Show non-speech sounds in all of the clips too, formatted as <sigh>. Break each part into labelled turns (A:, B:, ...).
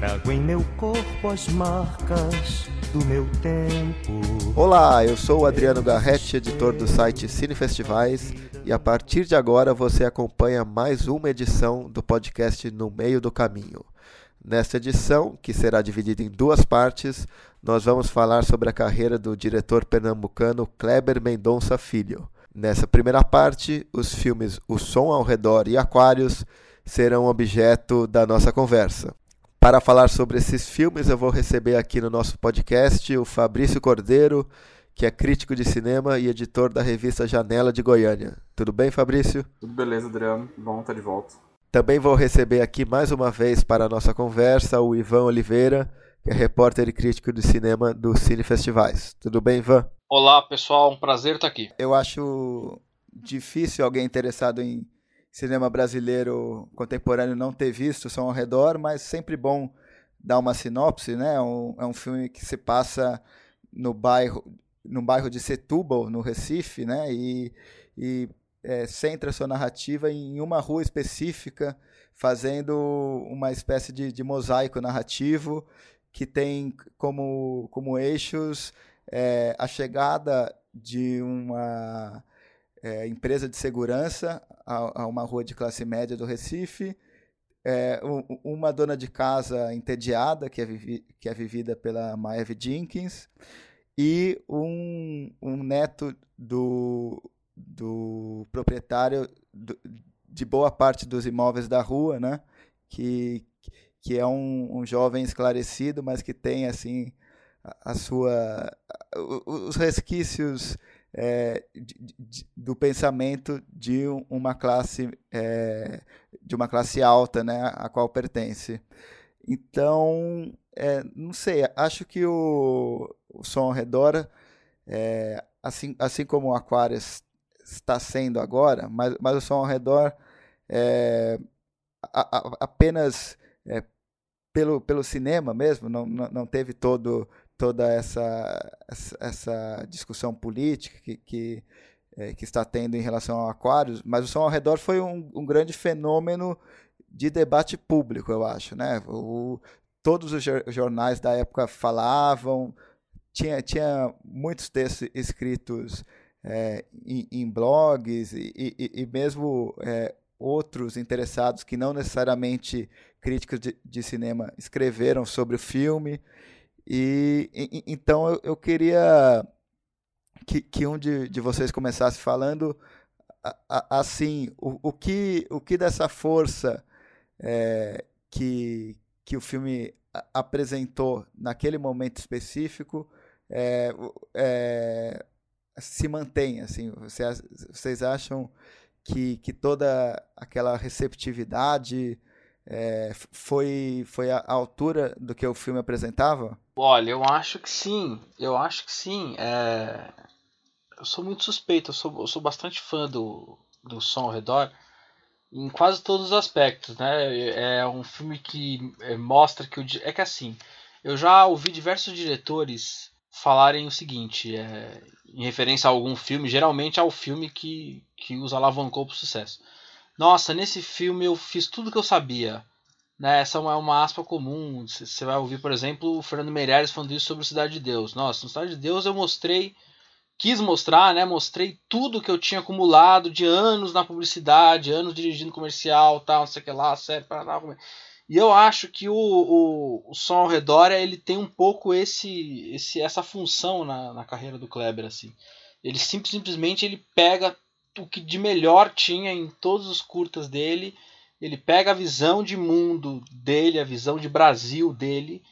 A: Trago em meu corpo as marcas do meu tempo.
B: Olá, eu sou o Adriano Garretti, editor do site Cine Festivais, e a partir de agora você acompanha mais uma edição do podcast No Meio do Caminho. Nesta edição, que será dividida em duas partes, nós vamos falar sobre a carreira do diretor pernambucano Kleber Mendonça Filho. Nessa primeira parte, os filmes O Som ao Redor e Aquários serão objeto da nossa conversa. Para falar sobre esses filmes, eu vou receber aqui no nosso podcast o Fabrício Cordeiro, que é crítico de cinema e editor da revista Janela de Goiânia. Tudo bem, Fabrício?
C: Tudo beleza, Adriano. Bom estar de volta.
B: Também vou receber aqui mais uma vez para a nossa conversa o Ivan Oliveira, que é repórter e crítico de cinema do Cine Festivais. Tudo bem, Ivan?
D: Olá, pessoal. Um prazer estar aqui.
B: Eu acho difícil alguém interessado em cinema brasileiro contemporâneo não ter visto Som ao Redor, mas sempre bom dar uma sinopse, né? É um, é um filme que se passa no bairro, no bairro de Setúbal, no Recife, né? E, e é, centra sua narrativa em uma rua específica, fazendo uma espécie de, de mosaico narrativo que tem como, como eixos é, a chegada de uma é, empresa de segurança a, a, uma rua de classe média do Recife, é, uma dona de casa entediada, que é, vivi, que é vivida pela Maeve Jenkins, e um, um neto do, do proprietário do, de boa parte dos imóveis da rua, né? que, que é um, um jovem esclarecido, mas que tem assim a, a sua os resquícios é, do pensamento de uma classe é, de uma classe alta, né, a qual pertence. Então, é, não sei, acho que o, o som ao redor, é, assim, assim como o Aquarius está sendo agora, mas, mas o som ao redor a, a, apenas pelo, pelo cinema mesmo, não, não teve todo toda essa, essa discussão política que, que, é, que, está tendo em relação ao Aquários, mas o Som ao Redor foi um, um grande fenômeno de debate público, eu acho. Né? O, todos os jornais da época falavam, tinha, tinha muitos textos escritos é, em, em, blogs e, e, e mesmo é, outros interessados que não necessariamente críticos de, de cinema escreveram sobre o filme. E, e então eu, eu, queria que, que um de, de vocês começasse falando assim o, o, que, o que dessa força é, que, que o filme apresentou naquele momento específico é, é, se mantém assim vocês, vocês acham que, que toda aquela receptividade é, foi, foi a altura do que o filme apresentava?
D: Olha, eu acho que sim. Eu acho que sim. É... Eu sou muito suspeito. Eu sou, eu sou bastante fã do, do som ao redor em quase todos os aspectos, né? É um filme que é, mostra que o é que assim, eu já ouvi diversos diretores falarem o seguinte, é, em referência a algum filme, geralmente ao filme que que os alavancou para o sucesso. Nossa, nesse filme eu fiz tudo que eu sabia. Né? Essa é uma, uma aspa comum. Você vai ouvir, por exemplo, o Fernando Meirelles falando isso sobre Cidade de Deus. Nossa, no Cidade de Deus eu mostrei, quis mostrar, né? Mostrei tudo que eu tinha acumulado de anos na publicidade, anos dirigindo comercial, tal, não sei o que lá, sério, para lá. E eu acho que o, o, o som ao redor ele tem um pouco esse, esse essa função na, na carreira do Kleber assim. Ele simplesmente ele pega o que de melhor tinha em todos os curtas dele. Ele pega a visão de mundo dele, a visão de Brasil dele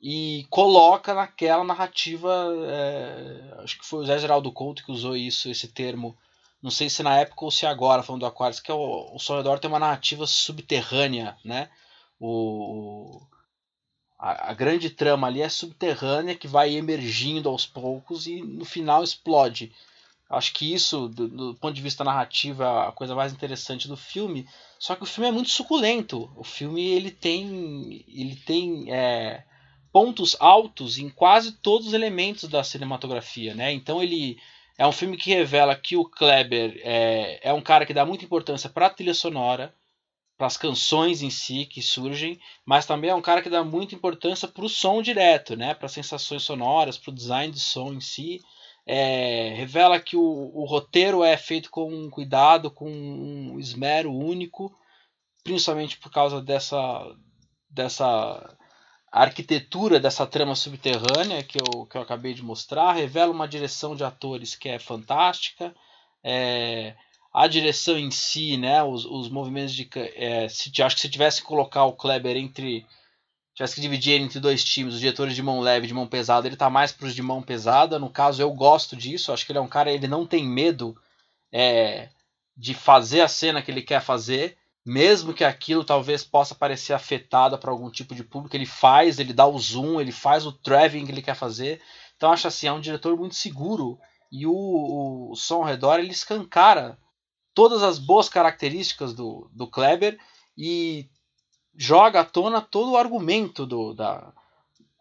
D: e coloca naquela narrativa. É, acho que foi o Zé Geraldo Couto que usou isso, esse termo. Não sei se na época ou se agora, falando do Aquarius, que é o, o Sonhador tem uma narrativa subterrânea, né? O, a, a, grande trama ali é subterrânea que vai emergindo aos poucos e no final explode. Acho que isso, do, do, ponto de vista narrativo, é a coisa mais interessante do filme. Só que o filme é muito suculento. O filme ele tem, ele tem é, pontos altos em quase todos os elementos da cinematografia, né? Então ele é um filme que revela que o Kleber é, é um cara que dá muita importância para a trilha sonora, as canções em si que surgem, mas também é um cara que dá muita importância para o som direto, né? Para sensações sonoras, para o design de som em si. É, revela que o, o, roteiro é feito com cuidado, com um esmero único, principalmente por causa dessa, dessa arquitetura dessa trama subterrânea que eu, que eu acabei de mostrar. Revela uma direção de atores que é fantástica. É, a direção em si, né, os, os movimentos de. É, se, acho que se tivesse que colocar o Kleber entre. Tivesse que dividir ele entre dois times, os diretores de mão leve e de mão pesada, ele tá mais para os de mão pesada. No caso, eu gosto disso. Acho que ele é um cara, ele não tem medo é, de fazer a cena que ele quer fazer, mesmo que aquilo talvez possa parecer afetado para algum tipo de público. Ele faz, ele dá o zoom, ele faz o traveling que ele quer fazer. Então, acho assim, é um diretor muito seguro. E o, o, o som ao redor ele escancara todas as boas características do, do Kleber e joga à tona todo o argumento do, da,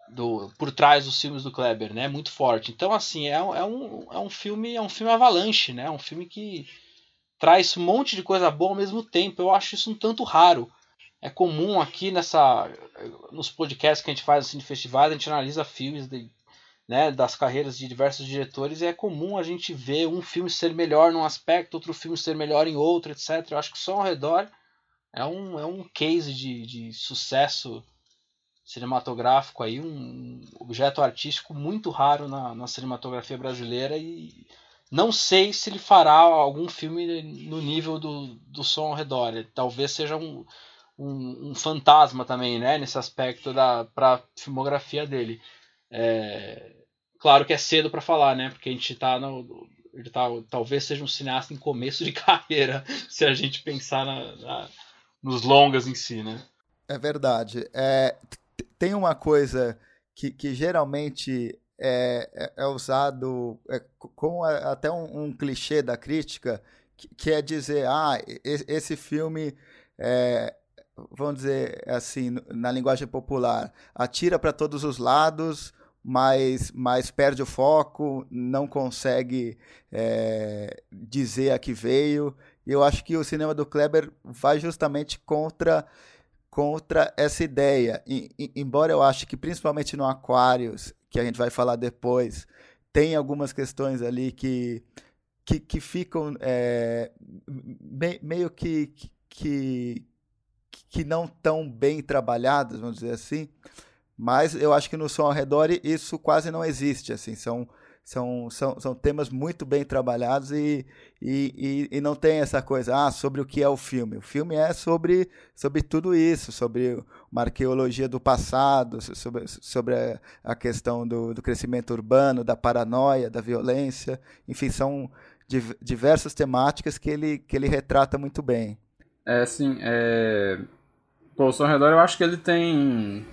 D: do, por trás dos filmes do Kleber, né? Muito forte. Então, assim, é, é, um, é um filme é um filme avalanche, né? É um filme que traz um monte de coisa boa ao mesmo tempo. Eu acho isso um tanto raro. É comum aqui nessa nos podcasts que a gente faz assim, de festivais, a gente analisa filmes de né, das carreiras de diversos diretores, e é comum a gente ver um filme ser melhor num aspecto, outro filme ser melhor em outro, etc. Eu acho que só ao redor é um, é um case de, de sucesso cinematográfico aí, um objeto artístico muito raro na, na cinematografia brasileira e não sei se ele fará algum filme no nível do, do som ao redor. Talvez seja um, um, um fantasma também, né, nesse aspecto da pra filmografia dele. É, Claro que é cedo para falar, né? Porque a gente tá no. Ele tá, talvez seja um cineasta em começo de <laughs> carreira, se a gente pensar na, na, nos longas em si, né?
B: É verdade. É, tem uma coisa que, que geralmente é, é, é usado é, como até um, um, clichê da crítica, que, que, é dizer, ah, esse filme é, vamos dizer assim, na linguagem popular, atira para todos os lados, mas, mas perde o foco, não consegue é, dizer a que veio. E eu acho que o cinema do Kleber vai justamente contra, contra essa ideia. E, e, embora eu ache que, principalmente no Aquarius, que a gente vai falar depois, tem algumas questões ali que, que, que ficam é, me, meio que, que, que não tão bem trabalhadas, vamos dizer assim. Mas eu acho que no som ao redor isso quase não existe, assim, são são, são, são temas muito bem trabalhados e, e, e, e, não tem essa coisa, ah, sobre o que é o filme. O filme é sobre, sobre tudo isso, sobre uma arqueologia do passado, sobre, sobre a, questão do, do crescimento urbano, da paranoia, da violência. Enfim, são diversas temáticas que ele, que ele retrata muito bem.
C: É, assim, é... Pô, o Som Redor eu acho que ele tem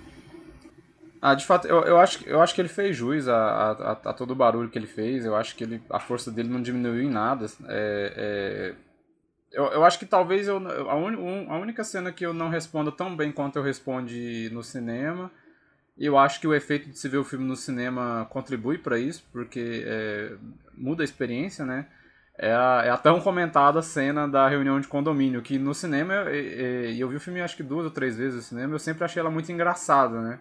C: ah, de fato, eu, eu, acho, eu acho que ele fez jus a, a, a, todo o barulho que ele fez. Eu acho que ele, a força dele não diminuiu em nada. É, é, eu, eu acho que talvez eu, a, un, a única cena que eu não responda tão bem quanto eu respondi no cinema. Eu acho que o efeito de se ver o filme no cinema contribui para isso, porque é, muda a experiência, né? É a, é a tão comentada cena da reunião de condomínio, que no cinema, e eu, eu, vi o filme acho que duas ou três vezes no cinema, eu sempre achei ela muito engraçada, né?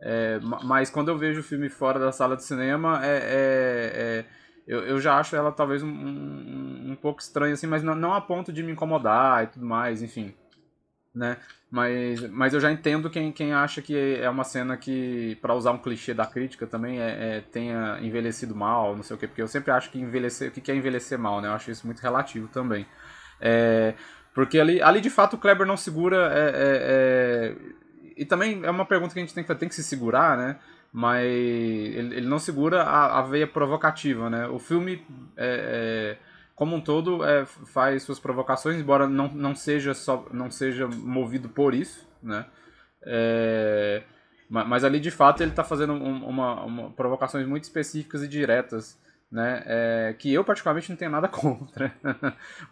C: É, mas quando eu vejo o filme fora da sala de cinema, é, é, é eu, eu já acho ela talvez um, um, um, pouco estranha, assim, mas não, não a ponto de me incomodar e tudo mais, enfim. Né? Mas, mas eu já entendo quem, quem acha que é uma cena que, para usar um clichê da crítica também, é, é, tenha envelhecido mal, não sei o quê, porque eu sempre acho que envelhecer, o que é envelhecer mal, né? Eu acho isso muito relativo também. É, porque ali, ali de fato o Kleber não segura e também é uma pergunta que a gente tem que, tem que se segurar, né? Mas ele, ele não segura a, a, veia provocativa, né? O filme, é, é, como um todo, é, faz suas provocações, embora não, não, seja só, não seja movido por isso, né? É, mas ali, de fato, ele está fazendo uma, uma, provocações muito específicas e diretas né? É, que eu particularmente não tenho nada <laughs> contra,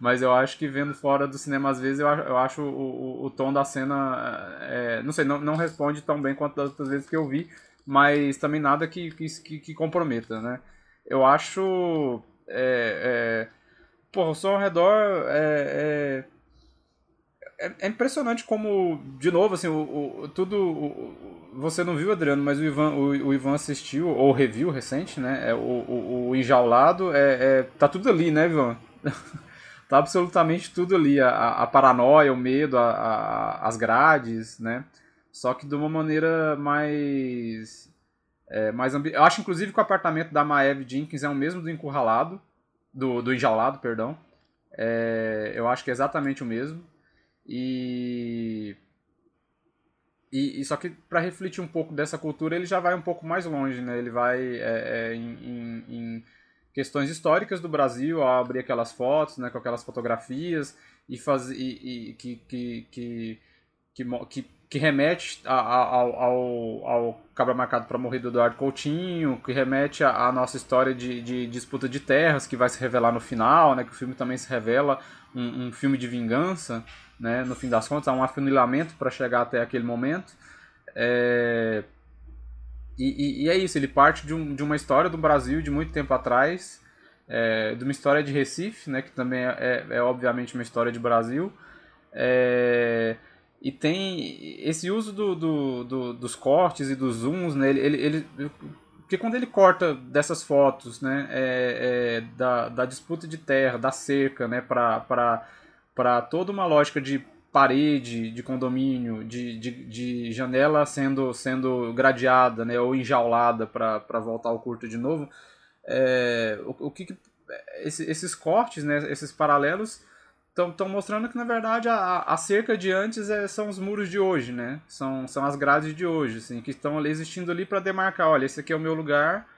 C: mas eu acho que vendo fora do cinema às vezes eu acho, eu acho o, o, o tom da cena, é, não sei, não, não responde tão bem quanto das outras vezes que eu vi, mas também nada que, que, que comprometa, né? Eu acho, é, é, o som ao redor é, é é, impressionante como, de novo, assim, o, o tudo. O, você não viu, Adriano, mas o Ivan, o, o Ivan assistiu, ou reviu recente, né? É, o, o, o Enjaulado, é, é, tá tudo ali, né, Ivan? <laughs> tá absolutamente tudo ali. A, a paranoia, o medo, a, a, as grades, né? Só que de uma maneira mais. É, mais ambi... Eu acho, inclusive, que o apartamento da Maeve Jenkins é o mesmo do Encurralado, do, do Enjaulado, perdão. É, eu acho que é exatamente o mesmo. E, e, e só que para refletir um pouco dessa cultura, ele já vai um pouco mais longe, né? Ele vai é, é, em, em, questões históricas do Brasil, ao abrir aquelas fotos, né, com aquelas fotografias e fazer e, e que, que, que, que, que remete ao, ao, ao Cabra Marcado para Morrer do Eduardo Coutinho, que remete à nossa história de, de, disputa de terras, que vai se revelar no final, né, que o filme também se revela um, um filme de vingança, né, no fim das contas, há um afunilamento para chegar até aquele momento. É... E, e, e, é isso, ele parte de, um, de uma história do Brasil de muito tempo atrás, é, de uma história de Recife, né, que também é, é, é obviamente uma história de Brasil. É, e tem esse uso do, do, do, dos cortes e dos zooms, né, ele, ele, ele, porque quando ele corta dessas fotos né, é, é, da, da disputa de terra, da cerca, né, para toda uma lógica de parede de condomínio, de, de, de janela sendo, sendo gradeada né, ou enjaulada para voltar ao curto de novo, é, o, o que, esse, esses cortes, né, esses paralelos estão mostrando que na verdade a, a cerca de antes é, são os muros de hoje, né? São, são as grades de hoje, assim, que estão existindo ali para demarcar, olha, esse aqui é o meu lugar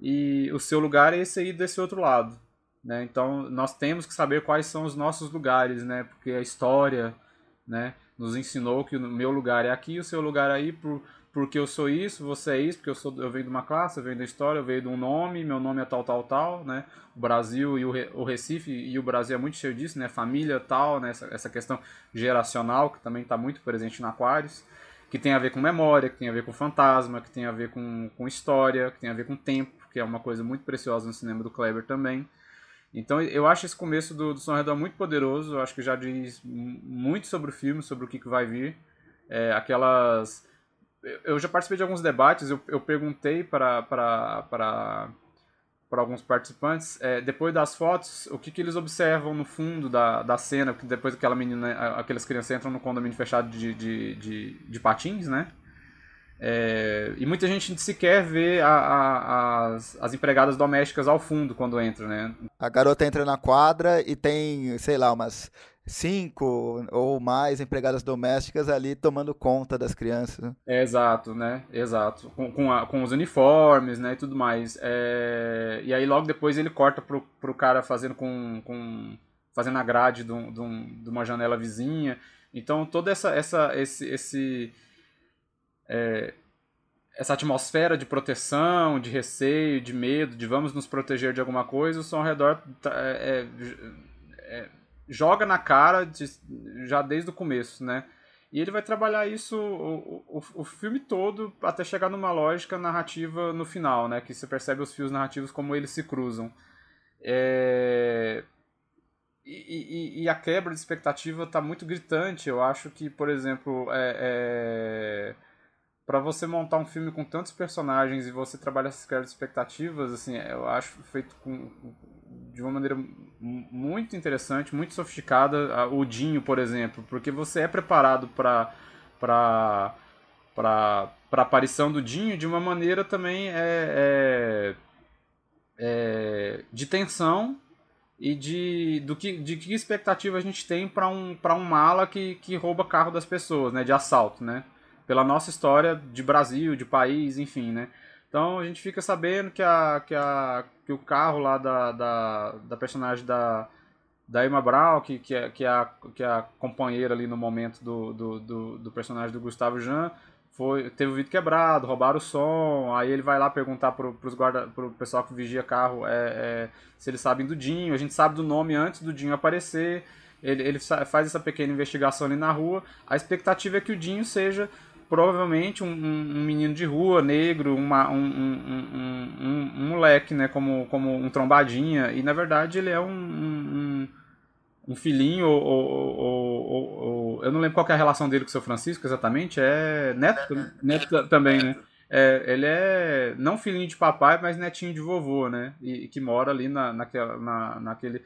C: e o seu lugar é esse aí desse outro lado, né? Então nós temos que saber quais são os nossos lugares, né? Porque a história né? Nos ensinou que o meu lugar é aqui, o seu lugar é aí, por, porque eu sou isso, você é isso, porque eu, sou, eu venho de uma classe, eu venho da história, eu venho de um nome, meu nome é tal, tal, tal, né? O Brasil e o, o Recife e o Brasil é muito cheio disso, né? Família tal, né? Essa, essa questão geracional que também está muito presente na Aquarius, que tem a ver com memória, que tem a ver com fantasma, que tem a ver com, com história, que tem a ver com tempo, que é uma coisa muito preciosa no cinema do Kleber também. Então eu acho esse começo do, do Som Redor muito poderoso, eu acho que já diz muito sobre o filme, sobre o que, que vai vir. É, aquelas. Eu já participei de alguns debates, eu, eu perguntei para alguns participantes, é, depois das fotos, o que, que eles observam no fundo da, da cena, porque depois aquela menina, aquelas crianças entram no condomínio fechado de, de, de, de patins, né? É, e muita gente sequer vê a, a, as, as empregadas domésticas ao fundo quando entra, né?
B: A garota entra na quadra e tem, sei lá, umas cinco ou mais empregadas domésticas ali tomando conta das crianças.
C: É, exato, né? Exato. Com, com, a, com, os uniformes, né? E tudo mais. É... E aí logo depois ele corta pro, pro cara fazendo com, com fazendo a grade de, um, de, um, de uma janela vizinha. Então toda essa, essa esse, esse é, essa atmosfera de proteção, de receio, de medo, de vamos nos proteger de alguma coisa, o som ao redor tá, é, é, é, joga na cara de, já desde o começo, né? E ele vai trabalhar isso o, o, o, filme todo até chegar numa lógica narrativa no final, né? Que você percebe os fios narrativos como eles se cruzam. É... E, e, e, a quebra de expectativa está muito gritante. Eu acho que, por exemplo, é, é para você montar um filme com tantos personagens e você trabalhar essas expectativas, assim, eu acho feito com, de uma maneira muito interessante, muito sofisticada, o Dinho, por exemplo, porque você é preparado para para para aparição do Dinho de uma maneira também é, é, é, de tensão e de do que de que expectativa a gente tem para um para um mala que, que rouba carro das pessoas, né, de assalto, né? pela nossa história de Brasil, de país, enfim, né? Então a gente fica sabendo que, a, que, a, que o carro lá da, da, da personagem da, da Emma Brown, que, que, é, que, é a, que é a companheira ali no momento do, do, do, do personagem do Gustavo Jean, foi, teve o vidro quebrado, roubaram o som, aí ele vai lá perguntar pro, pros guarda, pro pessoal que vigia carro é, é, se eles sabem do Dinho, a gente sabe do nome antes do Dinho aparecer, ele, ele faz essa pequena investigação ali na rua, a expectativa é que o Dinho seja provavelmente um, um, menino de rua, negro, uma, um, um, moleque, né, como, como um trombadinha, e na verdade ele é um, um filhinho, ou, ou, ou, eu não lembro qual é a relação dele com o seu Francisco exatamente, é neto, neto também, né? É, ele é não filhinho de papai, mas netinho de vovô, né? E, e que mora ali na, naquela, na, naquele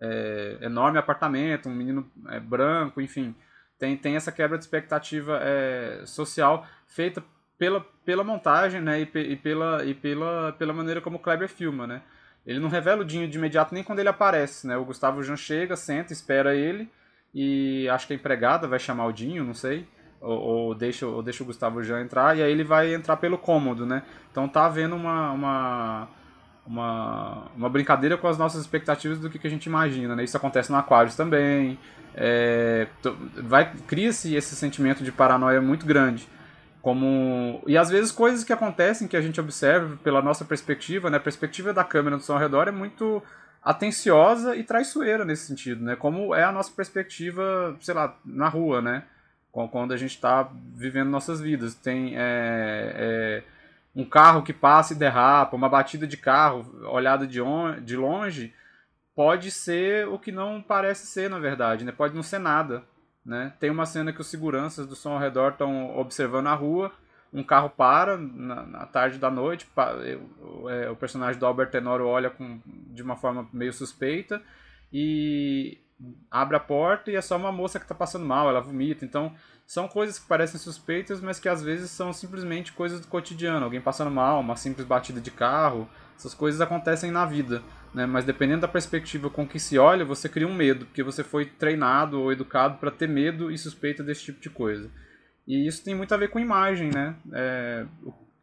C: é, enorme apartamento, um menino é, branco, enfim. Tem, tem essa quebra de expectativa é, social feita pela, pela montagem né? E, e, pela, e pela, pela maneira como o Kleber filma, né? Ele não revela o Dinho de imediato nem quando ele aparece, né? O Gustavo Jean chega, senta, espera ele e acho que a empregada vai chamar o Dinho, não sei. Ou, ou, deixa, ou deixa o Gustavo Jean entrar e aí ele vai entrar pelo cômodo, né? Então tá havendo uma, uma, uma, uma brincadeira com as nossas expectativas do que, que a gente imagina, né? Isso acontece no Aquarius também. É, vai Cria-se esse sentimento de paranoia muito grande como e às vezes coisas que acontecem que a gente observa pela nossa perspectiva, né, a perspectiva da câmera do som ao redor é muito atenciosa e traiçoeira nesse sentido, né? Como é a nossa perspectiva, sei lá, na rua, né? Quando a gente está vivendo nossas vidas, tem é, é, um carro que passa e derrapa, uma batida de carro olhada de, on, de longe, pode ser o que não parece ser na verdade, né? Pode não ser nada, né? Tem uma cena que os seguranças do som ao redor estão observando a rua, um carro para na, na tarde da noite, pa, o, é, o, personagem do Albert Tenoro olha com, de uma forma meio suspeita e abre a porta e é só uma moça que está passando mal, ela vomita. Então, são coisas que parecem suspeitas, mas que às vezes são simplesmente coisas do cotidiano. Alguém passando mal, uma simples batida de carro, essas coisas acontecem na vida né? Mas dependendo da perspectiva com que se olha, você cria um medo, porque você foi treinado ou educado para ter medo e suspeita desse tipo de coisa. E isso tem muito a ver com imagem, né? É,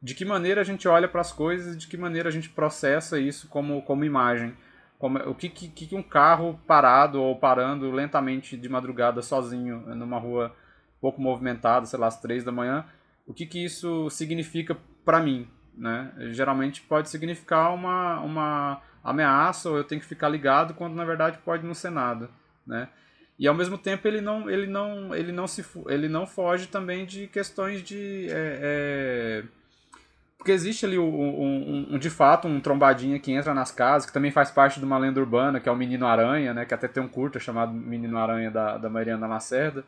C: de que maneira a gente olha para as coisas e de que maneira a gente processa isso como, como imagem. Como, o que, que, que um carro parado ou parando lentamente de madrugada sozinho numa rua pouco movimentada, sei lá, às três da manhã, o que, que isso significa para mim, né? Geralmente pode significar uma, uma ameaça ou eu tenho que ficar ligado quando na verdade pode não ser nada, né? E ao mesmo tempo ele não ele não ele não se ele não foge também de questões de é, é... porque existe ali um, um, um, de fato um trombadinha que entra nas casas que também faz parte de uma lenda urbana que é o Menino Aranha, né? Que até tem um curta chamado Menino Aranha da da Mariana Lacerda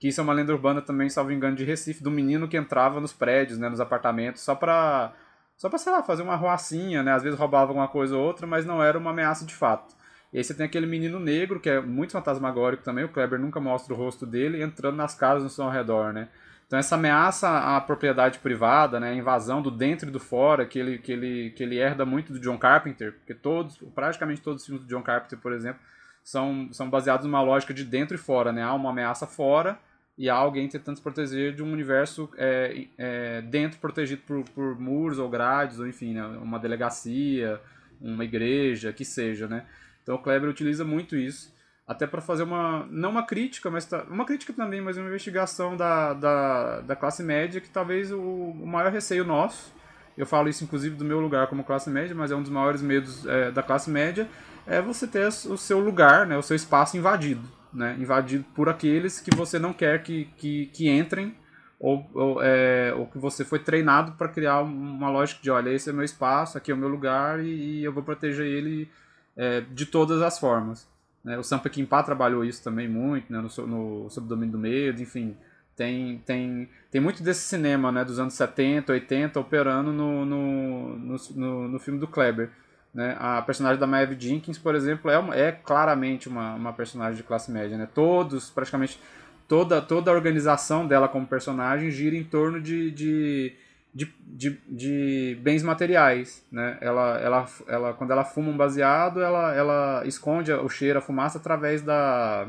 C: que isso é uma lenda urbana também, salvo engano, de Recife, do menino que entrava nos prédios, né, nos apartamentos, só para só pra, sei lá, fazer uma roacinha, né? Às vezes roubava alguma coisa ou outra, mas não era uma ameaça de fato. E aí você tem aquele menino negro, que é muito fantasmagórico também, o Kleber nunca mostra o rosto dele, entrando nas casas no seu redor, né? Então essa ameaça à propriedade privada, né, a invasão do dentro e do fora, que ele, que ele, que ele herda muito do John Carpenter, porque todos, praticamente todos os filmes do John Carpenter, por exemplo, são, são baseados numa lógica de dentro e fora, né? Há uma ameaça fora e há alguém tentando se proteger de um universo é, é, dentro protegido por, por muros ou grades, ou enfim, né, uma delegacia, uma igreja, que seja, né? Então o Kleber utiliza muito isso, até para fazer uma, não uma crítica, mas uma crítica também, mas uma investigação da, da, da classe média, que talvez o, o maior receio nosso, eu falo isso inclusive do meu lugar como classe média, mas é um dos maiores medos é, da classe média, é você ter o seu lugar, né, o seu espaço invadido né, invadido por aqueles que você não quer que, que, que entrem ou, ou, é, ou que você foi treinado para criar uma lógica de olha, esse é meu espaço, aqui é o meu lugar e, e eu vou proteger ele é, de todas as formas. Né? O Sam Peckinpah trabalhou isso também muito, né? no, no Sob Domínio do Medo, enfim. Tem, tem, tem muito desse cinema né, dos anos 70, 80 operando no, no, no, no, no filme do Kleber. Né? A personagem da Maeve Jenkins, por exemplo, é, uma, é claramente uma, uma personagem de classe média. Né? Todos, praticamente toda, toda a organização dela como personagem gira em torno de, de, de, de, de bens materiais. Né? Ela, ela, ela, quando ela fuma um baseado, ela, ela esconde o cheiro, a fumaça através da.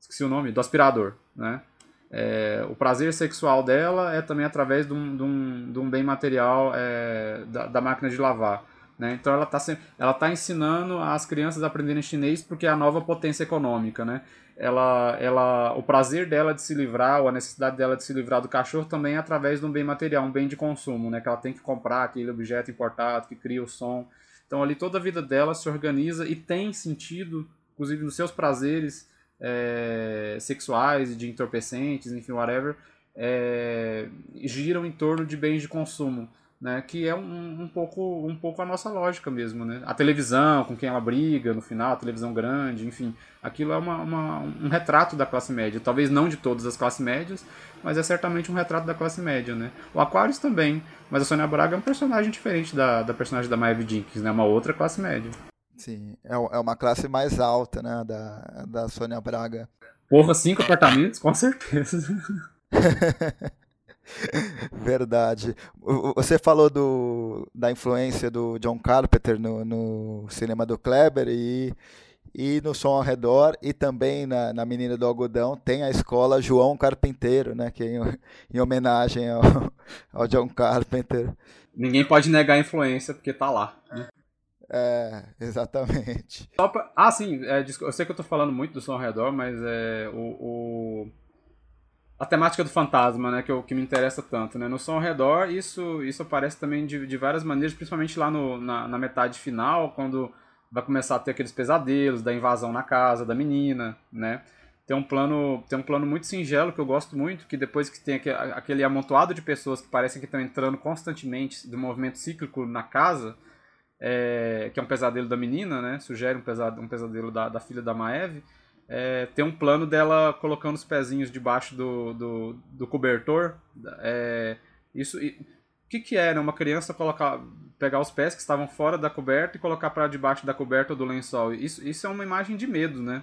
C: Esqueci o nome, do aspirador. Né? É, o prazer sexual dela é também através de um, de um, de um bem material é, da, da máquina de lavar. Né? Então ela está ela tá ensinando as crianças a aprenderem chinês porque é a nova potência econômica. Né? Ela, ela, o prazer dela de se livrar, ou a necessidade dela de se livrar do cachorro também é através de um bem material, um bem de consumo, né? que ela tem que comprar aquele objeto importado que cria o som. Então ali toda a vida dela se organiza e tem sentido, inclusive nos seus prazeres é, sexuais de entorpecentes, enfim, whatever, é, giram em torno de bens de consumo né, que é um, um, pouco, um pouco a nossa lógica mesmo. Né? A televisão, com quem ela briga no final, a televisão grande, enfim, aquilo é uma, uma, um retrato da classe média. Talvez não de todas as classes médias, mas é certamente um retrato da classe média. Né? O Aquarius também, mas a Sônia Braga é um personagem diferente da, da personagem da Maeve Jenkins, né? uma outra classe média.
B: Sim, é, é uma classe mais alta né, da, da Sônia Braga.
C: Porra, cinco apartamentos, com certeza. <laughs> <laughs>
B: Verdade. Você falou do, da influência do John Carpenter no, no cinema do Kleber e, e no Som ao Redor e também na, na Menina do Algodão tem a escola João Carpinteiro, né, que é em, em homenagem ao, <laughs> ao John Carpenter.
C: Ninguém pode negar a influência porque tá lá. Né?
B: É, exatamente.
C: Pra... Ah, sim, é, eu sei que eu tô falando muito do Som ao Redor, mas é, o... o a temática do fantasma, né, que, eu, que me interessa tanto, né, no som ao redor, isso, isso aparece também de, de várias maneiras, principalmente lá no, na, na metade final, quando vai começar a ter aqueles pesadelos da invasão na casa da menina, né, tem um plano tem um plano muito singelo que eu gosto muito, que depois que tem aquele amontoado de pessoas que parecem que estão entrando constantemente do movimento cíclico na casa, é, que é um pesadelo da menina, né, sugere um pesadelo, um pesadelo da, da filha da Maeve, é, tem um plano dela colocando os pezinhos debaixo do, do, do cobertor. É, isso, o que, que é, né? Uma criança colocar, pegar os pés que estavam fora da coberta e colocar para debaixo da coberta ou do lençol. Isso, isso é uma imagem de medo, né?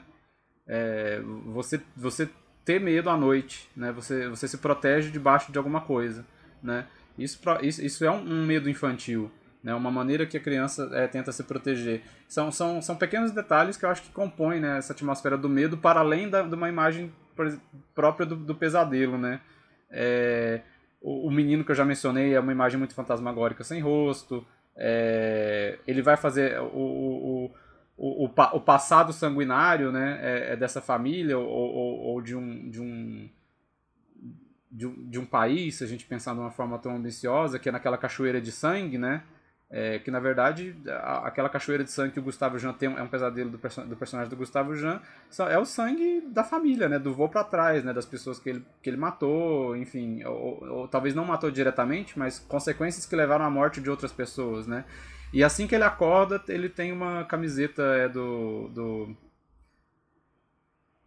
C: É, você, você ter medo à noite, né? Você, você se protege debaixo de alguma coisa, né? Isso, isso, isso é um, um medo infantil né? Uma maneira que a criança é, tenta se proteger. São, são, são pequenos detalhes que eu acho que compõem né, essa atmosfera do medo para além da, de uma imagem própria do, do pesadelo, né? É, o, o, menino que eu já mencionei é uma imagem muito fantasmagórica sem rosto. É, ele vai fazer o, o, o, o, o passado sanguinário né, é, é dessa família ou, ou, ou, de um, de um de um, de um país, se a gente pensar de uma forma tão ambiciosa, que é naquela cachoeira de sangue, né? É, que na verdade a, aquela cachoeira de sangue que o Gustavo Jean tem é um pesadelo do, perso do, personagem do Gustavo Jean é o sangue da família, né, do vô para trás, né, das pessoas que ele, que ele matou, enfim, ou, ou, talvez não matou diretamente, mas consequências que levaram à morte de outras pessoas, né. E assim que ele acorda, ele tem uma camiseta é, do, do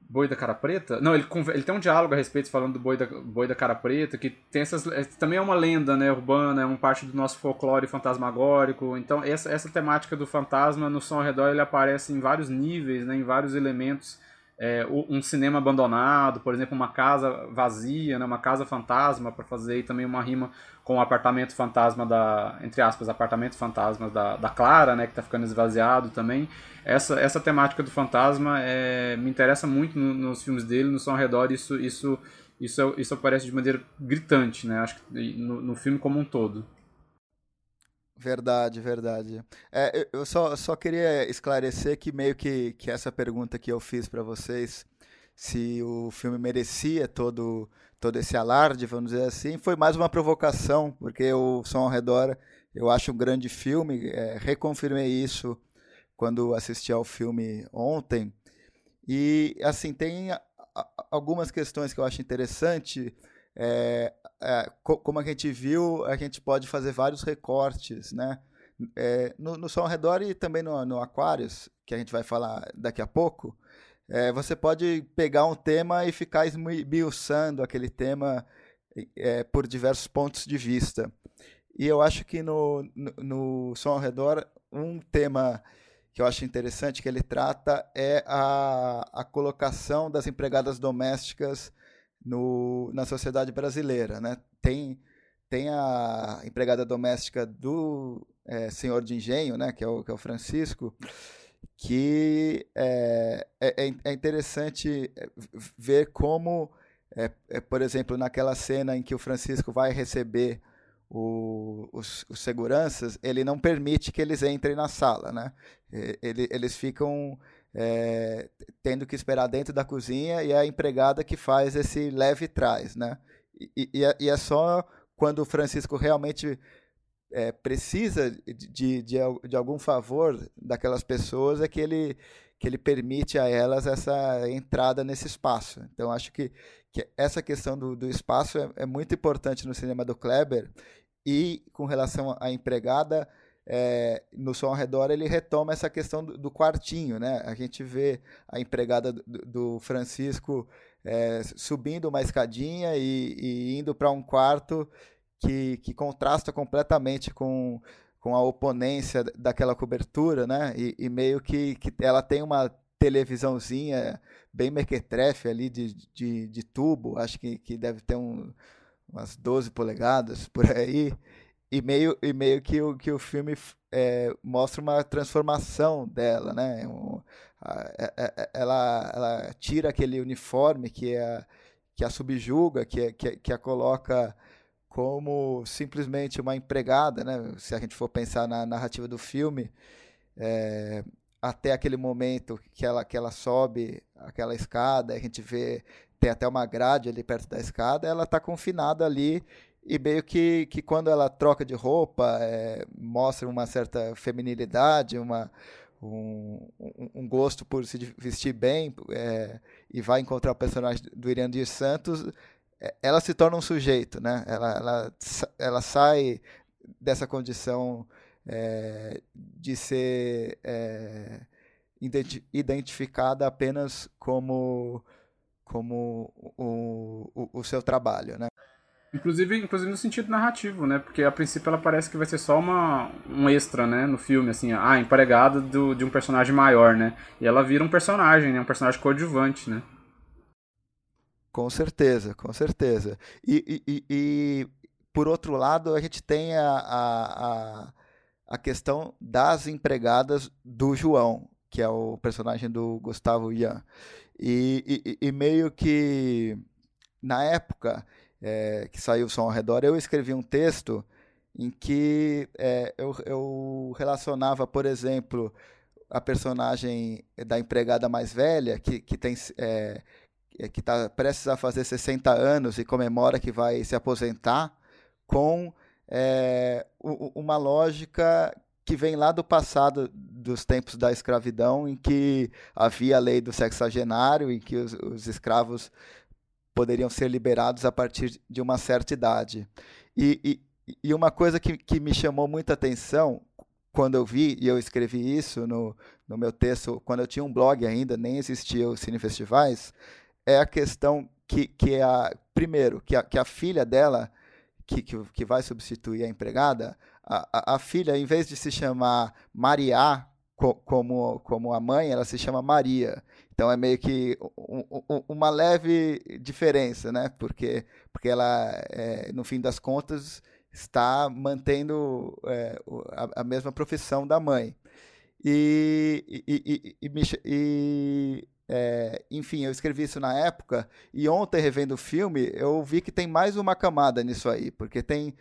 C: Boi da Cara Preta? Não, ele, ele tem um diálogo a respeito falando do Boi da, Boi da Cara Preta, que tem essas. É, também é uma lenda né, urbana, é uma parte do nosso folclore fantasmagórico. Então, essa, essa temática do fantasma no som ao redor ele aparece em vários níveis, né, em vários elementos. É, um cinema abandonado, por exemplo, uma casa vazia, né, uma casa fantasma, para fazer também uma rima com o apartamento fantasma da, entre aspas, apartamento fantasma da, da Clara, né, que está ficando esvaziado também essa, essa temática do fantasma é, me interessa muito no, nos filmes dele, no som ao redor, isso, isso, isso, isso aparece de maneira gritante, né? Acho que no, no filme como um todo.
B: Verdade, verdade. É, eu só, só queria esclarecer que meio que, que essa pergunta que eu fiz para vocês, se o filme merecia todo, todo esse alarde, vamos dizer assim, foi mais uma provocação, porque o Som ao Redor eu acho um grande filme, é, reconfirmei isso quando assisti ao filme ontem. E, assim, tem algumas questões que eu acho interessante. É, é, como a gente viu, a gente pode fazer vários recortes, né? É, no, no Som ao Redor e também no, no Aquarius, que a gente vai falar daqui a pouco, é, você pode pegar um tema e ficar esmiuçando aquele tema é, por diversos pontos de vista. E eu acho que no, no, no Som ao Redor, um tema que eu acho interessante que ele trata é a, a colocação das empregadas domésticas no, na sociedade brasileira. Né? Tem, tem a empregada doméstica do é, senhor de engenho, né? que, é o, que é o Francisco, que é, é, é interessante ver como, é, é, por exemplo, naquela cena em que o Francisco vai receber o, os, os, seguranças, ele não permite que eles entrem na sala, né? Ele, eles ficam é, tendo que esperar dentro da cozinha e é a empregada que faz esse leve trás, né? E, e, é, e é só quando o Francisco realmente é, precisa de, de, de, algum favor daquelas pessoas é que ele, que ele permite a elas essa entrada nesse espaço. Então, acho que, que essa questão do, do espaço é, é, muito importante no cinema do Kleber e com relação à empregada, é, no som ao redor ele retoma essa questão do, do, quartinho, né? A gente vê a empregada do, do Francisco é, subindo uma escadinha e, e indo para um quarto que, que contrasta completamente com, com a oponência daquela cobertura, né? E, e meio que, que ela tem uma televisãozinha bem mequetrefe ali de, de, de tubo, acho que, que deve ter um, umas 12 polegadas por aí, e meio, e meio que, o, que o filme é, mostra uma transformação dela, né? Um, a, a, é, é, é, ela, ela tira aquele uniforme que a, que a subjuga, que, que, que a coloca como simplesmente uma empregada, né? Se a gente for pensar na narrativa do filme, é, até aquele momento que ela, que ela sobe aquela escada, a gente vê, tem até uma grade ali perto da escada, ela está confinada ali e meio que, que quando ela troca de roupa, é, mostra uma certa feminilidade, uma, um, um, gosto por se vestir bem é, e vai encontrar o personagem do Irandir Santos, é, ela se torna um sujeito, né? Ela, ela, ela sai dessa condição é, de ser é, identificada apenas como, como o, o, o, seu trabalho, né?
C: Inclusive, inclusive no sentido narrativo, né? Porque a princípio ela parece que vai ser só uma, um extra, né? No filme, assim, a empregada do, de um personagem maior, né? E ela vira um personagem, né? Um personagem coadjuvante, né?
B: Com certeza, com certeza. E, e, e, por outro lado, a gente tem a, a, a questão das empregadas do João, que é o personagem do Gustavo Ian. E, e, e meio que na época é, que saiu o Som ao Redor, eu escrevi um texto em que é, eu, eu relacionava, por exemplo, a personagem da empregada mais velha, que, que tem. É, que está prestes a fazer 60 anos e comemora que vai se aposentar, com é, uma lógica que vem lá do passado dos tempos da escravidão, em que havia a lei do sexagenário, em que os, os escravos poderiam ser liberados a partir de uma certa idade. E, e, e, uma coisa que, que me chamou muita atenção quando eu vi, e eu escrevi isso no, no meu texto, quando eu tinha um blog ainda, nem existia os cinefestivais, é a questão que, que é a, primeiro, que a, que a filha dela que, que, que vai substituir a empregada, a, a, a, filha, em vez de se chamar Maria, co, como, como a mãe, ela se chama Maria. Então é meio que um, um, uma leve diferença, né? Porque, porque ela, é, no fim das contas, está mantendo é, a, a, mesma profissão da mãe. E, e, e, e é, enfim, eu escrevi isso na época e ontem, revendo o filme, eu vi que tem mais uma camada nisso aí, porque tem,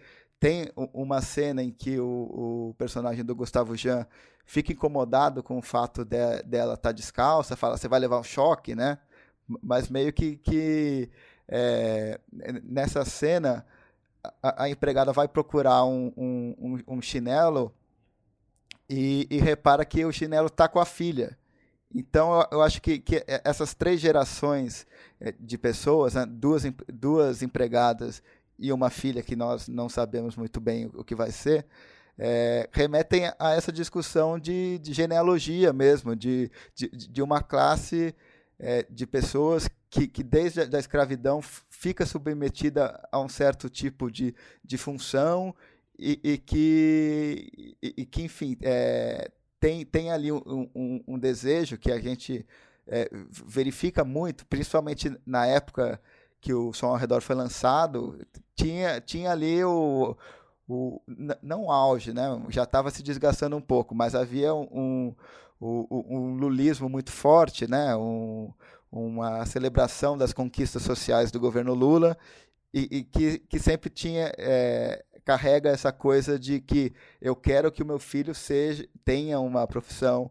B: tem uma cena em que o, o personagem do Gustavo Jean fica incomodado com o fato de, dela estar tá descalça, fala, você vai levar um choque, né? Mas meio que, que é, nessa cena a, a, empregada vai procurar um, um, um chinelo e, e repara que o chinelo está com a filha. Então, eu acho que, que essas três gerações eh, de pessoas, né, duas, duas empregadas e uma filha que nós não sabemos muito bem o que vai ser, é, remetem a essa discussão de, de genealogia mesmo, de, de, de uma classe é, de pessoas que, que desde a da escravidão fica submetida a um certo tipo de, de função e, e que, e, que, enfim, é, tem, tem ali um, um, um desejo que a gente é, verifica muito, principalmente na época que o Som ao Redor foi lançado, tinha, tinha ali o, o não auge, né? já estava se desgastando um pouco, mas havia um, um, um lulismo muito forte, né? Um, uma celebração das conquistas sociais do governo Lula e, e que, que sempre tinha é, carrega essa coisa de que eu quero que o meu filho seja tenha uma profissão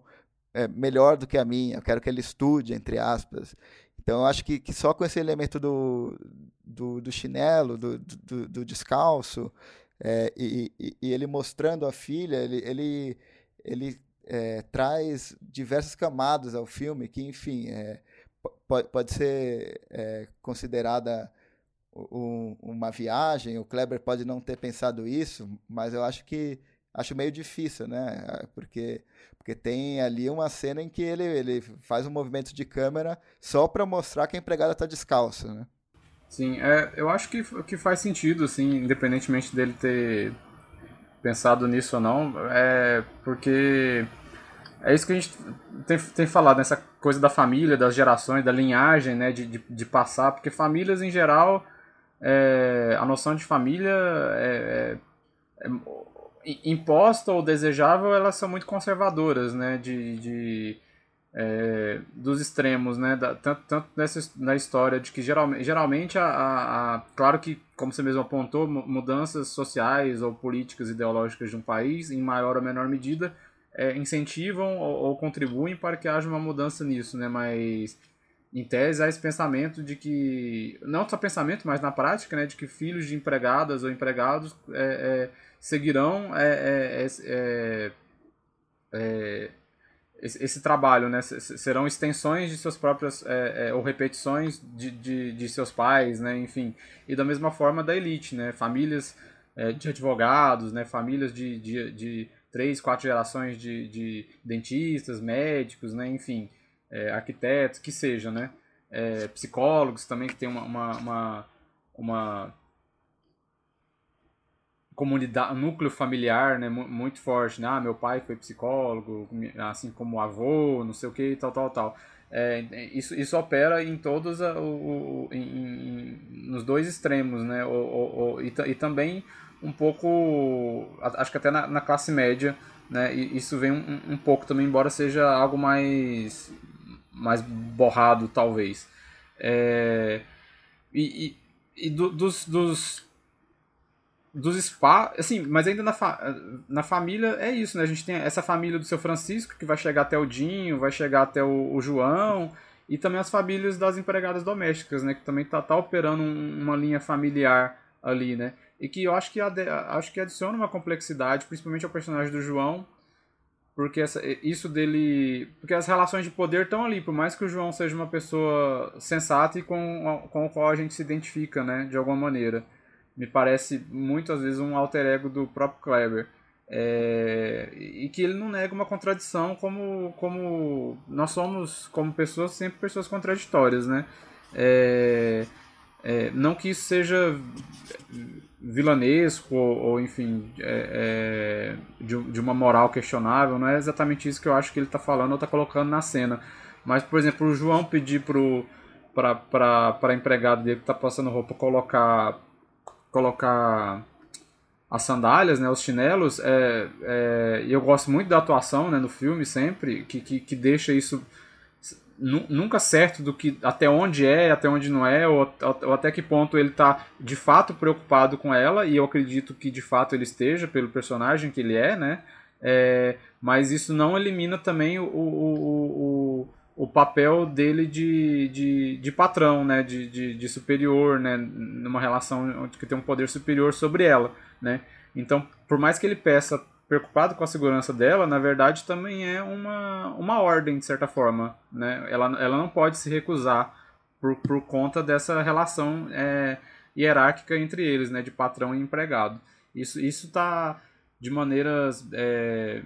B: é, melhor do que a minha, eu quero que ele estude, entre aspas. Então, eu acho que, que só com esse elemento do, do, do chinelo, do, do, do descalço, é, e, e, e, ele mostrando a filha, ele, ele, ele é, traz diversas camadas ao filme que, enfim, é, pode, pode ser é, considerada um, uma viagem. O Kleber pode não ter pensado isso, mas eu acho que acho meio difícil, né? Porque porque tem ali uma cena em que ele, ele faz um movimento de câmera só para mostrar que a empregada está descalça, né?
C: Sim, é, eu acho que, que faz sentido, assim, independentemente dele ter pensado nisso ou não, é porque é isso que a gente tem, tem falado, nessa coisa da família, das gerações, da linhagem, né, de, de, de passar, porque famílias em geral, é, a noção de família é, é, é imposta ou desejável, elas são muito conservadoras, né? De, de é, dos extremos, né? Da, tanto, tanto nessa na história de que geralmente, geralmente a, a, a, claro que como você mesmo apontou, mudanças sociais ou políticas ideológicas de um país, em maior ou menor medida, é, incentivam ou, ou, contribuem para que haja uma mudança nisso, né? Mas em tese há esse pensamento de que não só pensamento, mas na prática, né? De que filhos de empregadas ou empregados é, é seguirão é, é, é, é esse, esse, trabalho, né? serão extensões de suas próprias é, ou repetições de, de, de, seus pais, né? enfim, e da mesma forma da elite, né? famílias de advogados, né? famílias de, de, de três, quatro gerações de, de dentistas, médicos, né? enfim, arquitetos, que seja, né? psicólogos também que tem uma, uma, uma, uma comunidade, núcleo familiar, né, muito forte, né? Ah, meu pai foi psicólogo, assim como avô, não sei o que, tal, tal, tal. É, isso, isso opera em todos o, o em, em, nos dois extremos, né? O, o, o e, e, também um pouco, acho que até na, na classe média, né? E isso vem um, um, pouco também, embora seja algo mais mais borrado, talvez. É, e, e, e do, dos, dos dos spa, assim, mas ainda na, fa na família é isso, né? A gente tem essa família do seu Francisco que vai chegar até o Dinho, vai chegar até o, o João e também as famílias das empregadas domésticas, né? Que também tá, tá operando um, uma linha familiar ali, né? E que eu acho que, acho que adiciona uma complexidade, principalmente ao personagem do João, porque essa, isso dele. Porque as relações de poder estão ali, por mais que o João seja uma pessoa sensata e com, com o qual a gente se identifica, né? De alguma maneira me parece muitas vezes um alter ego do próprio Kleber. É, e que ele não nega uma contradição como, como nós somos como pessoas sempre pessoas contraditórias né é, é, não que isso seja vilanesco ou, ou enfim é, é, de, de, uma moral questionável não é exatamente isso que eu acho que ele está falando ou está colocando na cena mas por exemplo o João pedir para a empregada dele que está passando roupa colocar colocar as sandálias, né, os chinelos, é, é, eu gosto muito da atuação né, no filme sempre, que, que, que deixa isso nunca certo do que até onde é, até onde não é, ou, ou até que ponto ele está de fato preocupado com ela, e eu acredito que de fato ele esteja pelo personagem que ele é, né? É, mas isso não elimina também o, o, o o papel dele de, de, de patrão, né? De, de, de, superior, né? Numa relação que tem um poder superior sobre ela, né? Então, por mais que ele peça preocupado com a segurança dela, na verdade também é uma, uma ordem, de certa forma, né? Ela, ela não pode se recusar por, por conta dessa relação é, hierárquica entre eles, né? De patrão e empregado. Isso está de maneiras... É,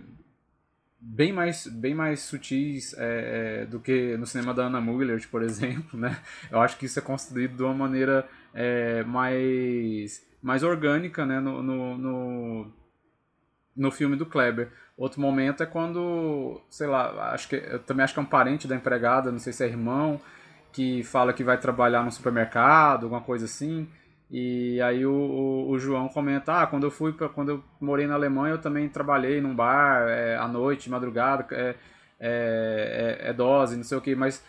C: bem mais, bem mais sutis é, é, do que no cinema da Anna Muller, por exemplo, né? Eu acho que isso é construído de uma maneira é, mais, mais orgânica, né? No, no, no, no, filme do Kleber. Outro momento é quando, sei lá, acho que eu também acho que é um parente da empregada, não sei se é irmão, que fala que vai trabalhar no supermercado, alguma coisa assim. E aí o, o, o, João comenta, ah, quando eu fui para quando eu morei na Alemanha, eu também trabalhei num bar é, à noite, madrugada, é, é, é, é dose, não sei o que, mas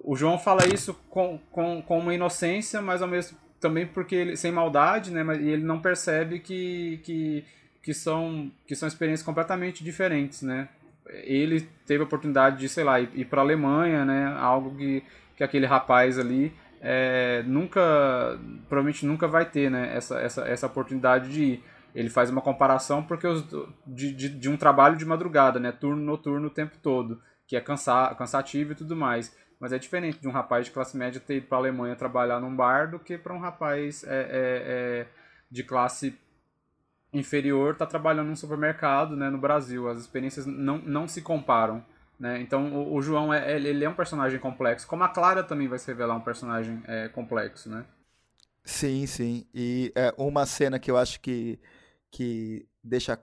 C: o João fala isso com, com, com uma inocência, mas ao mesmo também porque ele sem maldade, né, mas e ele não percebe que, que, que são que são experiências completamente diferentes, né? Ele teve a oportunidade de, sei lá, ir, ir para a Alemanha, né, algo que que aquele rapaz ali é, nunca, provavelmente nunca vai ter né, essa, essa, essa oportunidade de ir. Ele faz uma comparação porque os, de, de, de um trabalho de madrugada, né, turno noturno o tempo todo. que é cansa cansativo e tudo mais. Mas é diferente de um rapaz de classe média ter ido para a Alemanha trabalhar num bar do que para um rapaz é, é, é, de classe inferior estar tá trabalhando num supermercado né, no Brasil. As experiências não, não se comparam. Né? Então o, o João é, ele é um personagem complexo, como a Clara também vai se revelar um personagem é, complexo, né?
B: Sim, sim. E é, uma cena que eu acho que, que deixa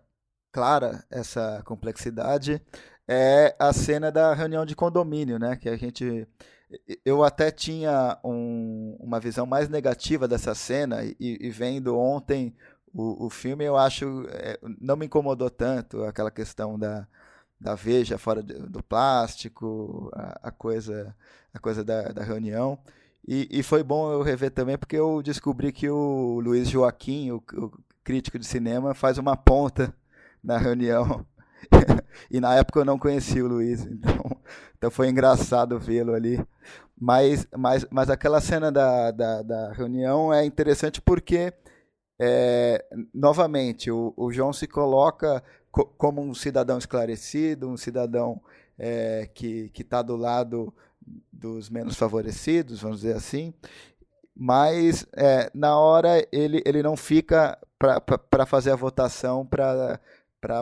B: clara essa complexidade é a cena da reunião de condomínio, né? Que a gente. Eu até tinha um, uma visão mais negativa dessa cena e, e vendo ontem o, o filme, eu acho. É, não me incomodou tanto aquela questão da, da veja fora do, plástico, a, a, coisa, a coisa da, da reunião. E, e, foi bom eu rever também, porque eu descobri que o Luiz Joaquim, o, o crítico de cinema, faz uma ponta na reunião. <laughs> e na época eu não conhecia o Luiz, então, <laughs> então foi engraçado vê-lo ali. Mas, mas, mas aquela cena da, da, da reunião é interessante porque, é, novamente, o, o João se coloca co como um cidadão esclarecido, um cidadão é, que está do lado dos menos favorecidos, vamos dizer assim, mas é, na hora ele, ele não fica para fazer a votação para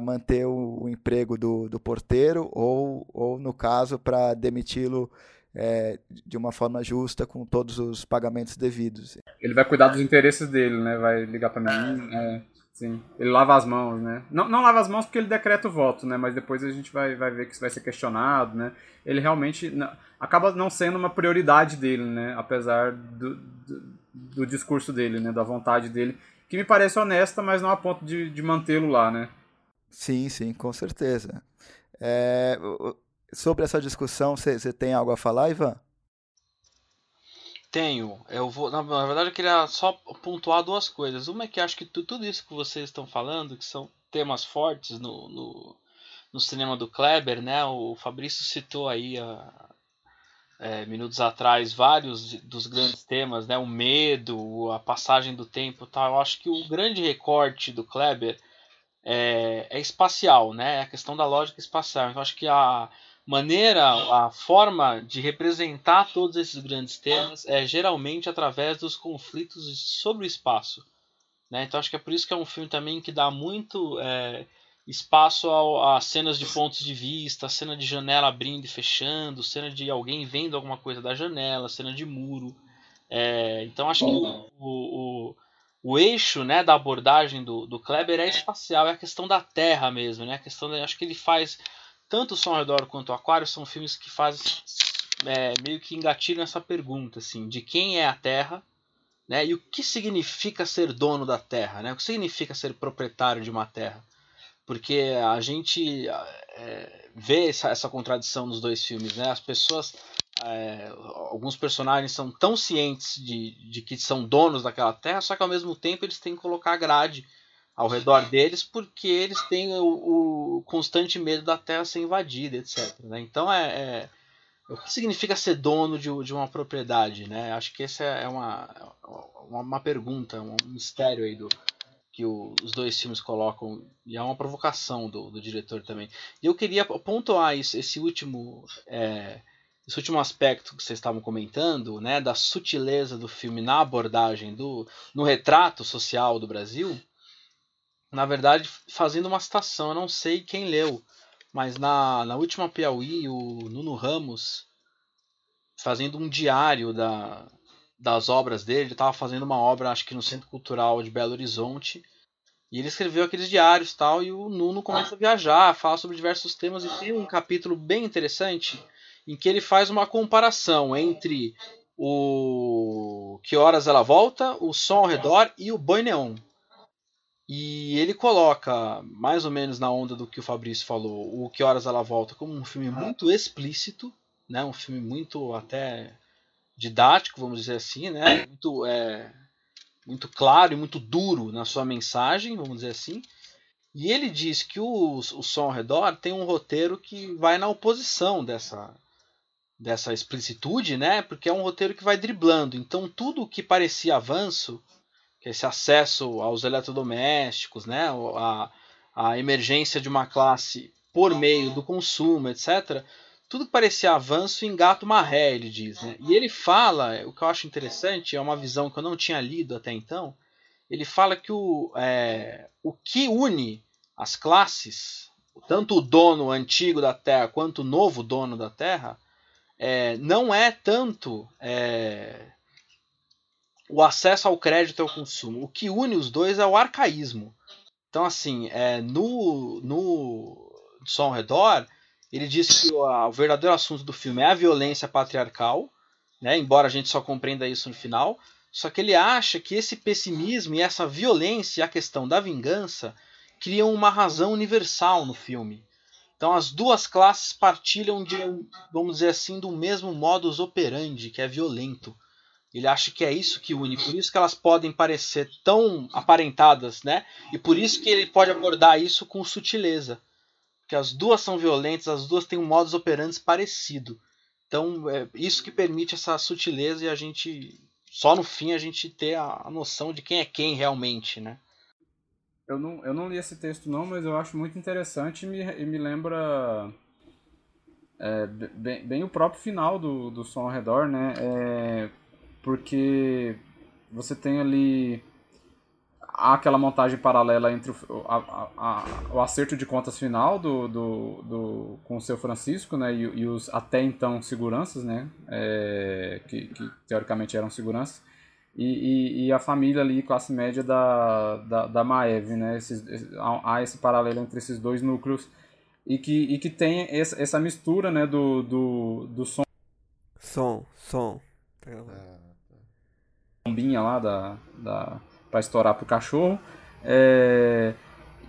B: manter o, o, emprego do, do porteiro ou, ou, no caso, para demiti-lo é, de uma forma justa com todos os pagamentos devidos.
C: Ele vai cuidar dos interesses dele, né? Vai ligar para mim. É, sim. Ele lava as mãos, né? Não, não lava as mãos porque ele decreta o voto, né? Mas depois a gente vai, vai ver que isso vai ser questionado, né? Ele realmente acaba não sendo uma prioridade dele, né? Apesar do, do, do, discurso dele, né? Da vontade dele, que me parece honesta, mas não a ponto de, de mantê-lo lá, né?
B: Sim, sim, com certeza. É, sobre essa discussão, você tem algo a falar, Ivan?
D: Tenho. Eu vou, na, na, verdade, eu queria só pontuar duas coisas. Uma é que acho que tudo isso que vocês estão falando, que são temas fortes no, no, no cinema do Kleber, né? O Fabrício citou aí a, é, minutos atrás vários dos grandes temas, né? O medo, a passagem do tempo, tal. Eu acho que o grande recorte do Kleber é, é espacial, né? É a questão da lógica espacial. Então acho que a maneira, a forma de representar todos esses grandes temas é geralmente através dos conflitos sobre o espaço. Né? Então acho que é por isso que é um filme também que dá muito é, espaço a, a, cenas de pontos de vista, cena de janela abrindo e fechando, cena de alguém vendo alguma coisa da janela, cena de muro. É, então acho que o, o, o, eixo né, da abordagem do, do Kleber é espacial, é a questão da Terra mesmo, né? A questão da, acho que ele faz tanto o Som ao Redor quanto o Aquário são filmes que fazem é, meio que engatilham essa pergunta assim, de quem é a Terra, né? E o que significa ser dono da Terra, né? O que significa ser proprietário de uma terra? porque a gente é, vê essa, essa, contradição nos dois filmes, né? As pessoas, é, alguns personagens são tão cientes de, de que são donos daquela terra, só que ao mesmo tempo eles têm que colocar grade ao redor deles porque eles têm o, o constante medo da terra ser invadida, etc. Né? Então é, é, o que significa ser dono de, de uma propriedade, né? Acho que essa é uma, uma, uma pergunta, um mistério aí do, que os dois filmes colocam, e é uma provocação do, do diretor também. E eu queria pontuar isso, esse último. É, esse último aspecto que vocês estavam comentando, né, da sutileza do filme na abordagem do no retrato social do Brasil, na verdade, fazendo uma citação, eu não sei quem leu, mas na, na última Piauí, o Nuno Ramos, fazendo um diário da, das obras dele. Ele estava fazendo uma obra, acho que no Centro Cultural de Belo Horizonte. E ele escreveu aqueles diários tal, e o Nuno começa a viajar, fala sobre diversos temas, e tem um capítulo bem interessante em que ele faz uma comparação entre o Que Horas Ela Volta, o Som ao Redor e o Boi Neon. E ele coloca, mais ou menos na onda do que o Fabrício falou, o Que Horas Ela Volta como um filme muito explícito, né? um filme muito até didático, vamos dizer assim, né? Muito, é, muito claro e muito duro na sua mensagem, vamos dizer assim. E ele diz que o, o som ao redor tem um roteiro que vai na oposição dessa, dessa explicitude, né? Porque é um roteiro que vai driblando. Então tudo que parecia avanço, esse acesso aos eletrodomésticos, né? A, a emergência de uma classe por meio do consumo, etc tudo que parecia avanço engata uma ré, ele diz. Né? E ele fala, o que eu acho interessante, é uma visão que eu não tinha lido até então. Ele fala que o, é, o que une as classes, tanto o dono antigo da Terra quanto o novo dono da Terra, é, não é tanto é, o acesso ao crédito e ao consumo. O que une os dois é o arcaísmo. Então, assim, é, no, no Som ao Redor, ele diz que o, o, verdadeiro assunto do filme é a violência patriarcal, né, embora a gente só compreenda isso no final. Só que ele acha que esse pessimismo e essa violência e a questão da vingança criam uma razão universal no filme. Então as duas classes partilham de, vamos dizer assim, do mesmo modus operandi, que é violento. Ele acha que é isso que une, por isso que elas podem parecer tão aparentadas, né? E por isso que ele pode abordar isso com sutileza. Porque as duas são violentas, as duas têm um modus operandi parecido. Então, é isso que permite essa sutileza e a gente só no fim a gente ter a, noção de quem é quem realmente, né?
C: Eu não, eu não li esse texto não, mas eu acho muito interessante e me, e me lembra é, bem, bem, o próprio final do, do som ao redor, né? É, porque você tem ali há aquela montagem paralela entre o, a, a, o acerto de contas final do, do, do, com o seu Francisco né, e, e os até então seguranças, né, é, que, que, teoricamente eram seguranças, e, e, e, a família ali, classe média da, da, da Maeve, né? Esses, há esse paralelo entre esses dois núcleos e que, e que tem essa, essa mistura né, do, do, do som.
E: Som, som. Tá
C: bombinha lá da, da, para estourar pro cachorro. É,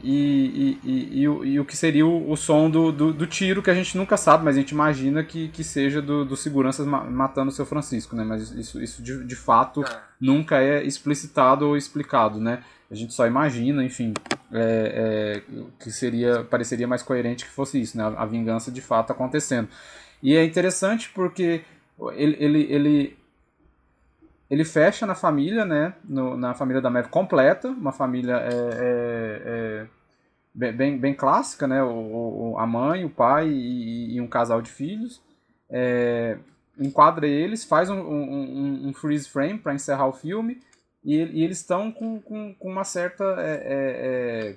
C: e, e, e, e, o, e o que seria o, o som do, do, do, tiro, que a gente nunca sabe, mas a gente imagina que, que seja do, do seguranças matando o seu Francisco, né? Mas isso, isso de, de fato é. nunca é explicitado ou explicado, né? A gente só imagina, enfim, é, é, que seria pareceria mais coerente que fosse isso, né? A, a vingança de fato acontecendo. E é interessante porque ele, ele, ele ele fecha na família, né? No, na família da Maeve completa, uma família é, é, é bem, bem clássica, né? O, o, a mãe, o pai e, e um casal de filhos. É, enquadra eles, faz um, um, um freeze frame para encerrar o filme e, e eles estão com, com, com, uma certa é,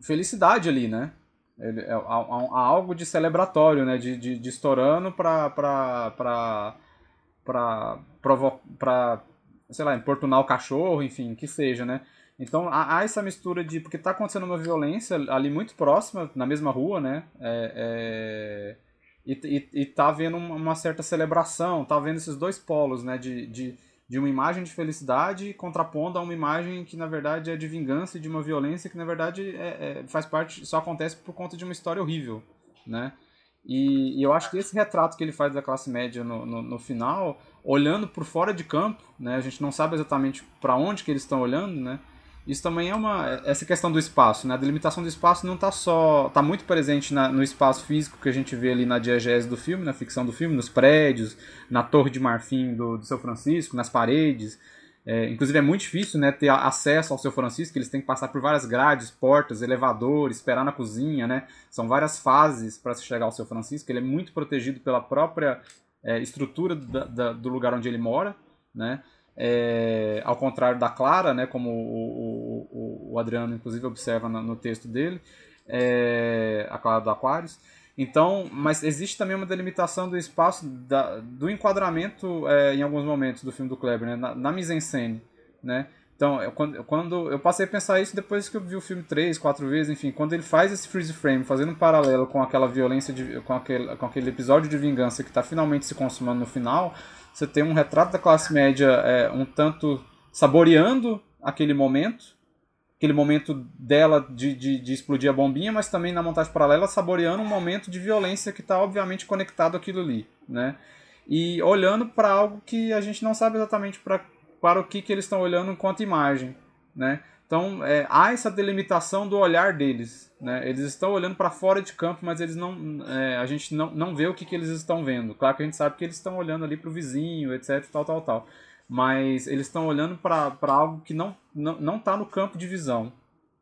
C: felicidade ali, né? Há, algo de celebratório, né? De, de, de estourando para para sei lá, importunar o cachorro, enfim, que seja, né? Então há, essa mistura de. Porque tá acontecendo uma violência ali muito próxima, na mesma rua, né? É, é, e, e, e tá havendo uma certa celebração, tá havendo esses dois polos, né? De, de, de uma imagem de felicidade contrapondo a uma imagem que na verdade é de vingança e de uma violência que na verdade é, é, faz parte, só acontece por conta de uma história horrível, né? E, e, eu acho que esse retrato que ele faz da classe média no, no, no, final, olhando por fora de campo, né, a gente não sabe exatamente para onde que eles estão olhando, né? Isso também é uma essa questão do espaço, né? A delimitação do espaço não está só está muito presente na, no espaço físico que a gente vê ali na diegese do filme, na ficção do filme, nos prédios, na torre de marfim do, do São Francisco, nas paredes, é, inclusive é muito difícil né, ter acesso ao seu Francisco, eles têm que passar por várias grades, portas, elevadores, esperar na cozinha, né? São várias fases para se chegar ao seu Francisco. Ele é muito protegido pela própria é, estrutura da, da, do lugar onde ele mora, né? É, ao contrário da Clara, né, como o, o, o Adriano inclusive observa no, no texto dele, é, a Clara do Aquários. Então, mas existe também uma delimitação do espaço, da, do enquadramento é, em alguns momentos do filme do Kleber, né? na, na mise-en-scène, né? Então, eu, quando, quando eu passei a pensar isso depois que eu vi o filme três, quatro vezes, enfim, quando ele faz esse freeze frame, fazendo um paralelo com aquela violência, de, com, aquele, com aquele episódio de vingança que está finalmente se consumando no final, você tem um retrato da classe média é, um tanto saboreando aquele momento, aquele momento dela de, de, de, explodir a bombinha, mas também na montagem paralela saboreando um momento de violência que está obviamente conectado àquilo ali, né? E olhando para algo que a gente não sabe exatamente pra, para o que, que eles estão olhando enquanto imagem, né? Então é, há essa delimitação do olhar deles, né? Eles estão olhando para fora de campo, mas eles não, é, a gente não, não vê o que, que eles estão vendo. Claro que a gente sabe que eles estão olhando ali para o vizinho, etc, tal, tal, tal mas eles estão olhando para algo que não não está no campo de visão,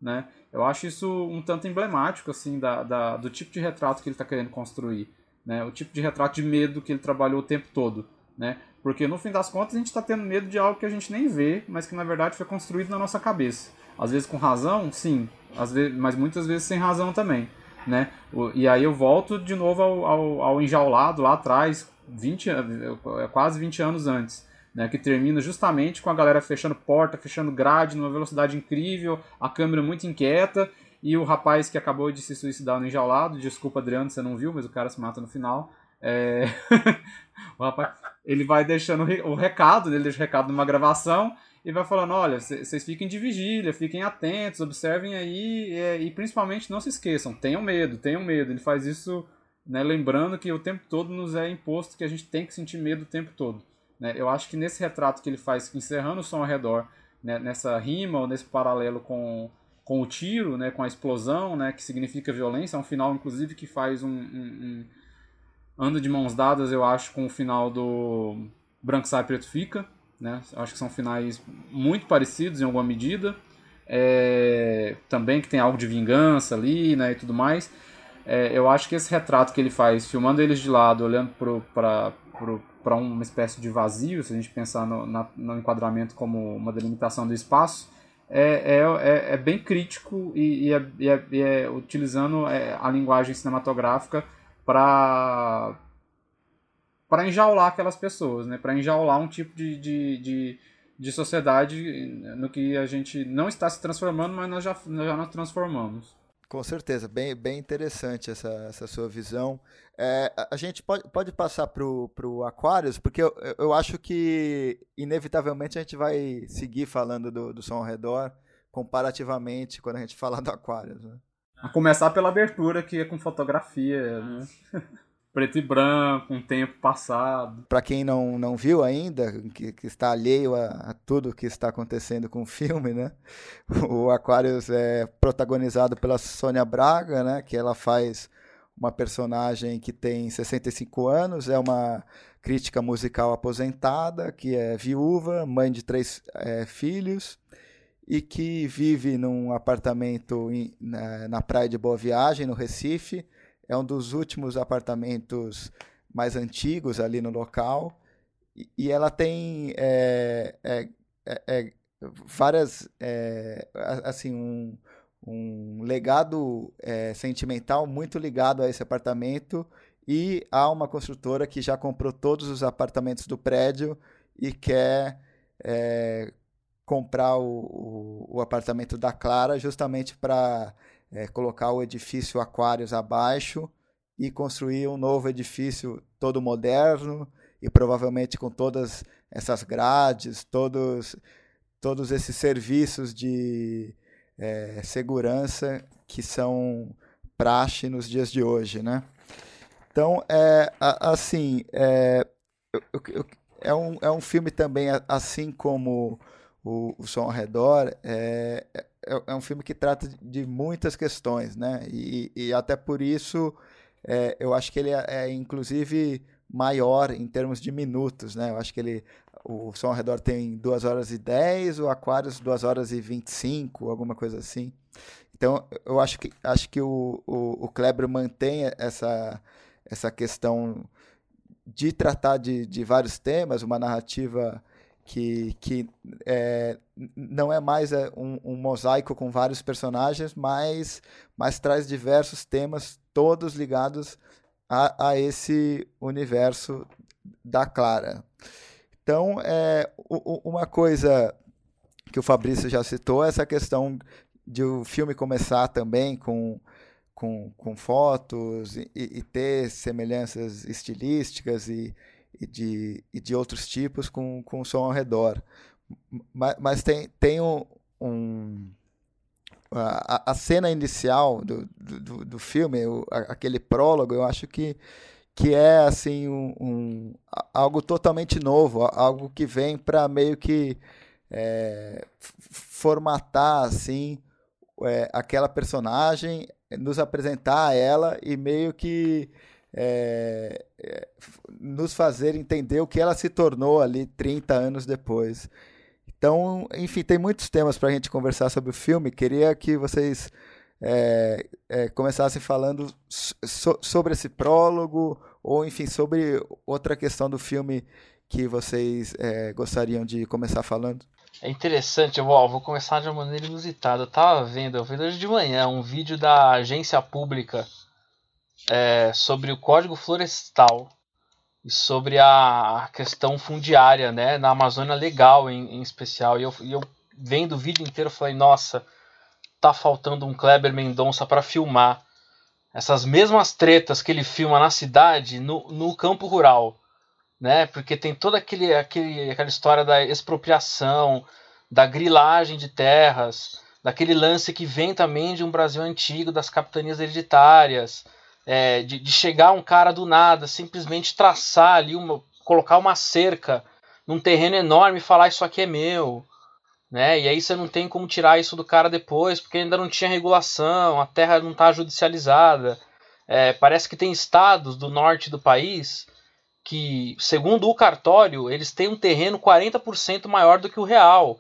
C: né? Eu acho isso um tanto emblemático assim da, da do tipo de retrato que ele está querendo construir, né? O tipo de retrato de medo que ele trabalhou o tempo todo, né? Porque no fim das contas a gente está tendo medo de algo que a gente nem vê, mas que na verdade foi construído na nossa cabeça. Às vezes com razão, sim, às vezes, mas muitas vezes sem razão também. Né? E aí eu volto de novo ao, ao, ao enjaulado lá atrás, 20, quase 20 anos antes. Né, que termina justamente com a galera fechando porta, fechando grade numa velocidade incrível, a câmera muito inquieta e o rapaz que acabou de se suicidar no enjaulado, desculpa Adriano, você não viu, mas o cara se mata no final. É... <laughs> o rapaz, ele vai deixando o recado, ele deixa o recado numa gravação e vai falando, olha, vocês fiquem de vigília, fiquem atentos, observem aí e, e, principalmente não se esqueçam, tenham medo, tenham medo. Ele faz isso né, lembrando que o tempo todo nos é imposto que a gente tem que sentir medo o tempo todo. Né? Eu acho que nesse retrato que ele faz, encerrando o som ao redor, né, nessa rima ou nesse paralelo com com o tiro, né, com a explosão, né, que significa violência. É um final, inclusive, que faz um, um, um anda de mãos dadas, eu acho, com o final do Branco Sai Preto Fica. Né? Acho que são finais muito parecidos em alguma medida. É, também que tem algo de vingança ali né, e tudo mais. É, eu acho que esse retrato que ele faz, filmando eles de lado, olhando para uma espécie de vazio, se a gente pensar no, na, no enquadramento como uma delimitação do espaço, é, é, é, é bem crítico e, e, é, e é, e é utilizando é, a linguagem cinematográfica para para enjaular aquelas pessoas, né? para enjaular um tipo de, de, de, de, sociedade no que a gente não está se transformando, mas nós já, nós já nos transformamos.
B: Com certeza, bem, bem interessante essa, essa sua visão. É, a gente pode, pode passar para o Aquarius, porque eu, eu acho que, inevitavelmente, a gente vai seguir falando do, do som ao redor, comparativamente, quando a gente <laughs> falar do Aquarius. Né?
C: A começar pela abertura, que é com fotografia, né? <laughs> preto e branco, um tempo passado.
B: Para quem não, não viu ainda, que, que está alheio a, a, tudo que está acontecendo com o filme, né? <laughs> O Aquarius é protagonizado pela Sônia Braga, né? Que ela faz uma personagem que tem 65 anos, é uma crítica musical aposentada, que é viúva, mãe de três é, filhos e que vive num apartamento na, na praia de Boa Viagem, no Recife é um dos últimos apartamentos mais antigos ali no local. E, ela tem é, é, é, é várias. É, assim, um, um legado sentimental muito ligado a esse apartamento. E há uma construtora que já comprou todos os apartamentos do prédio e quer comprar o, o, o apartamento da Clara justamente para é, colocar o edifício Aquários abaixo e construir um novo edifício todo moderno e provavelmente com todas essas grades, todos, todos esses serviços de é, segurança que são praxe nos dias de hoje, né? Então, é, assim, é, é, um, é um filme também, assim como o, o Som ao Redor, é, é, é, um filme que trata de muitas questões, né? E, e até por isso é, eu acho que ele é, é, inclusive maior em termos de minutos, né? Eu acho que ele o Som ao Redor tem 2 horas e 10, o Aquarius 2 horas e 25, alguma coisa assim. Então, eu acho que, acho que o, o, o Kleber mantém essa, essa questão de tratar de, de vários temas, uma narrativa que, que é, não é mais é, um, um, mosaico com vários personagens, mas, mas traz diversos temas, todos ligados a, a esse universo da Clara. Então, é, uma coisa que o Fabrício já citou é essa questão de o filme começar também com, com, com fotos e, e ter semelhanças estilísticas e, e de, e de outros tipos com, com som ao redor. Mas, mas tem, tem um, um a, a, cena inicial do, do, do filme, o, aquele prólogo, eu acho que, que é assim um, um algo totalmente novo, algo que vem para meio que é, formatar assim é, aquela personagem, nos apresentar ela e meio que é, nos fazer entender o que ela se tornou ali 30 anos depois. Então, enfim, tem muitos temas para a gente conversar sobre o filme. Queria que vocês é, é, começassem falando so, sobre esse prólogo, ou enfim, sobre outra questão do filme que vocês é, gostariam de começar falando?
D: É interessante, eu vou, vou, começar de uma maneira inusitada. Eu tava vendo, eu vi hoje de manhã um vídeo da agência pública é, sobre o Código Florestal e sobre a questão fundiária, né, na Amazônia Legal em, em especial. E eu, e eu vendo o vídeo inteiro falei, nossa, tá faltando um Kleber Mendonça para filmar essas mesmas tretas que ele filma na cidade no, no campo rural né? Porque tem toda aquele, aquele, aquela história da expropriação, da grilagem de terras, daquele lance que vem também de um Brasil antigo, das capitanias hereditárias, é, de, de, chegar um cara do nada, simplesmente traçar ali, uma, colocar uma cerca num terreno enorme e falar isso aqui é meu. Né? E aí você não tem como tirar isso do cara depois, porque ainda não tinha regulação, a terra não está judicializada. É, parece que tem estados do norte do país que, segundo o cartório, eles têm um terreno 40% maior do que o real,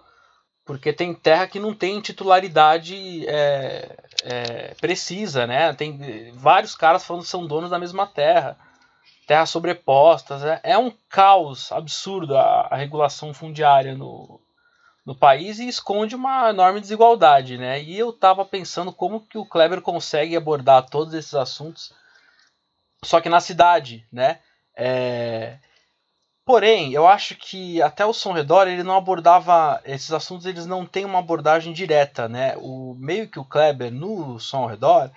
D: porque tem terra que não tem titularidade é, é, precisa, né? Tem vários caras falando que são donos da mesma terra, terras sobrepostas. É, é um caos absurdo a, a regulação fundiária no, no país e esconde uma enorme desigualdade, né? E eu estava pensando como que o Kleber consegue abordar todos esses assuntos, só que na cidade, né? É... Porém, eu acho que até o Som Redor ele não abordava esses assuntos, eles não têm uma abordagem direta, né? O meio que o Kleber no Som Redor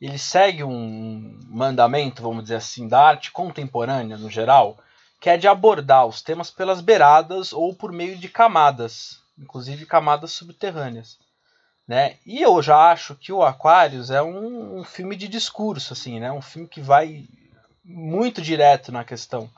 D: ele segue um mandamento, vamos dizer assim, da arte contemporânea no geral, que é de abordar os temas pelas beiradas ou por meio de camadas, inclusive camadas subterrâneas. Né? E eu já acho que o Aquarius é um, um filme de discurso, assim, né? um filme que vai muito direto na questão.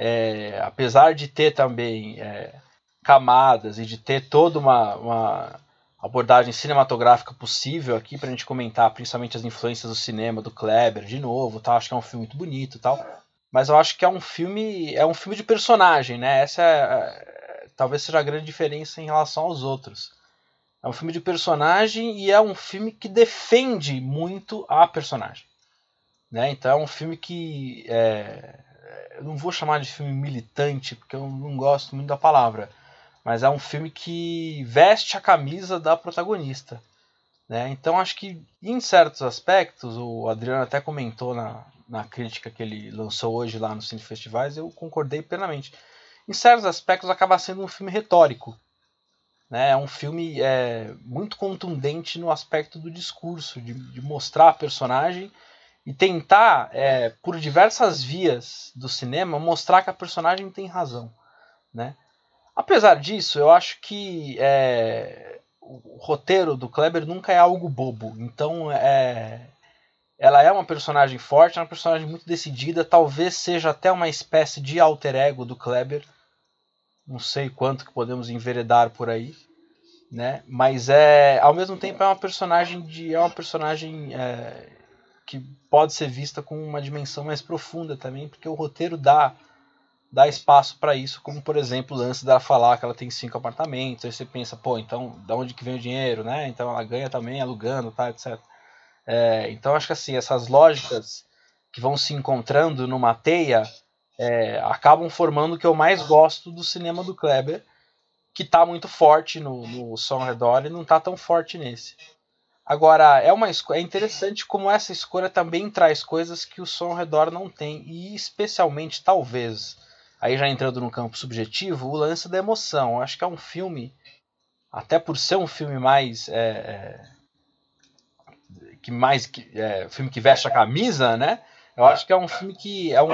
D: É, apesar de ter também é, camadas e de ter toda uma, uma abordagem cinematográfica possível aqui para a gente comentar, principalmente as influências do cinema do Kleber de novo, tá? Acho que é um filme muito bonito, tal. Mas eu acho que é um filme, é um filme de personagem, né? Essa é, é, talvez seja a grande diferença em relação aos outros. É um filme de personagem e é um filme que defende muito a personagem. Né? Então é um filme que. É, eu não vou chamar de filme militante, porque eu não gosto muito da palavra. Mas é um filme que veste a camisa da protagonista. Né? Então acho que em certos aspectos, o Adriano até comentou na, na crítica que ele lançou hoje lá no Cine Festivais, eu concordei plenamente. Em certos aspectos acaba sendo um filme retórico. Né? É um filme é, muito contundente no aspecto do discurso, de, de mostrar a personagem e tentar, é, por diversas vias do cinema, mostrar que a personagem tem razão. Né? Apesar disso, eu acho que é, o roteiro do Kleber nunca é algo bobo. Então, é, ela é uma personagem forte, é uma personagem muito decidida. Talvez seja até uma espécie de alter ego do Kleber. Não sei quanto que podemos enveredar por aí, né? Mas é, ao mesmo tempo é uma personagem de, é uma personagem é, que pode ser vista com uma dimensão mais profunda também, porque o roteiro dá dá espaço para isso, como por exemplo o lance dela falar que ela tem cinco apartamentos, aí você pensa, pô, então da onde que vem o dinheiro, né? Então ela ganha também alugando, tá, etc. É, então acho que assim essas lógicas que vão se encontrando numa teia é, acabam formando o que eu mais gosto do cinema do Kleber, que está muito forte no, no Som Redor e não está tão forte nesse. Agora, é uma é interessante como essa escolha também traz coisas que o som ao redor não tem, e especialmente, talvez, aí já entrando no campo subjetivo, o lance da emoção. Eu acho que é um filme, até por ser um filme mais. É, é, que mais que, é, filme que veste a camisa, né? Eu acho que é um filme que é um,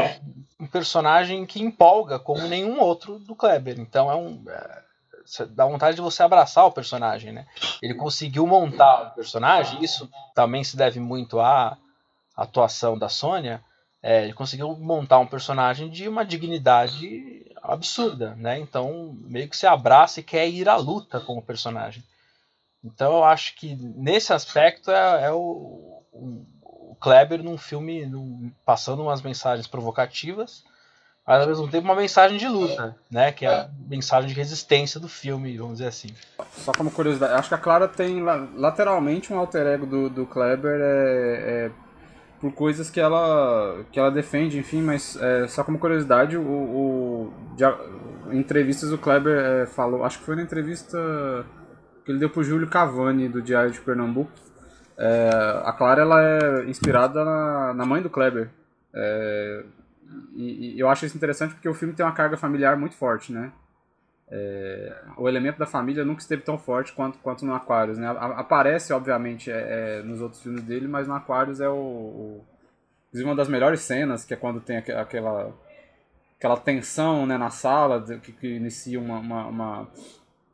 D: um personagem que empolga como nenhum outro do Kleber. Então é um. É, dá vontade de você abraçar o personagem, né? Ele conseguiu montar o personagem, isso também se deve muito à atuação da Sônia. É, ele conseguiu montar um personagem de uma dignidade absurda, né? Então meio que se abraça e quer ir à luta com o personagem. Então eu acho que nesse aspecto é, é o, o, Kleber num filme num, passando umas mensagens provocativas mas ao mesmo tempo uma mensagem de luta, né? Que é a mensagem de resistência do filme, vamos dizer assim.
C: Só como curiosidade, acho que a Clara tem lateralmente um alter ego do, do Kleber, é, é por coisas que ela, que ela defende, enfim, mas é, só como curiosidade, o, o de, em entrevistas o Kleber é, falou, acho que foi na entrevista que ele deu pro Júlio Cavani, do Diário de Pernambuco, é, a Clara ela é inspirada na, na mãe do Kleber. É, e, e, eu acho isso interessante porque o filme tem uma carga familiar muito forte, né? É, o elemento da família nunca esteve tão forte quanto, quanto no Aquarius, né? Aparece, obviamente, é, é, nos outros filmes dele, mas no Aquarius é o, o uma das melhores cenas, que é quando tem aquela aquela tensão né, na sala que, que inicia uma, uma, uma,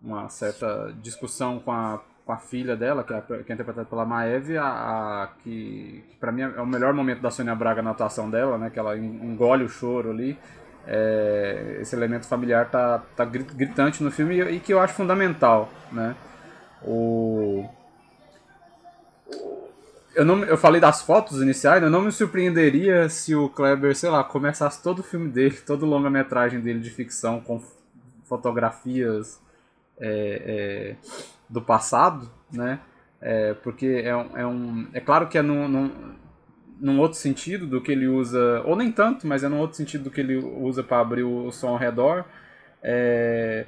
C: uma, certa discussão com a, com a filha dela, que é, que é interpretada pela Maeve, a, a que, que para mim é o melhor momento da Sônia Braga na atuação dela, né, que ela engole o choro ali. É, esse elemento familiar tá, tá gritante no filme e, e, que eu acho fundamental, né? O, eu, não, eu falei das fotos iniciais, eu não me surpreenderia se o Kleber, sei lá, começasse todo o filme dele, <laughs> todo longa-metragem dele de ficção com fotografias é, é, do passado, né? É, porque é, um, é um. É claro que é num, num, num outro sentido do que ele usa, ou nem tanto, mas é num outro sentido do que ele usa para abrir o som ao redor. É,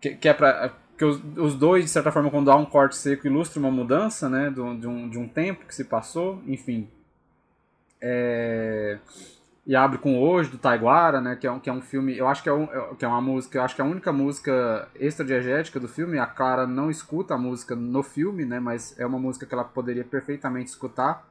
C: que, que, é para que os, os, dois, de certa forma, quando dá um corte seco, ilustram uma mudança né, do, de, um, de um tempo que se passou, enfim. É, e abre com Hoje, do Taiguara, né, que, é um, que é um filme, eu acho que é, um, é, que é uma música, eu acho que é a única música extra-diegética do filme, a Clara não escuta a música no filme, né, mas é uma música que ela poderia perfeitamente escutar,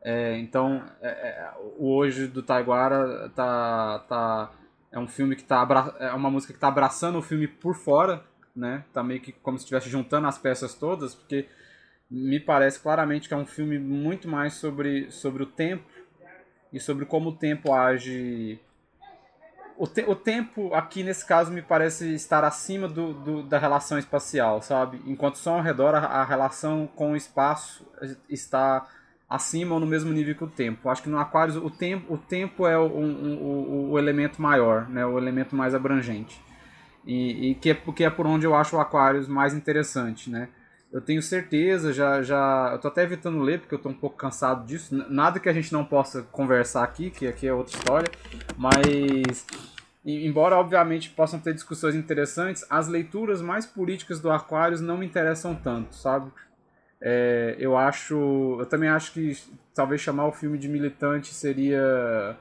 C: é, então, é, é, o Hoje do Taiguara tá, tá, é um filme que tá é uma música que está abraçando o filme por fora, né? Tá meio que como se estivesse juntando as peças todas, porque me parece claramente que é um filme muito mais sobre, sobre o tempo e sobre como o tempo age. O, te, o tempo aqui nesse caso me parece estar acima do, do da relação espacial, sabe? Enquanto só ao redor a, a relação com o espaço está acima ou no mesmo nível que o tempo. Acho que no Aquarius o tempo, o tempo é o, o, o elemento maior, né? o elemento mais abrangente. E, e que, é, que é por onde eu acho o Aquarius mais interessante. Né? Eu tenho certeza, já, já. Eu tô até evitando ler porque eu tô um pouco cansado disso. Nada que a gente não possa conversar aqui, que aqui é outra história, mas. Embora, obviamente, possam ter discussões interessantes, as leituras mais políticas do Aquarius não me interessam tanto, sabe? É, eu acho. Eu também acho que talvez chamar o filme de militante seria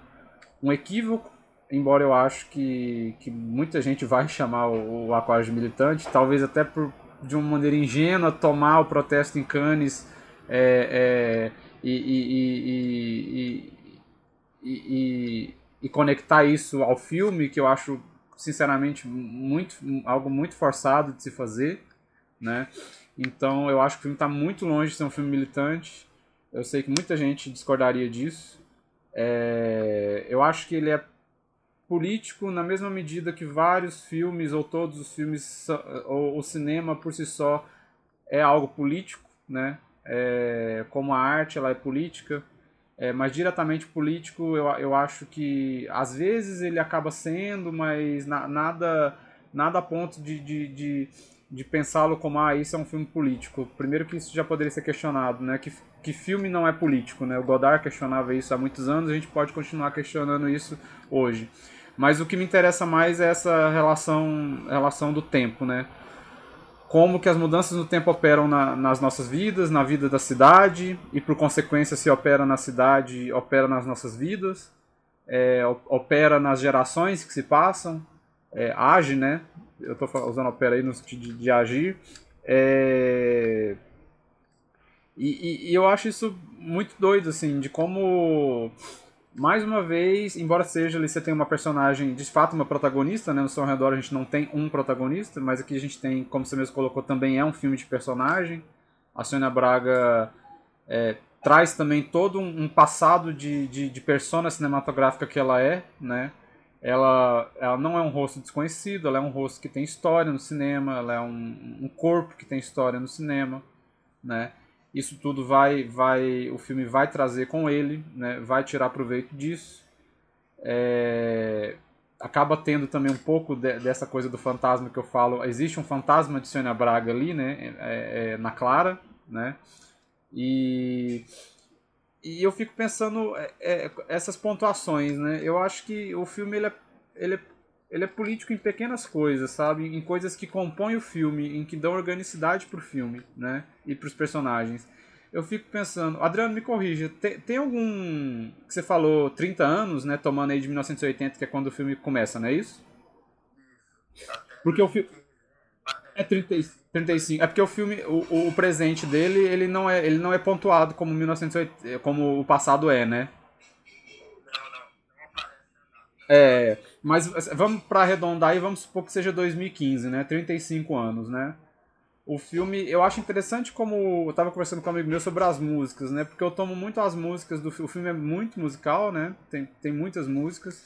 C: um equívoco, embora eu acho que, que muita gente vai <laughs> chamar o, o Aquário de militante, talvez até por de uma maneira ingênua tomar o protesto em Cannes é, é, e, e, e, e, conectar isso ao filme, que eu acho sinceramente muito algo muito forçado de se fazer, né? Então eu acho que o filme está muito longe de ser um filme militante. Eu sei que muita gente discordaria disso. É... Eu acho que ele é político na mesma medida que vários filmes ou todos os filmes ou o cinema por si só é algo político, né? É... como a arte ela é política. É, mas diretamente político, eu, eu acho que às vezes ele acaba sendo, mas na, nada, nada a ponto de, de, de de pensá-lo como ah, isso é um filme político. Primeiro que isso já poderia ser questionado, né? Que, que filme não é político, né? O Godard questionava isso há muitos anos, a gente pode continuar questionando isso hoje. Mas o que me interessa mais é essa relação, relação do tempo, né? Como que as mudanças no tempo operam na, nas nossas vidas, na vida da cidade, e por consequência se opera na cidade, opera nas nossas vidas, é, opera nas gerações que se passam, é, age, né? eu estou usando opera aí no sentido de, de agir. É... E, e, e, eu acho isso muito doido, assim, de como, mais uma vez, embora seja ali você tem uma personagem, de fato, uma protagonista, né? No seu redor a gente não tem um protagonista, mas aqui a gente tem, como você mesmo colocou, também é um filme de personagem. A Sônia Braga é, traz também todo um, um passado de, de, de persona cinematográfica que ela é, né? ela, ela não é um rosto desconhecido, ela é um rosto que tem história no cinema, ela é um, um corpo que tem história no cinema, né? Isso tudo vai, vai, o filme vai trazer com ele, né? Vai tirar proveito disso. É, acaba tendo também um pouco de, dessa coisa do fantasma que eu falo. Existe um fantasma de Sônia Braga ali, né? É, é, na Clara, né? E e eu fico pensando é, é, essas pontuações, né? Eu acho que o filme ele é, ele é, ele é político em pequenas coisas, sabe? Em coisas que compõem o filme, em que dão organicidade pro filme, né? E pros personagens. Eu fico pensando, Adriano, me corrija, tem, tem algum. que você falou 30 anos, né? Tomando aí de 1980, que é quando o filme começa, não é isso? Porque o filme. É 35. 35. É porque o filme, o, o presente dele, ele não é, ele não é pontuado como 1980, como o passado é, né? É, mas vamos para arredondar e vamos supor que seja 2015, né? 35 anos, né? O filme, eu acho interessante como eu tava conversando com um amigo meu sobre as músicas, né? Porque eu tomo muito as músicas do o filme é muito musical, né? Tem, tem muitas músicas.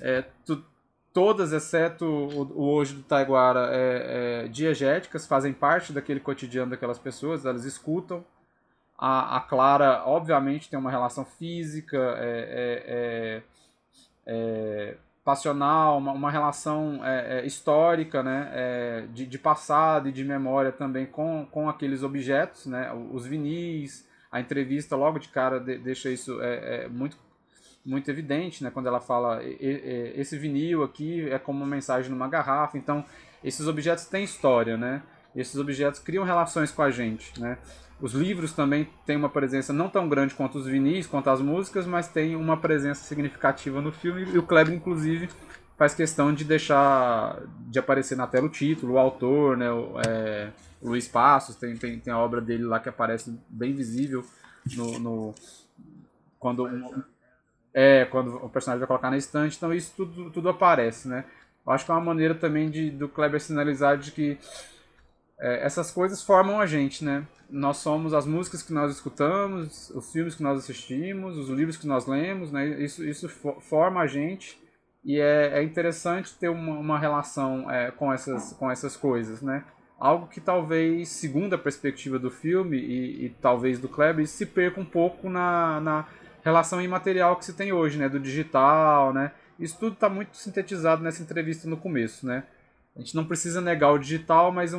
C: É, tu, todas, exceto o, o Hoje do Taiguara, é, é, diegéticas, fazem parte daquele cotidiano daquelas pessoas, elas escutam. A, a Clara, obviamente, tem uma relação física, é, é, é, é passional, uma, uma relação histórica, né, de, de passado e de memória também com, com aqueles objetos, né, os vinis, a entrevista logo de cara de, deixa isso é, muito muito evidente, né? Quando ela fala esse vinil aqui é como uma mensagem numa garrafa. Então, esses objetos têm história, né? Esses objetos criam relações com a gente, né? Os livros também têm uma presença não tão grande quanto os vinis, quanto as músicas, mas tem uma presença significativa no filme. E o Kleber, inclusive, faz questão de deixar de aparecer na tela o título, o autor, né? O, é, Luiz Passos tem, tem, tem a obra dele lá que aparece bem visível no, no quando é, quando o personagem vai colocar na estante, então isso tudo, tudo aparece, né? Eu acho que é uma maneira também de, do Kleber sinalizar de que é, essas coisas formam a gente, né? Nós somos as músicas que nós escutamos, os filmes que nós assistimos, os livros que nós lemos, né? Isso, isso forma a gente e é, é interessante ter uma, uma relação é, com, essas, com essas coisas, né? Algo que talvez, segundo a perspectiva do filme e, e talvez do Kleber, se perca um pouco na, na relação imaterial que se tem hoje, né, do digital, né? Isso tudo está muito sintetizado nessa entrevista no começo, né? A gente não precisa negar o digital, mas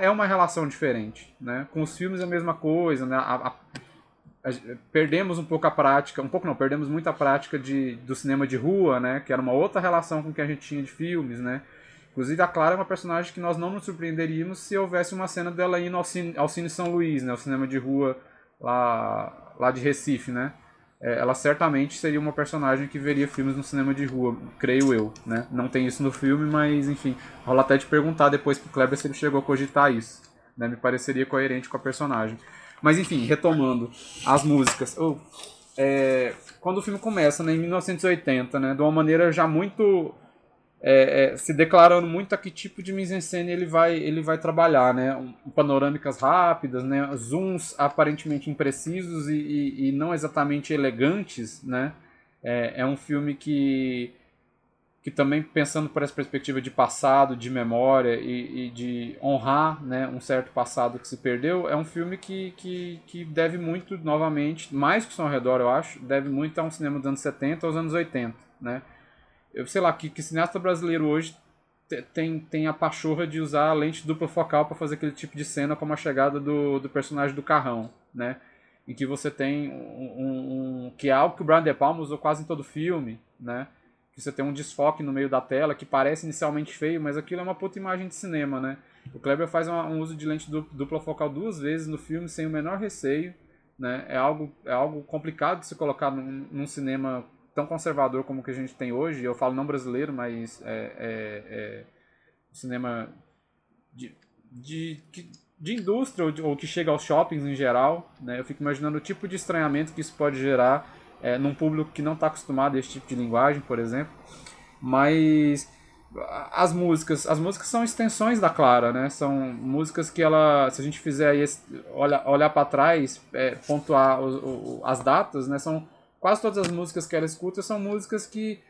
C: é uma relação diferente, né? Com os filmes é a mesma coisa, né? A, a, a, perdemos um pouco a prática, um pouco não, perdemos muita prática de, do cinema de rua, né? Que era uma outra relação com o que a gente tinha de filmes, né? Inclusive a Clara é uma personagem que nós não nos surpreenderíamos se houvesse uma cena dela indo ao Cine, ao Cine São Luís, né? O cinema de rua lá, lá de Recife, né? É, ela certamente seria uma personagem que veria filmes no cinema de rua, creio eu, né? Não tem isso no filme, mas enfim, rola até de perguntar depois pro Kleber se ele chegou a cogitar isso, né? Me pareceria coerente com a personagem. Mas enfim, retomando as músicas. Oh, é, quando o filme começa, né, em 1980, né, de uma maneira já muito é, é, se declarando muito a que tipo de mise-en-scène ele vai, ele vai trabalhar, né? Um, panorâmicas rápidas, né? Zooms aparentemente imprecisos e, e, e não exatamente elegantes, né? É, é, um filme que, que também pensando por essa perspectiva de passado, de memória e, e, de honrar né, um certo passado que se perdeu, é um filme que, que, que deve muito, novamente, mais que o Som ao Redor, eu acho, deve muito a um cinema dos anos 70 aos anos 80, né? Eu sei lá, que, que cineasta brasileiro hoje tem, tem a pachorra de usar a lente dupla focal para fazer aquele tipo de cena como a chegada do, do personagem do carrão, né? Em que você tem um, um, um que é algo que o Brian De Palma usou quase em todo filme, né? Que você tem um desfoque no meio da tela que parece inicialmente feio, mas aquilo é uma puta imagem de cinema, né? O Kleber faz uma, um uso de lente dupla focal duas vezes no filme sem o menor receio, né? É algo, é algo complicado de se colocar num, num cinema tão conservador como o que a gente tem hoje, eu falo não brasileiro, mas é, é, é cinema de, de, de indústria ou, que chega aos shoppings em geral, né? eu fico imaginando o tipo de estranhamento que isso pode gerar é, num público que não está acostumado a esse tipo de linguagem, por exemplo. Mas as músicas, as músicas são extensões da Clara, né? São músicas que ela, se a gente fizer aí, olhar, para trás, é, pontuar os, as datas, né? São quase todas as músicas que ela escuta são músicas que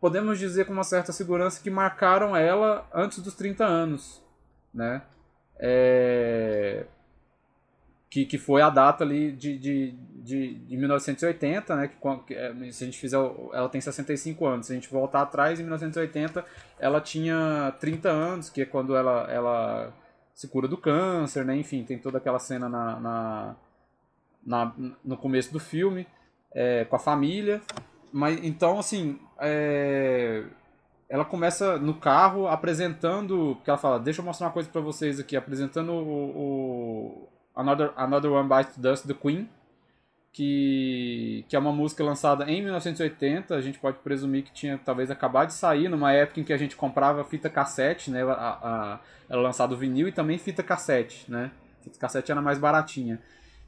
C: podemos dizer com uma certa segurança que marcaram ela antes dos 30 anos, né? É... Que, que foi a data ali de, de, de, de 1980, né? Que, é, se a gente fizer. Ela tem 65 anos. Se a gente voltar atrás, em 1980, ela tinha 30 anos, que é quando ela, ela se cura do câncer, né? Enfim, tem toda aquela cena na, na na, no começo do filme, é, com a família. Mas então, assim, é, ela começa no carro apresentando, porque ela fala, deixa eu mostrar uma coisa para vocês aqui, apresentando o, o, Another, Another One Bites the Dust do Queen, que, que é uma música lançada em 1980, a gente pode presumir que tinha talvez acabado de sair, numa época em que a gente comprava fita cassete, né, a, a, era lançado vinil e também fita cassete, né, fita cassete era mais baratinha.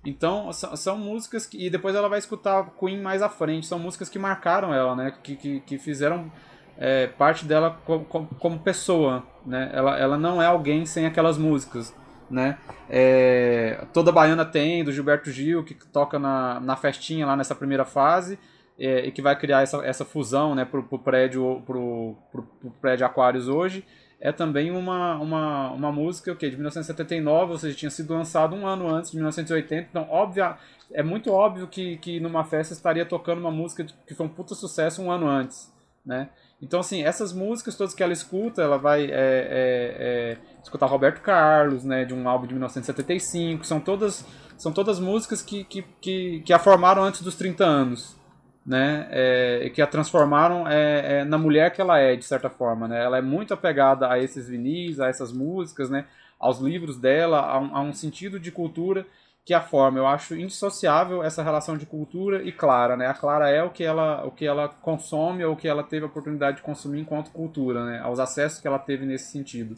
C: Então, são, músicas que. E depois ela vai escutar Queen mais à frente. São músicas que marcaram ela, né? Que, que, que fizeram é, parte dela como, como, como, pessoa, né? Ela, ela não é alguém sem aquelas músicas, né? É, toda baiana tem, do Gilberto Gil, que toca na, na festinha lá nessa primeira fase. É, e que vai criar essa, essa fusão né, pro, pro prédio pro, pro, pro prédio Aquários hoje é também uma, uma, uma música okay, de 1979, ou seja, tinha sido lançado um ano antes de 1980. Então, óbvio, é muito óbvio que, que numa festa estaria tocando uma música que foi um puta sucesso um ano antes. Né? Então, assim, essas músicas todas que ela escuta, ela vai é, é, é, escutar Roberto Carlos, né, de um álbum de 1975, são todas, são todas músicas que, que, que, que a formaram antes dos 30 anos né, é, que a transformaram é, é, na mulher que ela é, de certa forma, né, ela é muito apegada a esses vinis, a essas músicas, né, aos livros dela, a um, a um sentido de cultura que a forma. Eu acho indissociável essa relação de cultura e Clara, né, a Clara é o que ela, o que ela consome ou o que ela teve a oportunidade de consumir enquanto cultura, né, aos acessos que ela teve nesse sentido.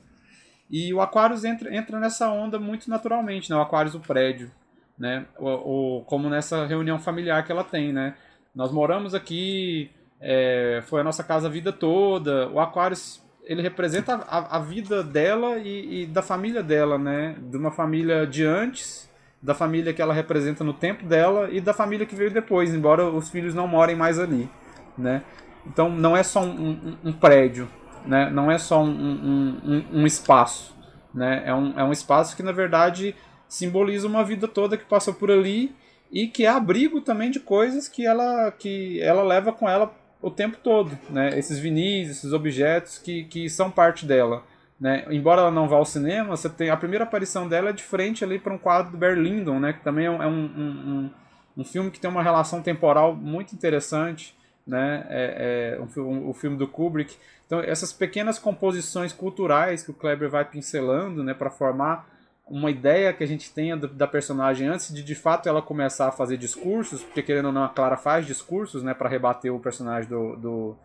C: E o Aquarius entra, entra nessa onda muito naturalmente, né, o Aquarius o prédio, né, o, o, como nessa reunião familiar que ela tem, né, nós moramos aqui, é, foi a nossa casa a vida toda. O Aquarius ele representa a, a vida dela e, e, da família dela, né? De uma família de antes, da família que ela representa no tempo dela e da família que veio depois, embora os filhos não morem mais ali, né? Então não é só um, um, um prédio, né? Não é só um, um, espaço, né? É um, é um espaço que na verdade simboliza uma vida toda que passou por ali e que é abrigo também de coisas que ela, que ela leva com ela o tempo todo, né? Esses vinis, esses objetos que, que são parte dela, né? Embora ela não vá ao cinema, você tem a primeira aparição dela é de frente ali para um quadro do Berlindon, né? Que também é um, é um, um, um, filme que tem uma relação temporal muito interessante, né? É, é um, o filme do Kubrick. Então essas pequenas composições culturais que o Kleber vai pincelando, né? Para formar uma ideia que a gente tenha da personagem antes de de fato ela começar a fazer discursos, porque querendo ou não, a Clara faz discursos, né, para rebater o personagem do, do,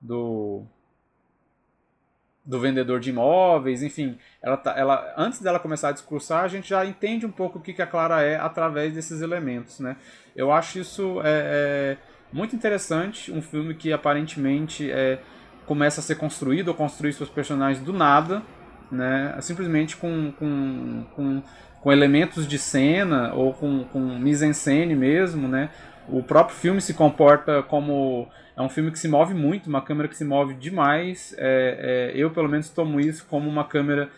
C: do, do vendedor de imóveis, enfim, ela, tá, ela antes dela começar a discursar, a gente já entende um pouco o que, que a Clara é através desses elementos, né? Eu acho isso é, é muito interessante, um filme que aparentemente é, começa a ser construído ou construir seus personagens do nada, né? Simplesmente com, com, com, com elementos de cena ou com, com mise-en-scène mesmo, né? O próprio filme se comporta como é um filme que se move muito, uma câmera que se move demais. É, é, eu pelo menos tomo isso como uma câmera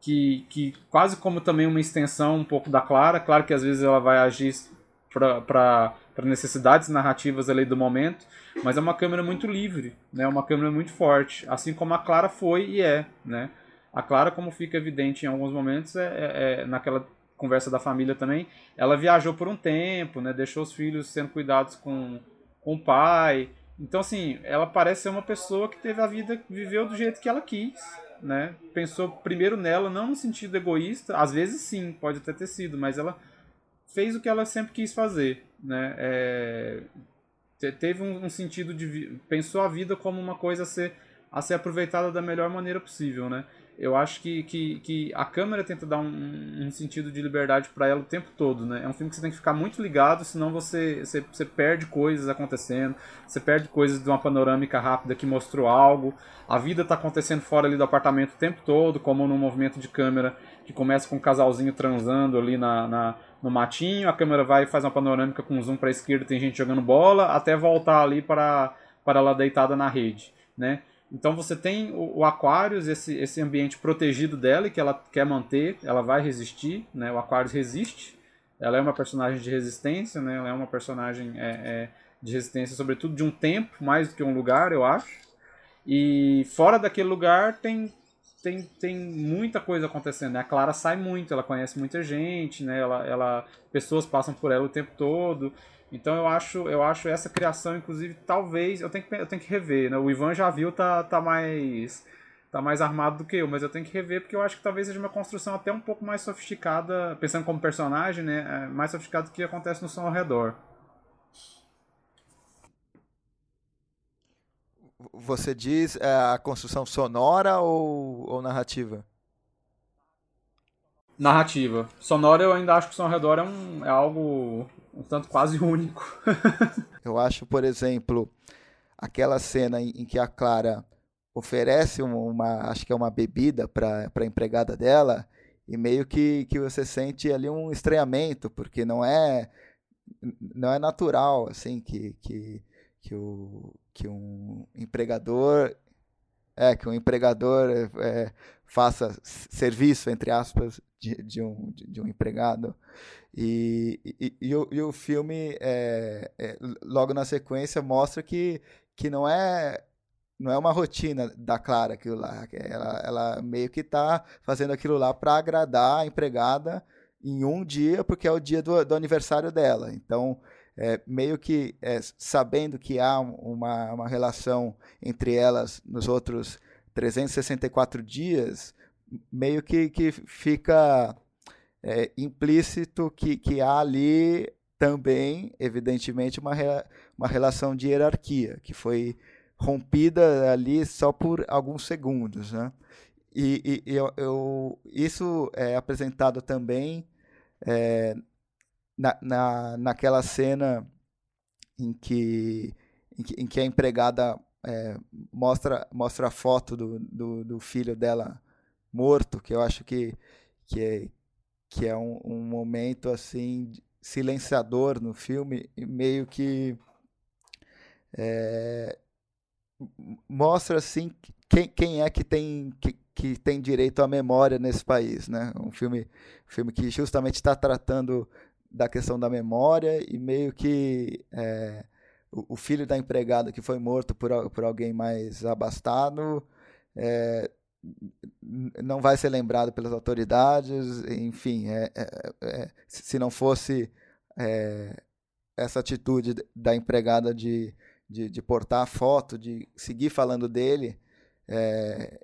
C: que, que quase como também uma extensão um pouco da Clara. Claro que às vezes ela vai agir para necessidades narrativas ali do momento, mas é uma câmera muito livre, né? Uma câmera muito forte, assim como a Clara foi e é, né? A Clara, como fica evidente em alguns momentos, é, é, é, naquela conversa da família também, ela viajou por um tempo, né? Deixou os filhos sendo cuidados com, com o pai. Então, assim, ela parece ser uma pessoa que teve a vida, viveu do jeito que ela quis, né? Pensou primeiro nela, não no sentido egoísta, às vezes sim, pode até ter sido, mas ela fez o que ela sempre quis fazer, né? É, teve um, um, sentido de pensou a vida como uma coisa a ser a ser aproveitada da melhor maneira possível, né? Eu acho que, que, que a câmera tenta dar um, um sentido de liberdade para ela o tempo todo, né? É um filme que você tem que ficar muito ligado, senão você, você, você perde coisas acontecendo, você perde coisas de uma panorâmica rápida que mostrou algo, a vida está acontecendo fora ali do apartamento o tempo todo, como num movimento de câmera que começa com um casalzinho transando ali na, na no matinho, a câmera vai e faz uma panorâmica com zoom para a esquerda, tem gente jogando bola, até voltar ali para, para ela deitada na rede, né? Então você tem o, o Aquarius, esse, esse ambiente protegido dela que ela quer manter, ela vai resistir, né? O Aquarius resiste, ela é uma personagem de resistência, né? Ela é uma personagem é, é, de resistência, sobretudo de um tempo, mais do que um lugar, eu acho. E fora daquele lugar tem tem, tem muita coisa acontecendo, né? A Clara sai muito, ela conhece muita gente, né? Ela, ela, pessoas passam por ela o tempo todo. Então eu acho, eu acho essa criação, inclusive, talvez eu tenho que, eu tenho que rever, né? O Ivan já viu, tá, tá mais tá mais armado do que eu, mas eu tenho que rever porque eu acho que talvez seja uma construção até um pouco mais sofisticada, pensando como personagem, né? É mais sofisticado do que acontece no som ao redor.
B: Você diz é, a construção sonora ou, ou narrativa?
C: Narrativa. Sonora eu ainda acho que o som ao redor é, um, é algo um tanto quase <laughs> único.
B: eu acho, por exemplo, aquela cena em, que a Clara oferece uma, acho que é uma bebida para a empregada dela e meio que, que você sente ali um estranhamento porque não é não é natural assim que, que, que, o, que um empregador é que um empregador é, faça serviço entre aspas de, de, um, de um empregado e, e, e, o, e o filme é, é, logo na sequência mostra que, que não é não é uma rotina da Clara aquilo lá. Ela, ela meio que está fazendo aquilo lá para agradar a empregada em um dia, porque é o dia do, do aniversário dela. Então, é, meio que é, sabendo que há uma, uma relação entre elas nos outros 364 dias, meio que, que fica é, implícito que, que há ali também, evidentemente, uma, uma relação de hierarquia, que foi rompida ali só por alguns segundos, né? E, e eu, eu, isso é apresentado também é, na, na, naquela cena em que, em que, em que a empregada é, mostra, mostra a foto do, do, do, filho dela morto, que eu acho que, que é, que é um, um momento assim silenciador no filme, e meio que é, mostra assim quem, quem é que tem que, que tem direito à memória nesse país, né? Um filme, filme que justamente está tratando da questão da memória e meio que é, o, filho da empregada que foi morto por, por alguém mais abastado é, não vai ser lembrado pelas autoridades, enfim, é, é, é se não fosse é, essa atitude da empregada de de, de portar a foto, de seguir falando dele, é,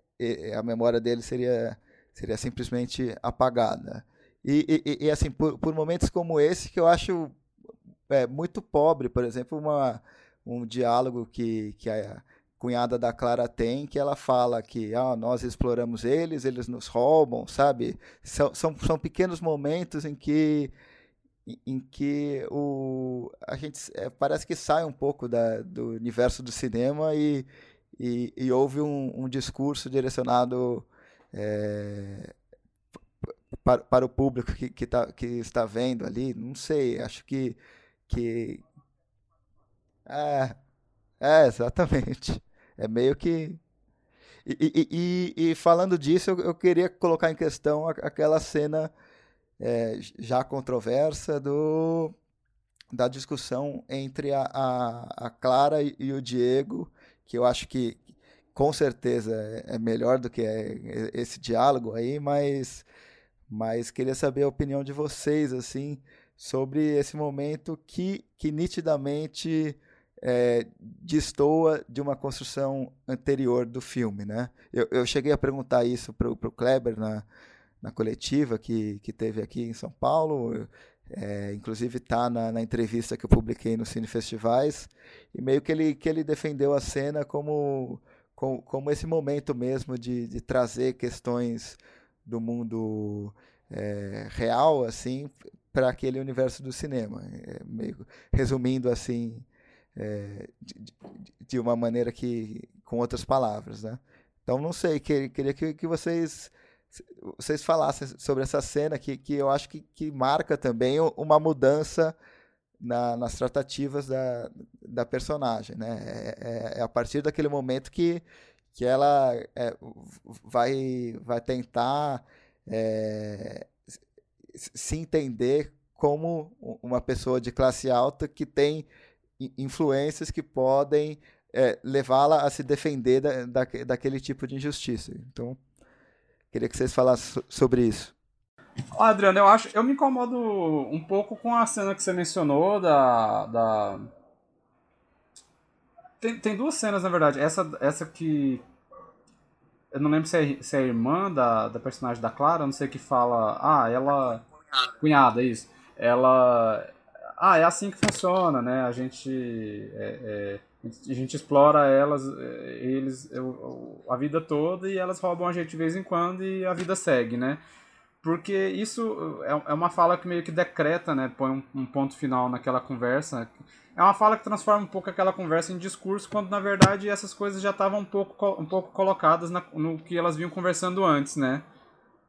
B: a memória dele seria, seria simplesmente apagada. E, e, e assim, por, por, momentos como esse, que eu acho é, muito pobre, por exemplo, uma, um diálogo que, que a cunhada da Clara tem, que ela fala que ah, nós exploramos eles, eles nos roubam, sabe? São, são, são pequenos momentos em que em que o, a gente é, parece que sai um pouco da, do universo do cinema e, e, e houve um, um, discurso direcionado é, para, para o público que, que, tá, que está vendo ali. Não sei, acho que. Que é, é exatamente. É meio que. E, e, e, e falando disso, eu, eu, queria colocar em questão aquela cena é, já controversa do, da discussão entre a, a, a, Clara e o Diego, que eu acho que com certeza é, é melhor do que é esse diálogo aí, mas, mas queria saber a opinião de vocês assim sobre esse momento que, que nitidamente é, destoa de uma construção anterior do filme, né? Eu, eu cheguei a perguntar isso para o Kleber na, na coletiva que, que teve aqui em São Paulo. É, inclusive está na, na, entrevista que eu publiquei no Cine Festivais, e meio que ele, que ele defendeu a cena como, como, como esse momento mesmo de, de trazer questões do mundo é, real assim para aquele universo do cinema. É, meio, resumindo assim, é, de, de, uma maneira que, com outras palavras. Né? Então, não sei, queria que, que vocês vocês falassem sobre essa cena que, que eu acho que, que marca também uma mudança na, nas tratativas da, da personagem. Né? É, é, é, a partir daquele momento que, que ela é, vai, vai tentar é, se entender como uma pessoa de classe alta que tem influências que podem é, levá-la a se defender da, da, daquele tipo de injustiça. Então, Queria que vocês falassem sobre isso.
C: Adriano, eu acho, eu me incomodo um pouco com a cena que você mencionou da, da... Tem, tem duas cenas, na verdade. Essa, essa que eu não lembro se é, se é a irmã da, da personagem da Clara, não sei que fala. Ah, ela. Cunhada. Cunhada, isso. Ela. Ah, é assim que funciona, né? A gente. É, é, a gente explora elas, é, eles, a vida toda e elas roubam a gente de vez em quando e a vida segue, né? Porque isso é, é uma fala que meio que decreta, né? Põe um, um ponto final naquela conversa é uma fala que transforma um pouco aquela conversa em discurso, quando na verdade essas coisas já estavam um pouco, um pouco colocadas na, no que elas vinham conversando antes, né?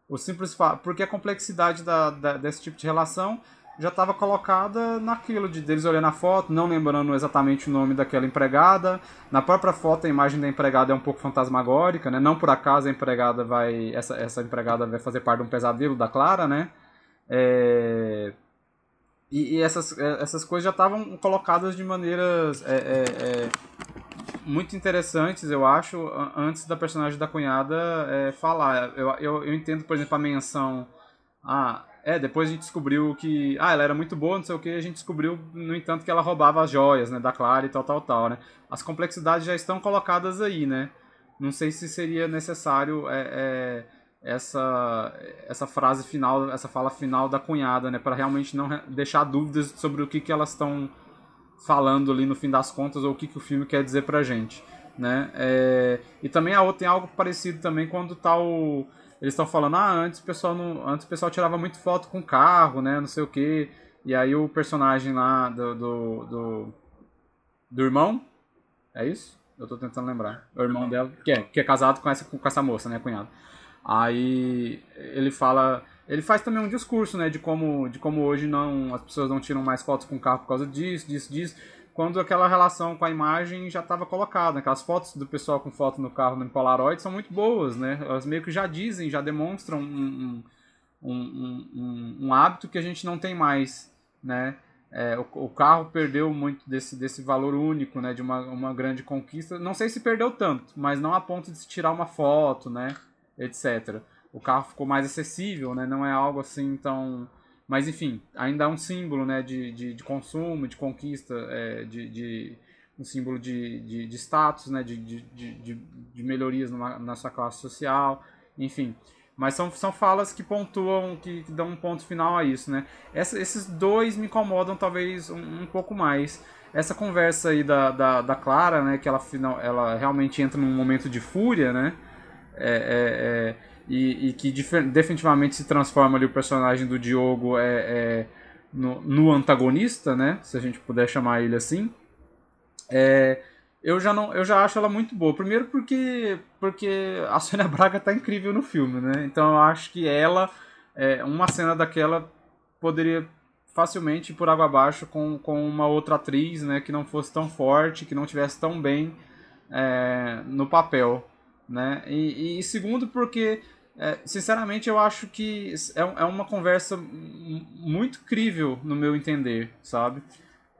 C: O simples porque a complexidade da, da, desse tipo de relação já estava colocada naquilo de deles olhando a foto, não lembrando exatamente o nome daquela empregada. Na própria foto a imagem da empregada é um pouco fantasmagórica, né? Não por acaso a empregada vai essa, essa empregada vai fazer parte de um pesadelo da Clara, né? É, e, essas, é, essas coisas já estavam colocadas de maneiras é, é, é, muito interessantes, eu acho, antes da personagem da cunhada é, falar. Eu, eu, eu entendo, por exemplo, a menção. Ah, é, depois a gente descobriu que. Ah, ela era muito boa, não sei o que, a gente descobriu, no entanto, que ela roubava as joias, né, da Clara e tal, tal, tal, né? As complexidades já estão colocadas aí, né? Não sei se seria necessário. É, é essa essa frase final, essa fala final da cunhada, né, para realmente não deixar dúvidas sobre o que, que elas estão falando ali no fim das contas ou o que, que o filme quer dizer pra gente, né? É, e também a outra tem algo parecido também quando tá o eles estão falando, ah, antes o pessoal não, antes o pessoal tirava muito foto com carro, né, não sei o que, e aí o personagem lá do do, do, do irmão, é isso? Eu tô tentando lembrar. O irmão dela, que é, que é casado com essa, com essa moça, né, cunhado. Aí ele fala, ele faz também um discurso, né, de como, de como hoje não as pessoas não tiram mais fotos com o carro por causa disso, disso, disso, quando aquela relação com a imagem já estava colocada. Aquelas fotos do pessoal com foto no carro no Polaroid são muito boas, né? Elas meio que já dizem, já demonstram um, um, um, um, hábito que a gente não tem mais, né? É, o, o, carro perdeu muito desse, desse valor único, né? De uma, uma grande conquista. Não sei se perdeu tanto, mas não a ponto de se tirar uma foto, né? Etc. O carro ficou mais acessível, né? Não é algo assim tão... Mas enfim, ainda é um símbolo né, de, de, de consumo, de conquista, é, de, de, um símbolo de, de, de status, né, de, de, de, melhorias numa, na sua classe social, enfim. Mas são, são falas que pontuam, que, que dão um ponto final a isso, né? Essa, esses dois me incomodam talvez um, um, pouco mais. Essa conversa aí da, da, da Clara, né, que ela, final, ela realmente entra num momento de fúria, né? É, é, é, e, e, que definitivamente se transforma ali o personagem do Diogo é, é, no, no, antagonista, né? Se a gente puder chamar ele assim. É, eu já não, eu já acho ela muito boa. Primeiro porque porque a <laughs> Sônia Braga tá incrível no filme, né? Então eu acho que ela uma cena daquela poderia facilmente por água abaixo com, com uma outra atriz, né, que não fosse tão forte, que não tivesse tão bem é, no papel né? E, e segundo porque é, sinceramente eu acho que é, é uma conversa muito crível no meu entender, sabe?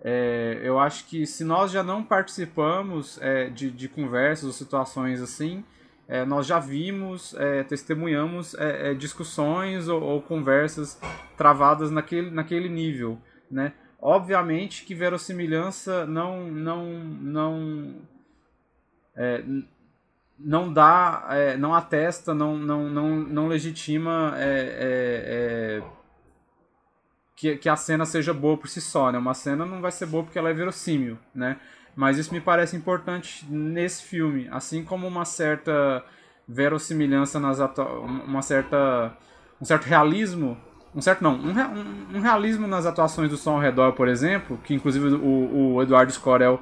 C: É, eu acho que se nós já não participamos é, de, de conversas ou situações assim, é, nós já vimos, é, testemunhamos é, é, discussões ou, ou, conversas travadas naquele, naquele nível, né? Obviamente que verossimilhança não não não não dá, é, não atesta, não, não, não, não legitima é, é, é, que, que a cena seja boa por si só, né? Uma cena não vai ser boa porque ela é verossímil, né? Mas isso me parece importante nesse filme, assim como uma certa verossimilhança nas uma certa um certo realismo um certo não um, um, um realismo nas atuações do som ao redor por exemplo que inclusive o, o Eduardo Scorel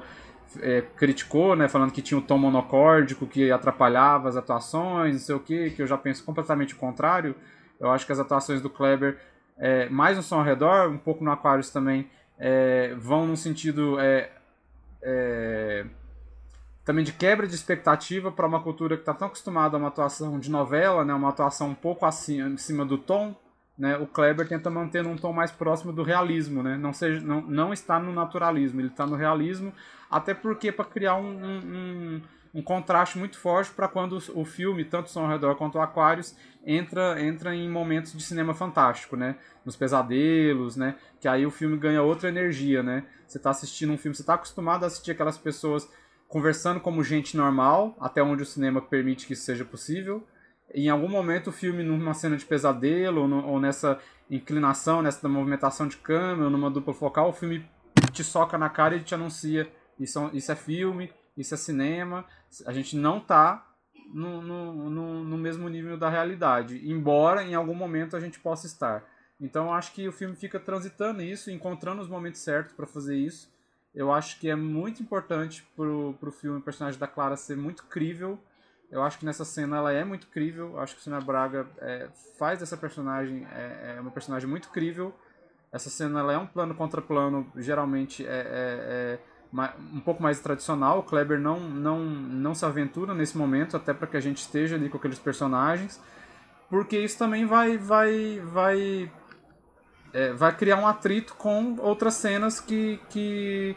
C: é, criticou, né, falando que tinha o tom monocórdico que atrapalhava as atuações, não sei o que, que eu já penso completamente o contrário. Eu acho que as atuações do Kleber, é, mais no som ao redor, um pouco no Aquarius também, é, vão no sentido é, é, também de quebra de expectativa para uma cultura que está tão acostumada a uma atuação de novela, né, uma atuação um pouco acima, acima do tom, né, o Kleber tenta manter um tom mais próximo do realismo, né, não, seja, não, não está no naturalismo, ele está no realismo, até porque para criar um, um, um contraste muito forte para quando o filme, tanto Som ao Redor quanto o Aquarius, entra, entra em momentos de cinema fantástico, né? Nos pesadelos, né? Que aí o filme ganha outra energia, né? Você está assistindo um filme, você está acostumado a assistir aquelas pessoas conversando como gente normal, até onde o cinema permite que isso seja possível. Em algum momento o filme, numa cena de pesadelo, ou, no, ou nessa inclinação, nessa movimentação de câmera, numa dupla focal, o filme te soca na cara e te anuncia isso, isso é filme, isso é cinema. A gente não está no, no, no, no, mesmo nível da realidade, embora em algum momento a gente possa estar. Então acho que o filme fica transitando isso, encontrando os momentos certos para fazer isso. Eu acho que é muito importante pro, pro filme o personagem da Clara ser muito crível. Eu acho que nessa cena ela é muito crível. Eu acho que o Sina Braga é, faz dessa personagem é, é, uma personagem muito crível. Essa cena ela é um plano contra plano, geralmente é, é, é um pouco mais tradicional. O Kleber não, não, não se aventura nesse momento, até para que a gente esteja ali com aqueles personagens, porque isso também vai, vai, vai é, vai criar um atrito com outras cenas que, que,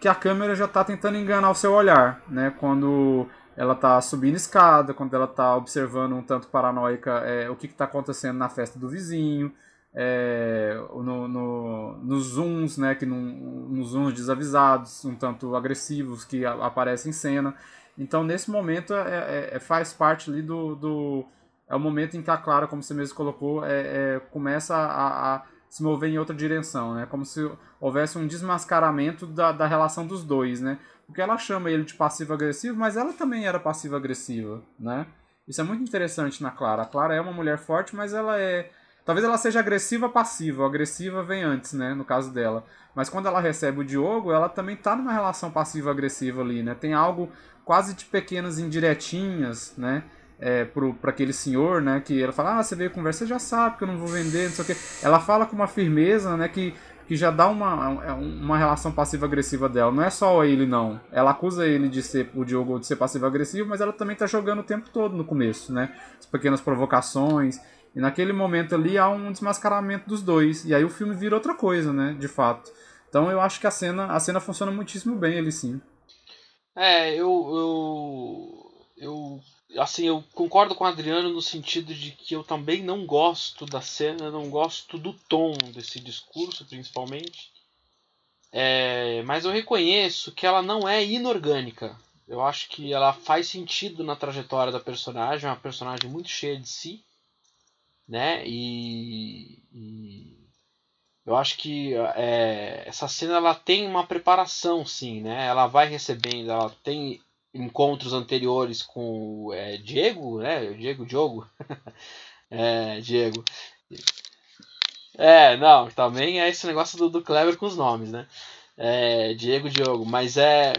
C: que a câmera já está tentando enganar o seu olhar, né? Quando ela está subindo escada, quando ela está observando um tanto paranoica é, o que está acontecendo na festa do vizinho, é, no, no, nos zooms, né, que num, nos zooms desavisados, um tanto agressivos que a, aparecem em cena. Então, nesse momento, é, é, é, faz parte ali do, do, É o momento em que a Clara, como você mesmo colocou, é, é começa a, a se mover em outra direção, né? Como se houvesse um desmascaramento da, da relação dos dois, né? Porque ela chama ele de passivo-agressivo, mas ela também era passiva-agressiva, né? Isso é muito interessante na Clara. A Clara é uma mulher forte, mas ela é... Talvez ela seja agressiva passiva. Agressiva vem antes, né? No caso dela. Mas quando ela recebe o Diogo, ela também tá numa relação passiva-agressiva ali, né? Tem algo quase de pequenas indiretinhas, né? é, para aquele senhor, né? Que ela fala, ah, você veio conversar, você já sabe que eu não vou vender, não sei o quê. Ela fala com uma firmeza, né? Que, que já dá uma, é, uma relação passiva-agressiva dela. Não é só ele, não. Ela acusa ele de ser, o Diogo, de ser passivo-agressivo, mas ela também tá jogando o tempo todo no começo, né? As pequenas provocações. E naquele momento ali há um desmascaramento dos dois. E aí o filme vira outra coisa, né? De fato. Então eu acho que a cena, a cena funciona muitíssimo bem ali sim.
D: É, eu, eu, eu assim, eu concordo com o Adriano no sentido de que eu também não gosto da cena, não gosto do tom desse discurso, principalmente. É, mas eu reconheço que ela não é inorgânica. Eu acho que ela faz sentido na trajetória da personagem, é uma personagem muito cheia de si, né? E, e eu acho que é, essa cena ela tem uma preparação, sim, né? Ela vai recebendo, ela tem encontros anteriores com é, Diego, né? Diego Diogo. <laughs> é, Diego. É, não, também é esse negócio do, do Clever com os nomes, né? É, Diego Diogo, mas é.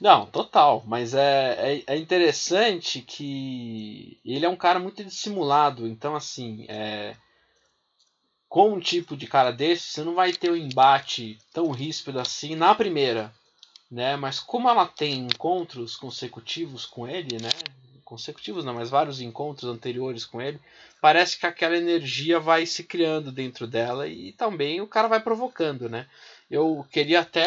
D: Não, total, mas é, é, é, interessante que ele é um cara muito dissimulado, então assim, é, com um tipo de cara desse, você não vai ter um embate tão ríspido assim na primeira, né? Mas como ela tem encontros consecutivos com ele, né? Consecutivos não, mas vários encontros anteriores com ele, parece que aquela energia vai se criando dentro dela e também o cara vai provocando, né? Eu queria até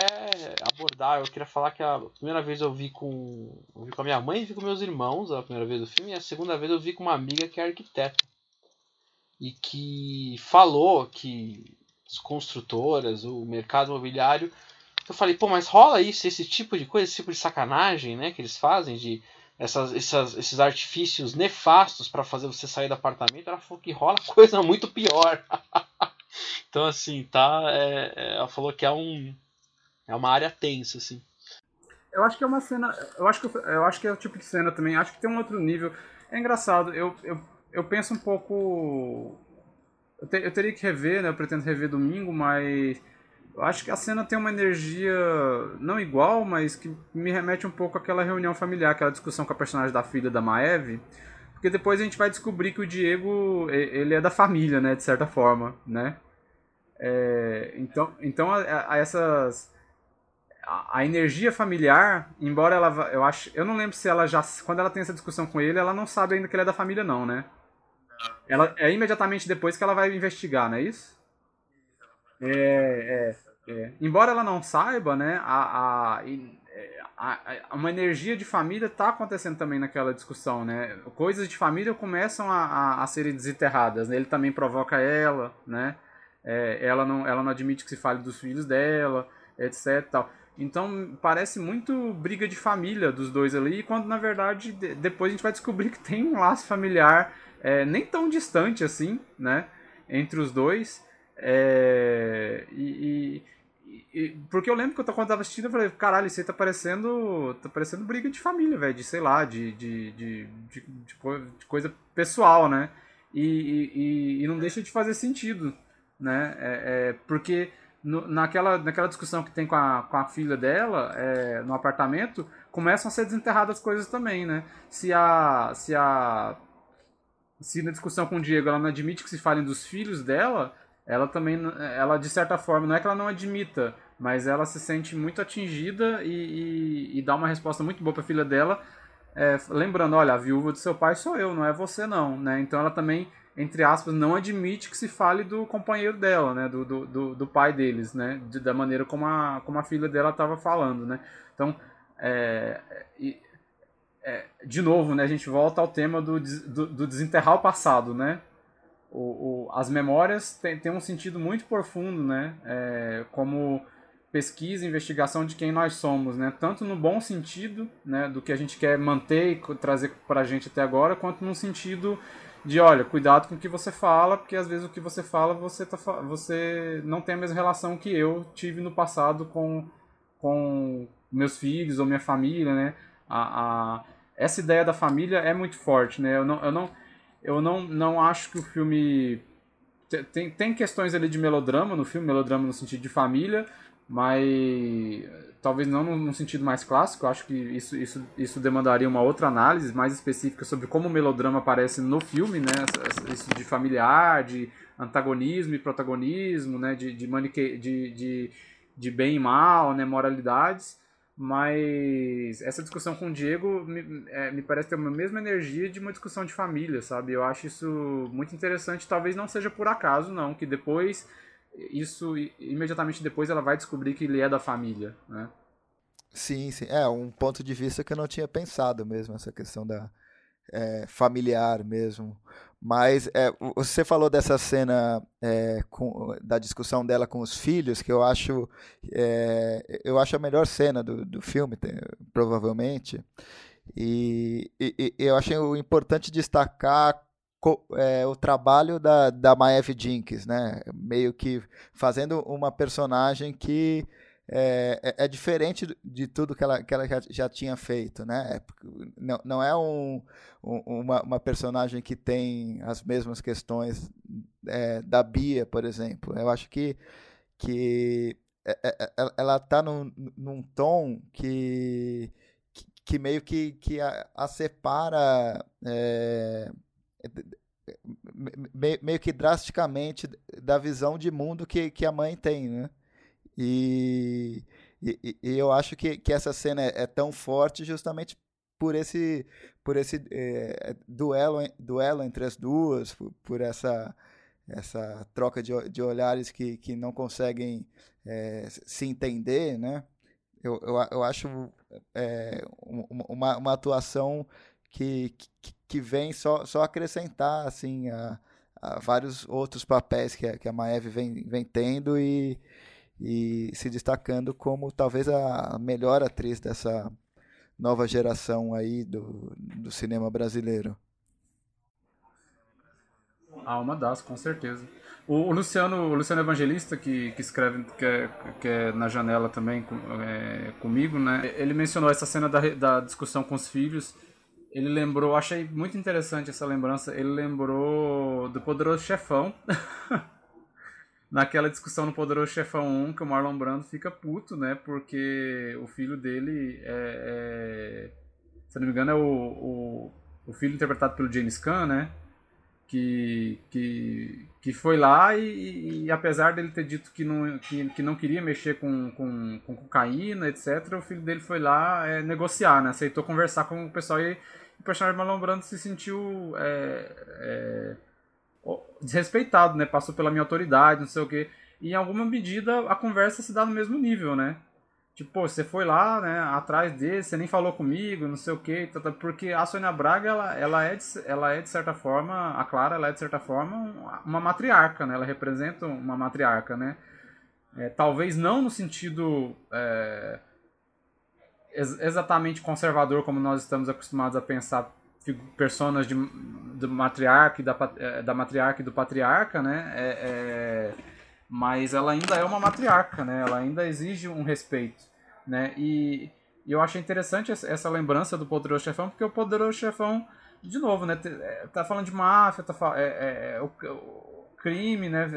D: abordar, eu queria falar que a primeira vez eu vi com, eu vi com a minha mãe e vi com meus irmãos a primeira vez do filme, e a segunda vez eu vi com uma amiga que é arquiteta e que falou que as construtoras, o mercado imobiliário eu falei, pô, mas rola isso, esse tipo de coisa, esse tipo de sacanagem, né, que eles fazem, de essas, essas esses artifícios nefastos para fazer você sair do apartamento. Ela falou que rola <laughs> coisa muito pior. <laughs> então, assim, tá. É, é, ela falou que é um. É uma área tensa, assim.
C: Eu acho que é uma cena. Eu acho que, eu acho que é o tipo de cena também. Acho que tem um outro nível. É engraçado, eu, eu, eu penso um pouco. Eu, te, eu teria que rever, né? Eu pretendo rever domingo, mas eu acho que a cena tem uma energia não igual, mas que me remete um pouco àquela reunião familiar, aquela discussão com a personagem da filha da Maeve. Porque depois a gente vai descobrir que o Diego, ele é da família, né, de certa forma, né? É, então, então a, a essas a, a, energia familiar, embora ela eu acho, eu não lembro se ela já quando ela tem essa discussão com ele, ela não sabe ainda que ele é da família não, né? Ela é imediatamente depois que ela vai investigar, não é isso? É, é, é. Embora ela não saiba, né, a, a, a, uma energia de família está acontecendo também naquela discussão, né? Coisas de família começam a, a, a serem desenterradas, né? Ele também provoca ela, né? É, ela, não, ela não admite que se fale dos filhos dela, etc. Tal. Então parece muito briga de família dos dois ali, quando na verdade de, depois a gente vai descobrir que tem um laço familiar é, nem tão distante assim, né? Entre os dois. É, e, e, e, porque eu lembro que eu, quando tava assistindo, eu falei, caralho, isso aí tá parecendo. tá parecendo briga de família, velho, de sei lá, de, de, de, de, de coisa pessoal, né? E, e, e, não deixa de fazer sentido, né? É, é, porque no, naquela, naquela discussão que tem com a, com a filha dela, é, no apartamento, começam a ser desenterradas coisas também, né? Se a. Se a. Se na discussão com o Diego ela não admite que se falem dos filhos dela, ela também. Ela, de certa forma, não é que ela não admita, mas ela se sente muito atingida e, e, e dá uma resposta muito boa pra filha dela. É, lembrando, olha, a viúva do seu pai sou eu, não é você não, né? Então ela também entre aspas, não admite que se fale do companheiro dela, né? Do, do, do, do pai deles, né? De, da maneira como a, como a filha dela estava falando, né? Então, é, é, de novo, né? A gente volta ao tema do, do, do desenterrar o passado, né? O, o, as memórias têm, um sentido muito profundo, né? É, como pesquisa, investigação de quem nós somos, né? Tanto no bom sentido, né? Do que a gente quer manter e trazer para a gente até agora, quanto no sentido de olha, cuidado com o que você fala, porque às vezes o que você fala você, tá, você não tem a mesma relação que eu tive no passado com, com meus filhos ou minha família, né? A, a, essa ideia da família é muito forte, né? Eu não, eu não, eu não, não acho que o filme tem, tem questões ali de melodrama no filme, melodrama no sentido de família, mas talvez não no, sentido mais clássico, acho que isso, isso, isso demandaria uma outra análise mais específica sobre como o melodrama aparece no filme, né? Isso de familiar, de antagonismo e protagonismo, né? De, de, manique... de, de, de bem e mal, né? Moralidades. Mas essa discussão com o Diego me, é, me parece ter a mesma energia de uma discussão de família, sabe? Eu acho isso muito interessante. Talvez não seja por acaso, não, que depois isso imediatamente depois ela vai descobrir que ele é da família, né?
B: Sim, sim. É um ponto de vista que eu não tinha pensado mesmo, essa questão da é, familiar mesmo. Mas é, você falou dessa cena é, com, da discussão dela com os filhos, que eu acho é, eu acho a melhor cena do, do filme, provavelmente. E, e, e eu acho importante destacar é, o trabalho da, da Maeve Jenkins, né? Meio que fazendo uma personagem que é, é, é diferente de tudo que ela, que ela já, já tinha feito, né? É não, não é um, um, uma, uma personagem que tem as mesmas questões é, da Bia, por exemplo. Eu acho que, que é, ela está num, num tom que, que, meio que, que a, a separa meio que drasticamente da visão de mundo que, que a mãe tem, né? E, e, e eu acho que, que essa cena é, é, tão forte justamente por esse por esse é, duelo duelo entre as duas por, por, essa essa troca de, de olhares que, que não conseguem é, se entender né? Eu, eu, eu acho é, uma, uma atuação que, que, que vem só, só acrescentar assim a, a vários outros papéis que a, que a Maeve vem, vem tendo e, e se destacando como talvez a melhor atriz dessa nova geração aí do, do cinema brasileiro.
C: Ah, uma das, com certeza. O, o Luciano, o Luciano Evangelista, que, que escreve, que é, que é na janela também com, é, comigo, né? Ele mencionou essa cena da, da discussão com os filhos ele lembrou, achei muito interessante essa lembrança, ele lembrou do Poderoso Chefão. <laughs> Naquela discussão no Poderoso Chefão 1, que o Marlon Brando fica puto, né? Porque o filho dele é. é se não me engano, é o, o, o filho interpretado pelo James Caan, né? Que, que, que foi lá e, e, apesar dele ter dito que não, que, que não queria mexer com, com, com cocaína, etc., o filho dele foi lá é, negociar, né? Aceitou conversar com o pessoal e o personagem Marlon Brando se sentiu é, é, desrespeitado, né? Passou pela minha autoridade, não sei o quê. E em alguma medida a conversa se dá no mesmo nível, né? Tipo, pô, você foi lá, né, atrás dele, você nem falou comigo, não sei o quê, tá, tá, porque a Sônia Braga, ela, ela, é de, ela é de certa forma, a Clara, ela é de certa forma uma matriarca, né, ela representa uma matriarca, né, é, talvez não no sentido é, ex exatamente conservador como nós estamos acostumados a pensar personas de, do matriarca e da, é, da matriarca e do patriarca, né, é, é mas ela ainda é uma matriarca, né? Ela ainda exige um respeito, né? E, e eu achei interessante essa lembrança do Poderoso Chefão, porque o Poderoso Chefão, de novo, né? É, tá falando de máfia, tá é, é, é o, o, crime, né?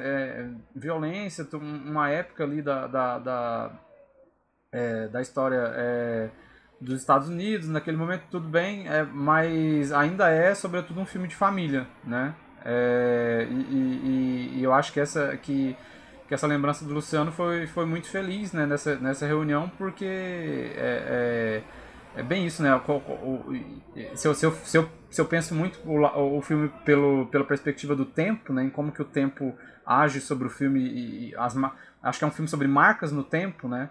C: Violência, uma época ali da, da, da, da história dos Estados Unidos, naquele momento tudo bem, mas ainda é sobretudo um filme de família, né? E, e, e, eu acho que essa que que essa lembrança do Luciano foi, foi muito feliz né, nessa, nessa reunião, porque é, é, é bem isso, né? O, o, se, eu, se, eu, se, eu, se eu penso muito o, o filme pelo, pela perspectiva do tempo, né, em como que o tempo age sobre o filme, e, e as, acho que é um filme sobre marcas no tempo, né?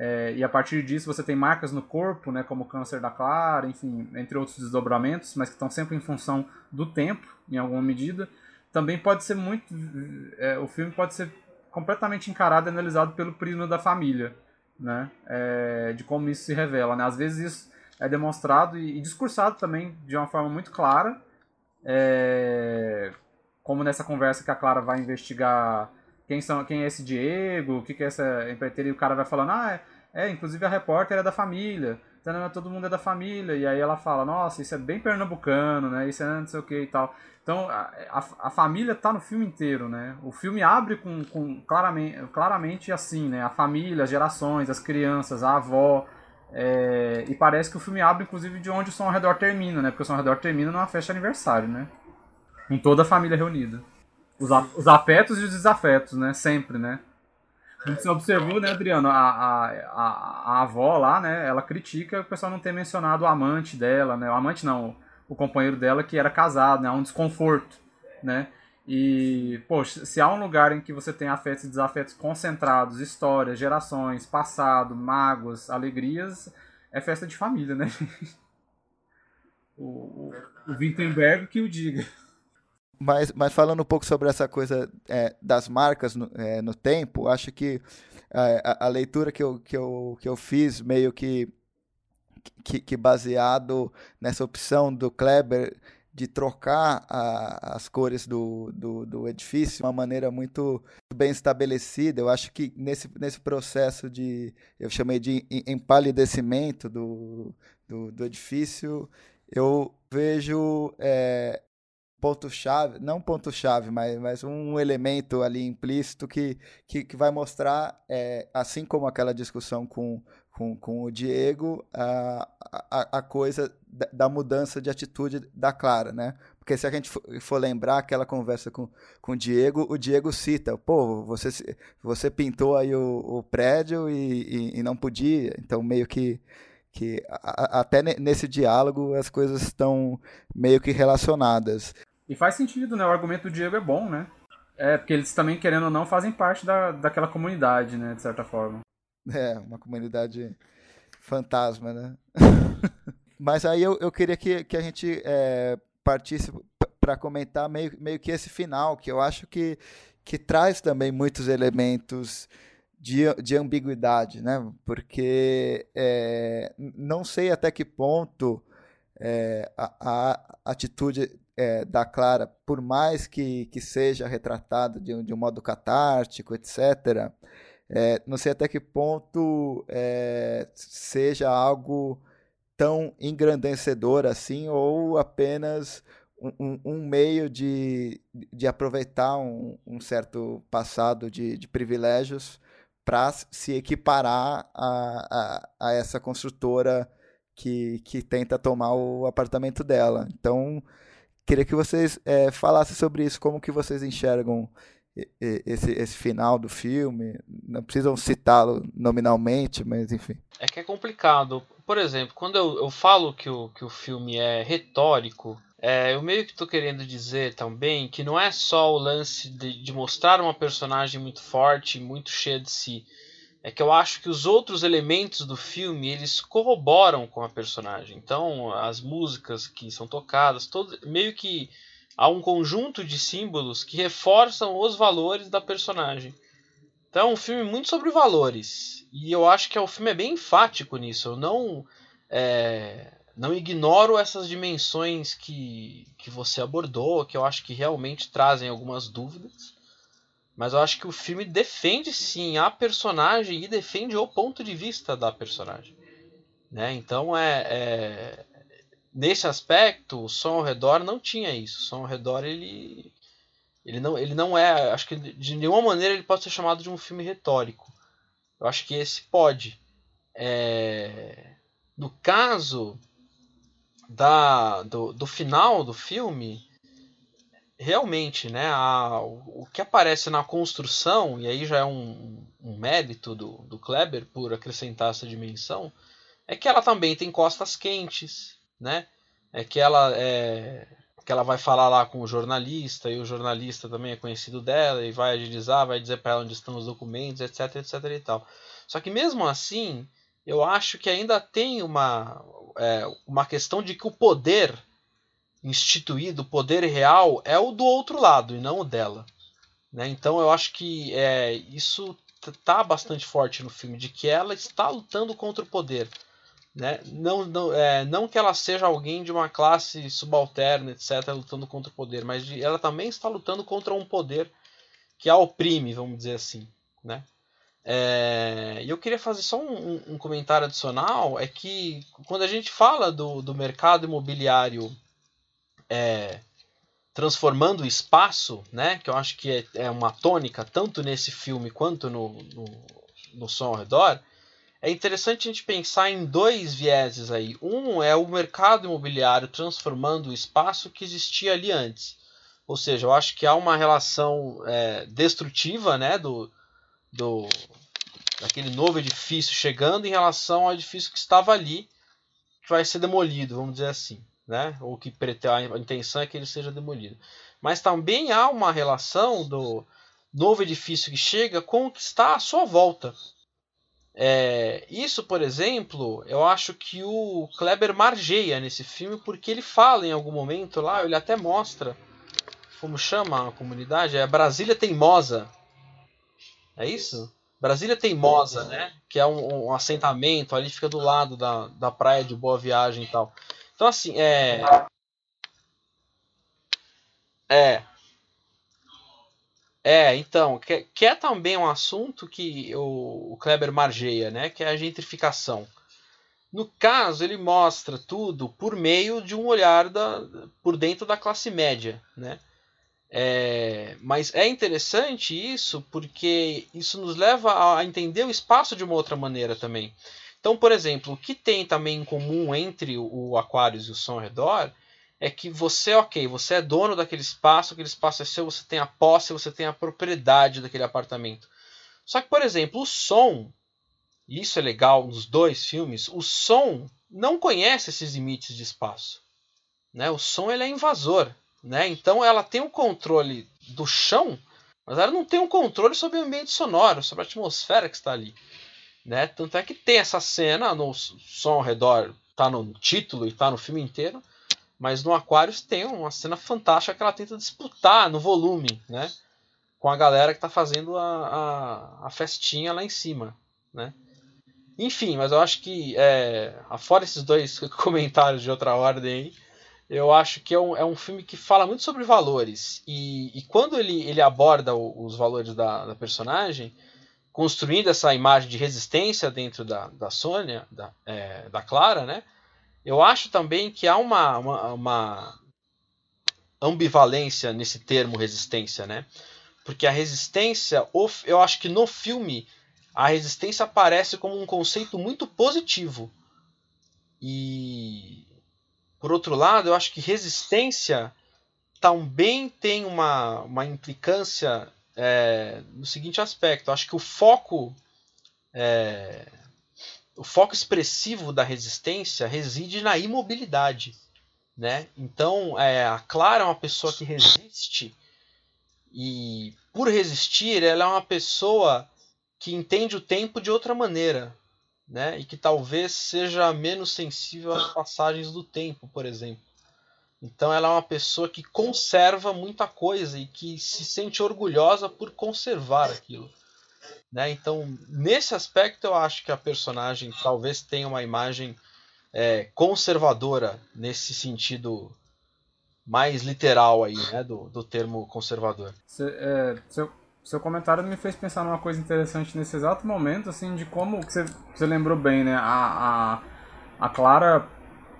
C: É, e a partir disso você tem marcas no corpo, né, como o câncer da Clara, enfim, entre outros desdobramentos, mas que estão sempre em função do tempo, em alguma medida. Também pode ser muito. É, o filme pode ser completamente encarado e analisado pelo prisma da família, né? É, de como isso se revela, né? Às vezes isso é demonstrado e, e discursado também de uma forma muito clara, é, como nessa conversa que a Clara vai investigar quem, são, quem é esse Diego, o que, que é essa empreiteira, e o cara vai falando, ah, é, é inclusive a repórter é da família, todo mundo é da família, e aí ela fala, nossa, isso é bem pernambucano, né, isso é não sei o que e tal. Então a, a, a família está no filme inteiro, né? O filme abre com, com claramente, claramente assim, né? A família, as gerações, as crianças, a avó. É, e parece que o filme abre, inclusive, de onde o Som ao Redor termina, né? Porque o Som ao Redor termina numa festa de aniversário, né? Com toda a família reunida. Os, os afetos e os desafetos, né? Sempre, né? Como você observou, né, Adriano? A, a, a, a avó lá, né? Ela critica o pessoal não ter mencionado o amante dela, né? O amante não, o companheiro dela que era casado, né? Há um desconforto, né? E, poxa, se há um lugar em que você tem afetos e desafetos concentrados, histórias, gerações, passado, mágoas, alegrias, é festa de família, né? <laughs> o, o, o Wittenberg que o diga.
B: Mas, mas falando um pouco sobre essa coisa é, das marcas no, é, no tempo, acho que é, a, a, leitura que eu, que, eu, que eu fiz meio que que, que baseado nessa opção do Kleber de trocar a, as cores do, do, do, edifício de uma maneira muito bem estabelecida. Eu acho que nesse, nesse processo de, eu chamei de empalidecimento do, do, do edifício, eu vejo é, ponto-chave, não ponto-chave, mas, mas um elemento ali implícito que, que, que vai mostrar, é, assim como aquela discussão com com, com o Diego a, a, a coisa da, da, mudança de atitude da Clara, né? Porque se a gente for, for, lembrar aquela conversa com, com o Diego, o Diego cita, pô, você, você pintou aí o, o prédio e, e, e, não podia, então meio que, que até nesse diálogo as coisas estão meio que relacionadas.
C: E faz sentido, né? O argumento do Diego é bom, né? É, porque eles também, querendo ou não, fazem parte da, daquela comunidade, né? De certa forma.
B: É, uma comunidade fantasma, né? <laughs> Mas aí eu, eu queria que, que a gente é, partisse para comentar meio, meio que esse final, que eu acho que, que traz também muitos elementos de, de ambiguidade, né? Porque é, não sei até que ponto é, a, a, atitude é, da Clara, por mais que, que seja retratada de, de um modo catártico, etc., é, não sei até que ponto é, seja algo tão engrandecedor assim, ou apenas um, um meio de, de aproveitar um, um certo passado de, de privilégios para se equiparar a, a, a, essa construtora que, que tenta tomar o apartamento dela. Então, queria que vocês é, falassem sobre isso, como que vocês enxergam esse, esse final do filme. Não precisam citá-lo nominalmente, mas enfim.
D: É que é complicado. Por exemplo, quando eu, eu falo que o, que o filme é retórico, é, eu meio que estou querendo dizer também que não é só o lance de, de, mostrar uma personagem muito forte, muito cheia de si. É que eu acho que os outros elementos do filme eles corroboram com a personagem. Então, as músicas que são tocadas, todo, meio que há um conjunto de símbolos que reforçam os valores da personagem. Então, é um filme muito sobre valores. E eu acho que o filme é bem enfático nisso. Eu não é, não ignoro essas dimensões que, que você abordou, que eu acho que realmente trazem algumas dúvidas. Mas eu acho que o filme defende sim a personagem e defende o ponto de vista da personagem. Né? Então é, é, nesse aspecto o som ao redor não tinha isso. O som ao redor ele ele não, ele não é, acho que de nenhuma maneira ele pode ser chamado de um filme retórico. Eu acho que esse pode. É, no caso da, do, do final do filme, realmente, né, a, o, que aparece na construção, e aí já é um, um mérito do, do Kleber por acrescentar essa dimensão, é que ela também tem costas quentes, né? É que ela é que ela vai falar lá com o jornalista e o jornalista também é conhecido dela e vai agilizar, vai dizer para ela onde estão os documentos, etc, etc e tal. Só que mesmo assim, eu acho que ainda tem uma é, uma questão de que o poder instituído, o poder real, é o do outro lado e não o dela. Né? Então eu acho que é, isso está bastante forte no filme, de que ela está lutando contra o poder. Né? Não, não, é, não que ela seja alguém de uma classe subalterna, etc., lutando contra o poder, mas de, ela também está lutando contra um poder que a oprime, vamos dizer assim. Né? É, eu queria fazer só um, um, comentário adicional: é que quando a gente fala do, do mercado imobiliário é, transformando o espaço, né, que eu acho que é, é, uma tônica tanto nesse filme quanto no, no, no som ao redor, é interessante a gente pensar em dois vieses aí. Um é o mercado imobiliário transformando o espaço que existia ali antes. Ou seja, eu acho que há uma relação é, destrutiva né, do, do daquele novo edifício chegando em relação ao edifício que estava ali, que vai ser demolido, vamos dizer assim, né? Ou que a intenção é que ele seja demolido. Mas também há uma relação do novo edifício que chega com o que está à sua volta. É, isso, por exemplo, eu acho que o Kleber margeia nesse filme porque ele fala em algum momento lá, ele até mostra como chama a comunidade, é Brasília Teimosa. É isso? Brasília Teimosa, né? Que é um, um, assentamento ali, fica do lado da, da praia de Boa Viagem e tal. Então, assim, é. É. É, então, que, que é também um assunto que o, o Kleber margeia, né? Que é a gentrificação. No caso, ele mostra tudo por meio de um olhar da, por dentro da classe média, né? É, mas é interessante isso porque isso nos leva a entender o espaço de uma outra maneira também. Então, por exemplo, o que tem também em comum entre o Aquarius e o som ao redor é que você, ok, você é dono daquele espaço, aquele espaço é seu, você tem a posse, você tem a propriedade daquele apartamento. Só que, por exemplo, o som, e isso é legal nos dois filmes, o som não conhece esses limites de espaço. Né? O som ele é invasor. Né? Então ela tem o controle do chão, mas ela não tem um controle sobre o ambiente sonoro, sobre a atmosfera que está ali. Né? Tanto é que tem essa cena no som ao redor, tá no título e tá no filme inteiro, mas no Aquarius tem uma cena fantástica que ela tenta disputar no volume, né? Com a galera que está fazendo a, a, a, festinha lá em cima, né? Enfim, mas eu acho que, é, fora esses dois <laughs> comentários de outra ordem eu acho que é um, é um filme que fala muito sobre valores. E, e quando ele, ele aborda o, os valores da, da, personagem, construindo essa imagem de resistência dentro da, da Sônia, da, é, da Clara, né? Eu acho também que há uma, uma, uma ambivalência nesse termo resistência, né? Porque a resistência, eu acho que no filme, a resistência aparece como um conceito muito positivo. E por outro lado, eu acho que resistência também tem uma, uma implicância é, no seguinte aspecto. Acho que o foco é, o foco expressivo da resistência reside na imobilidade. Né? Então, é, a Clara é uma pessoa que resiste e, por resistir, ela é uma pessoa que entende o tempo de outra maneira, né? E que talvez seja menos sensível às passagens do tempo, por exemplo. Então ela é uma pessoa que conserva muita coisa e que se sente orgulhosa por conservar aquilo. Né? Então, nesse aspecto, eu acho que a personagem talvez tenha uma imagem é, conservadora nesse sentido mais literal aí, né, do, do termo conservador.
C: Cê, é, seu, seu comentário me fez pensar numa coisa interessante nesse exato momento, assim, de como você, você lembrou bem, né, a, a, a Clara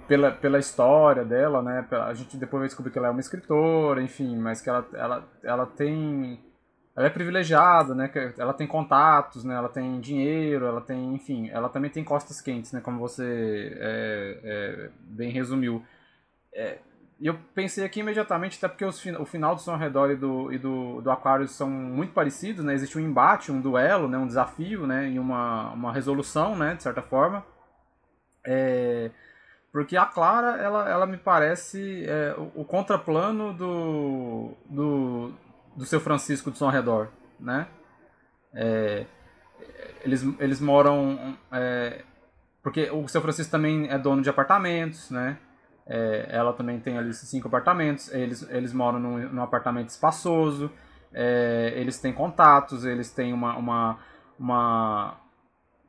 C: pela, pela história dela, né, a gente depois vai descobrir que ela é uma escritora, enfim, mas que ela, ela, ela tem ela é privilegiada, né? Ela tem contatos, né? Ela tem dinheiro, ela tem, enfim, ela também tem costas quentes, né? Como você é, é, bem resumiu. É, eu pensei aqui imediatamente, até porque os, o final do Som ao Redor e do, e do, do Aquarius são muito parecidos, né? Existe um embate, um duelo, né? um desafio, né? E uma, uma resolução, né? De certa forma. É, porque a Clara, ela, ela me parece é, o, o, contraplano do, do, do seu Francisco do ao Redor, né? É, eles, eles moram... É, porque o seu Francisco também é dono de apartamentos, né? É, ela também tem ali cinco apartamentos. Eles, eles moram num, num apartamento espaçoso. É, eles têm contatos. Eles têm uma, uma, uma,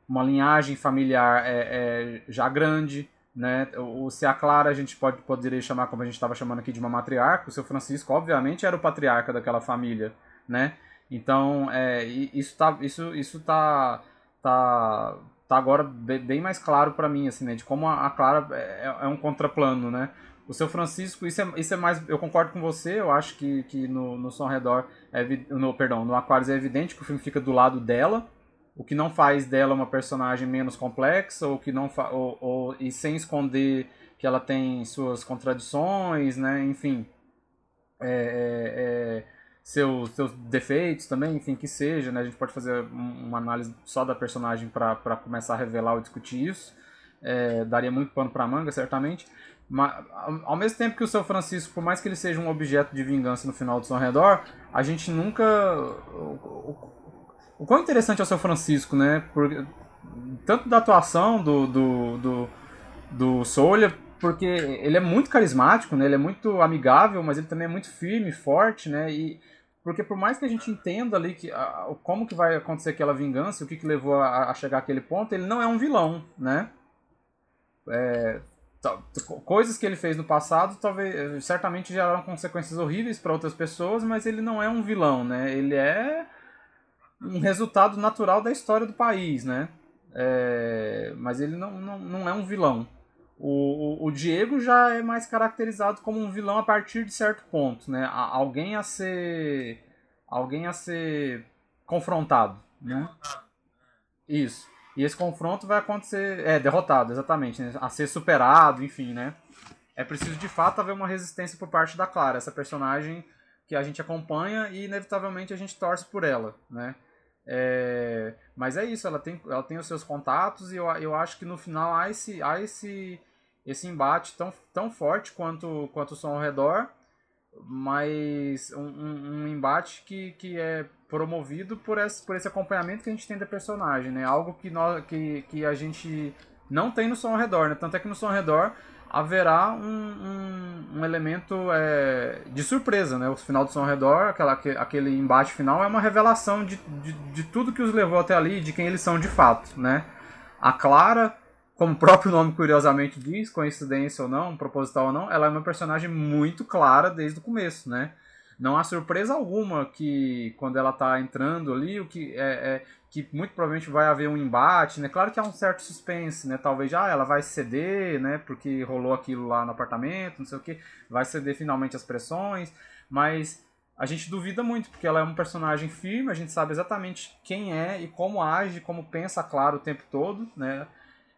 C: uma linhagem familiar é já grande. Né? O, se a Clara a gente pode poderia chamar como a gente estava chamando aqui de uma matriarca, o seu Francisco obviamente era o patriarca daquela família, né? Então é, isso tá isso isso tá tá tá agora bem mais claro para mim, assim, né? De como a Clara é, é, é, um contraplano, né? O seu Francisco, isso é, isso é mais. Eu concordo com você, eu acho que, que no, no Som Redor, é, no, perdão, no Aquarius é evidente que o filme fica do lado dela, o que não faz dela uma personagem menos complexa, ou que não ou, ou, e sem esconder que ela tem suas contradições, né? Enfim. É, é, é seus, seus defeitos também, enfim, que seja, né? A gente pode fazer uma análise só da personagem para começar a revelar ou discutir isso. É, daria muito pano para manga, certamente. Mas, ao mesmo tempo que o seu Francisco, por mais que ele seja um objeto de vingança no final do seu redor, a gente nunca. O quão interessante é o seu Francisco, né? Tanto da atuação do, do, do, do porque ele é muito carismático, né? Ele é muito amigável, mas ele também é muito firme, forte, né? E porque por mais que a gente entenda ali que, a, como que vai acontecer aquela vingança, o que, que levou a, a chegar àquele ponto, ele não é um vilão, né? É, coisas que ele fez no passado talvez certamente geraram consequências horríveis para outras pessoas, mas ele não é um vilão, né? Ele é um resultado natural da história do país, né? É, mas ele não, não, não é um vilão. O, o, o, Diego já é mais caracterizado como um vilão a partir de certo ponto, né? Alguém a ser alguém a ser confrontado, né? Isso. E esse confronto vai acontecer, é derrotado, exatamente, né? a ser superado, enfim, né? É preciso de fato haver uma resistência por parte da Clara, essa personagem que a gente acompanha e inevitavelmente a gente torce por ela, né? É, mas é isso, ela tem, ela tem os seus contatos e eu, eu acho que no final há esse, há esse, esse embate tão, tão forte quanto, quanto o som ao redor, mas um, um, um, embate que, que é promovido por esse, por esse acompanhamento que a gente tem da personagem, né? Algo que, nós, que, que a gente não tem no som ao redor, né? Tanto é que no som ao redor haverá um, um, um elemento é, de surpresa, né? O final do ao redor, aquela, aquele embate final é uma revelação de, de, de tudo que os levou até ali, de quem eles são de fato, né? A Clara como o próprio nome curiosamente diz, coincidência ou não, proposital ou não, ela é uma personagem muito clara desde o começo, né? Não há surpresa alguma que quando ela está entrando ali, o que é, é, que muito provavelmente vai haver um embate, né? Claro que há um certo suspense, né? Talvez já ah, ela vai ceder, né? Porque rolou aquilo lá no apartamento, não sei o que, vai ceder finalmente as pressões, mas a gente duvida muito porque ela é um personagem firme, a gente sabe exatamente quem é e como age, como pensa, claro, o tempo todo, né?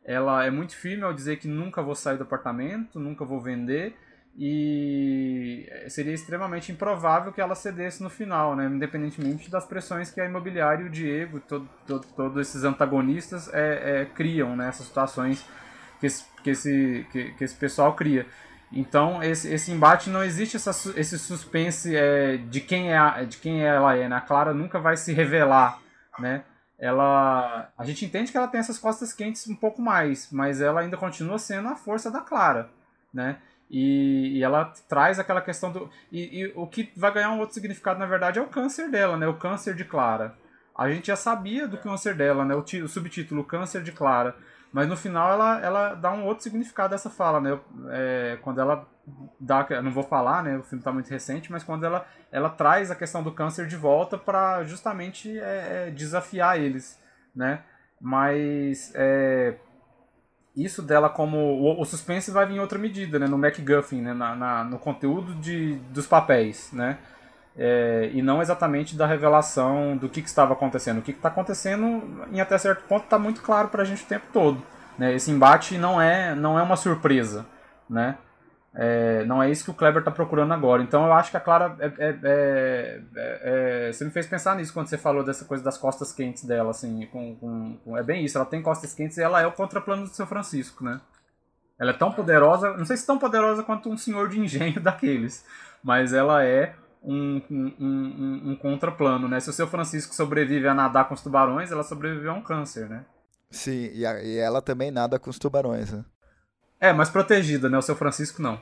C: ela é muito firme ao dizer que nunca vou sair do apartamento, nunca vou vender e seria extremamente improvável que ela cedesse no final, né? independentemente das pressões que a imobiliária e o Diego, todo, todo, todos esses antagonistas é, é, criam, né? essas situações que esse, que esse, que, que esse pessoal cria. Então esse, esse embate não existe essa, esse suspense é, de quem é de quem ela é. Né? A Clara nunca vai se revelar, né? ela a gente entende que ela tem essas costas quentes um pouco mais, mas ela ainda continua sendo a força da Clara, né? E, e ela traz aquela questão do e, e, o que vai ganhar um outro significado na verdade é o câncer dela, né? O câncer de Clara. A gente já sabia do câncer dela, né? O, o subtítulo Câncer de Clara, mas no final ela, ela dá um outro significado dessa fala, né? É, quando ela dá, não vou falar, né? O filme está muito recente, mas quando ela ela traz a questão do câncer de volta para justamente é, é, desafiar eles, né? Mas é, isso dela como o, o, suspense vai vir em outra medida, né? No MacGuffin, né? Na, na no conteúdo de, dos papéis, né? É, e não exatamente da revelação do que, que estava acontecendo. O que está acontecendo, em até certo ponto, está muito claro para a gente o tempo todo. Né? Esse embate não é, não é uma surpresa, né? É, não é isso que o Kleber está procurando agora. Então eu acho que a Clara. É, é, é, é, você me fez pensar nisso quando você falou dessa coisa das costas quentes dela, assim. Com, com, com, é bem isso, ela tem costas quentes e ela é o contraplano do seu Francisco, né? Ela é tão poderosa, não sei se tão poderosa quanto um senhor de engenho <laughs> daqueles, mas ela é um, um, um, um contraplano, né? Se o seu Francisco sobrevive a nadar com os tubarões, ela sobrevive a um câncer, né?
B: Sim, e, a, e ela também nada com os tubarões, né?
C: É, mas protegida, né? O seu Francisco não.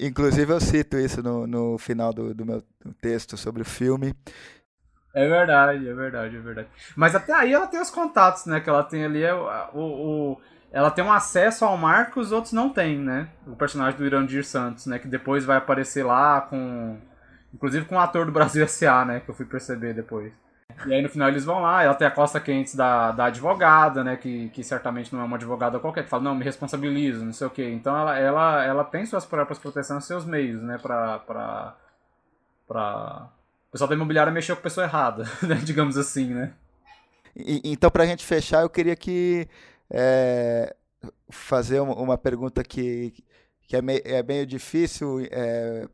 B: Inclusive eu cito isso no, no final do, do meu texto sobre o filme.
C: É verdade, é verdade, é verdade. Mas até aí ela tem os contatos, né? Que ela tem ali é o, o, ela tem um acesso ao mar que os outros não têm, né? O personagem do Irandir Santos, né? Que depois vai aparecer lá com. Inclusive com o ator do Brasil S.A., né? Que eu fui perceber depois. E aí no final eles vão lá, ela tem a costa quente da, da advogada, né? Que, que certamente não é uma advogada qualquer, que fala, não, me responsabilizo, não sei o quê. Então ela, ela, ela tem suas próprias proteções, seus meios, né? Pra. pra, pra... O pessoal da imobiliária mexeu com a pessoa errada, <laughs> né? Digamos assim, né?
B: E, então, pra gente fechar, eu queria que. É, fazer uma pergunta que, que é, meio, é meio difícil. É,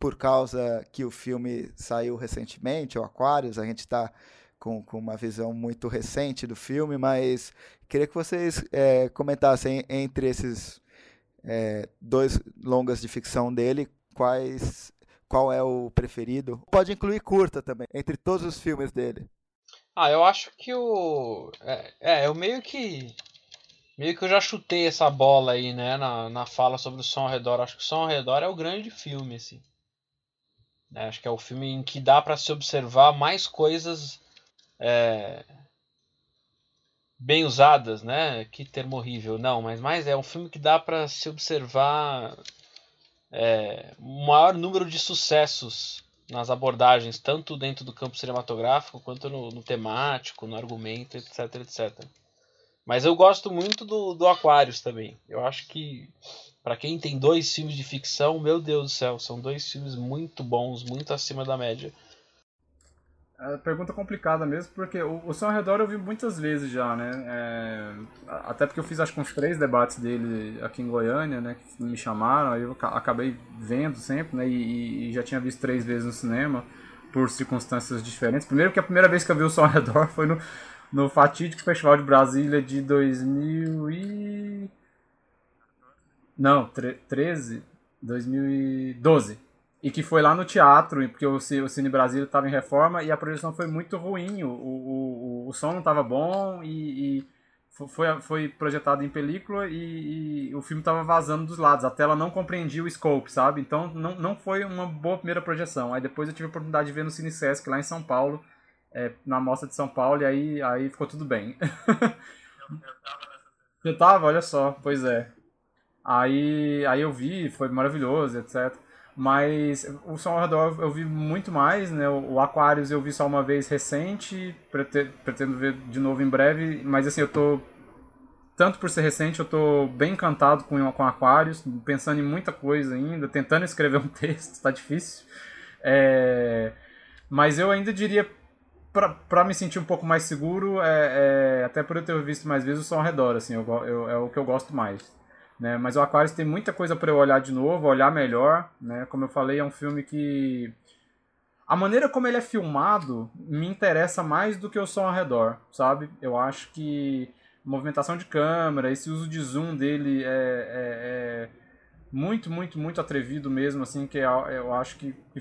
B: por causa que o filme saiu recentemente, o Aquarius, a gente está com, com uma visão muito recente do filme, mas queria que vocês é, comentassem entre esses é, dois longas de ficção dele, quais qual é o preferido. Pode incluir curta também, entre todos os filmes dele.
D: Ah, eu acho que o. É, é, eu meio que. Meio que eu já chutei essa bola aí, né, na, na fala sobre o som ao redor. Acho que o som ao redor é o grande filme, assim. Né? Acho que é o filme em que dá para se observar mais coisas é, bem usadas, né? Que termo horrível, não, mas mais é um filme que dá para se observar é, o maior número de sucessos nas abordagens, tanto dentro do campo cinematográfico quanto no, no temático, no argumento, etc, etc. Mas eu gosto muito do, do Aquarius também. Eu acho que para quem tem dois filmes de ficção, meu Deus do céu, são dois filmes muito bons, muito acima da média.
C: É pergunta complicada mesmo, porque o, o Som ao Redor eu vi muitas vezes já, né? É, até porque eu fiz acho que uns três debates dele aqui em Goiânia, né? Que me chamaram, aí eu acabei vendo sempre, né? E, e já tinha visto três vezes no cinema, por circunstâncias diferentes. Primeiro que a primeira vez que eu vi o Som ao Redor <laughs> foi no, no fatídico Festival de Brasília de 2000 e... Não, 13, 2012. E que foi lá no teatro, porque o, Cine Brasil estava em reforma e a projeção foi muito ruim. O, o, o, som não estava bom e, e, foi, foi projetado em película e, e o filme estava vazando dos lados. A tela não compreendia o scope, sabe? Então não, não foi uma boa primeira projeção. Aí depois eu tive a oportunidade de ver no Cine Sesc lá em São Paulo, é, na mostra de São Paulo, e aí, aí ficou tudo bem. <laughs> Você tava? Olha só, pois é. Aí, aí eu vi, foi maravilhoso, etc. Mas o Som Redor eu vi muito mais, né? O Aquarius eu vi só uma vez recente, pretendo, pretendo ver de novo em breve, mas assim, eu tô tanto por ser recente, eu tô bem encantado com com Aquarius, pensando em muita coisa ainda, tentando escrever um <laughs> texto, tá difícil. É... Mas eu ainda diria para me sentir um pouco mais seguro, é, é, até por eu ter visto mais vezes o som ao redor, assim, eu, eu, é o que eu gosto mais. Né? Mas o Aquarius tem muita coisa para eu olhar de novo, olhar melhor. Né? Como eu falei, é um filme que. A maneira como ele é filmado me interessa mais do que o som ao redor, sabe? Eu acho que movimentação de câmera, esse uso de zoom dele é, é, é muito, muito, muito atrevido mesmo, assim, que é, eu acho que, que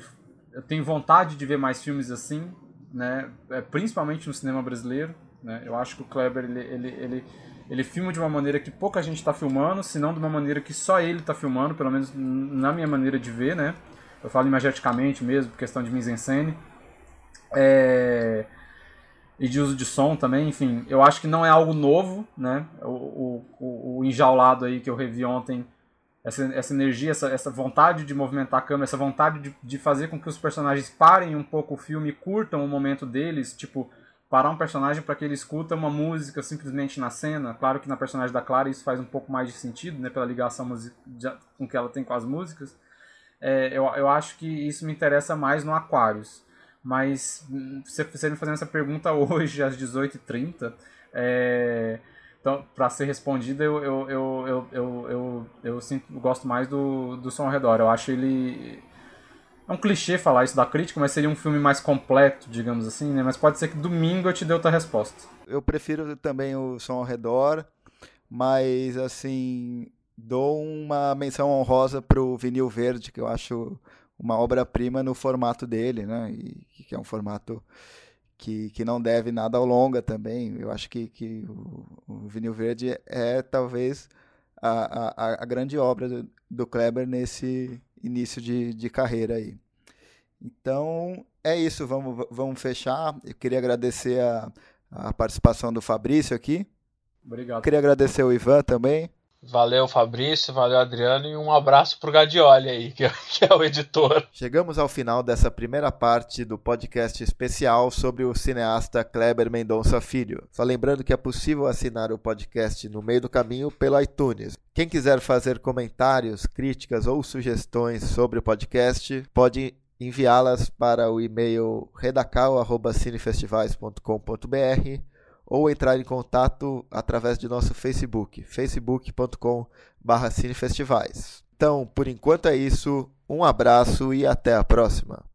C: eu tenho vontade de ver mais filmes assim, né? É, principalmente no cinema brasileiro, Né? Eu acho que o Kleber ele, ele, ele, ele filma de uma maneira que pouca gente está filmando, se não de uma maneira que só ele está filmando, pelo menos na minha maneira de ver, né? Eu falo imageticamente mesmo, por questão de mise-en-scène. É... E de uso de som também, enfim. Eu acho que não é algo novo, né? O, o, o enjaulado aí que eu revi ontem, essa, essa energia, essa, essa vontade de movimentar a câmera, essa vontade de, de fazer com que os personagens parem um pouco o filme curtam o momento deles, tipo, parar um personagem para que ele escuta uma música simplesmente na cena. Claro que na personagem da Clara isso faz um pouco mais de sentido, né? Pela ligação com que ela tem com as músicas é, eu, eu acho que isso me interessa mais no Aquarius. Mas você, você me fazendo essa pergunta <laughs> hoje, às 18h30, é, então, para ser respondida, eu, eu, eu, eu, eu, eu, eu, sinto, eu gosto mais do, do Som ao Redor. Eu acho ele. É um clichê falar isso da crítica, mas seria um filme mais completo, digamos assim, né? Mas pode ser que domingo eu te dê outra resposta.
B: Eu prefiro também o Som ao Redor, mas assim, dou uma menção honrosa pro Vinil Verde, que eu acho uma obra-prima no formato dele, né? E que é um formato que, que não deve nada ao longa também. Eu acho que, que o, o Vinil Verde é talvez a, a, a grande obra do, do, Kleber nesse início de, de carreira aí. Então é isso, vamos, vamos fechar. Eu queria agradecer a, a participação do Fabrício aqui.
C: Obrigado.
B: Queria agradecer o Ivan também.
D: Valeu, Fabrício, valeu, Adriano, e um abraço pro Gadioli aí, que é o editor.
B: Chegamos ao final dessa primeira parte do podcast especial sobre o cineasta Kleber Mendonça Filho. Só lembrando que é possível assinar o podcast no meio do caminho pelo iTunes. Quem quiser fazer comentários, críticas ou sugestões sobre o podcast, pode enviá-las para o e-mail redacal@cinefestivais.com.br ou entrar em contato através de nosso Facebook, facebook.com/cinefestivais. Então, por enquanto é isso. Um abraço e até a próxima.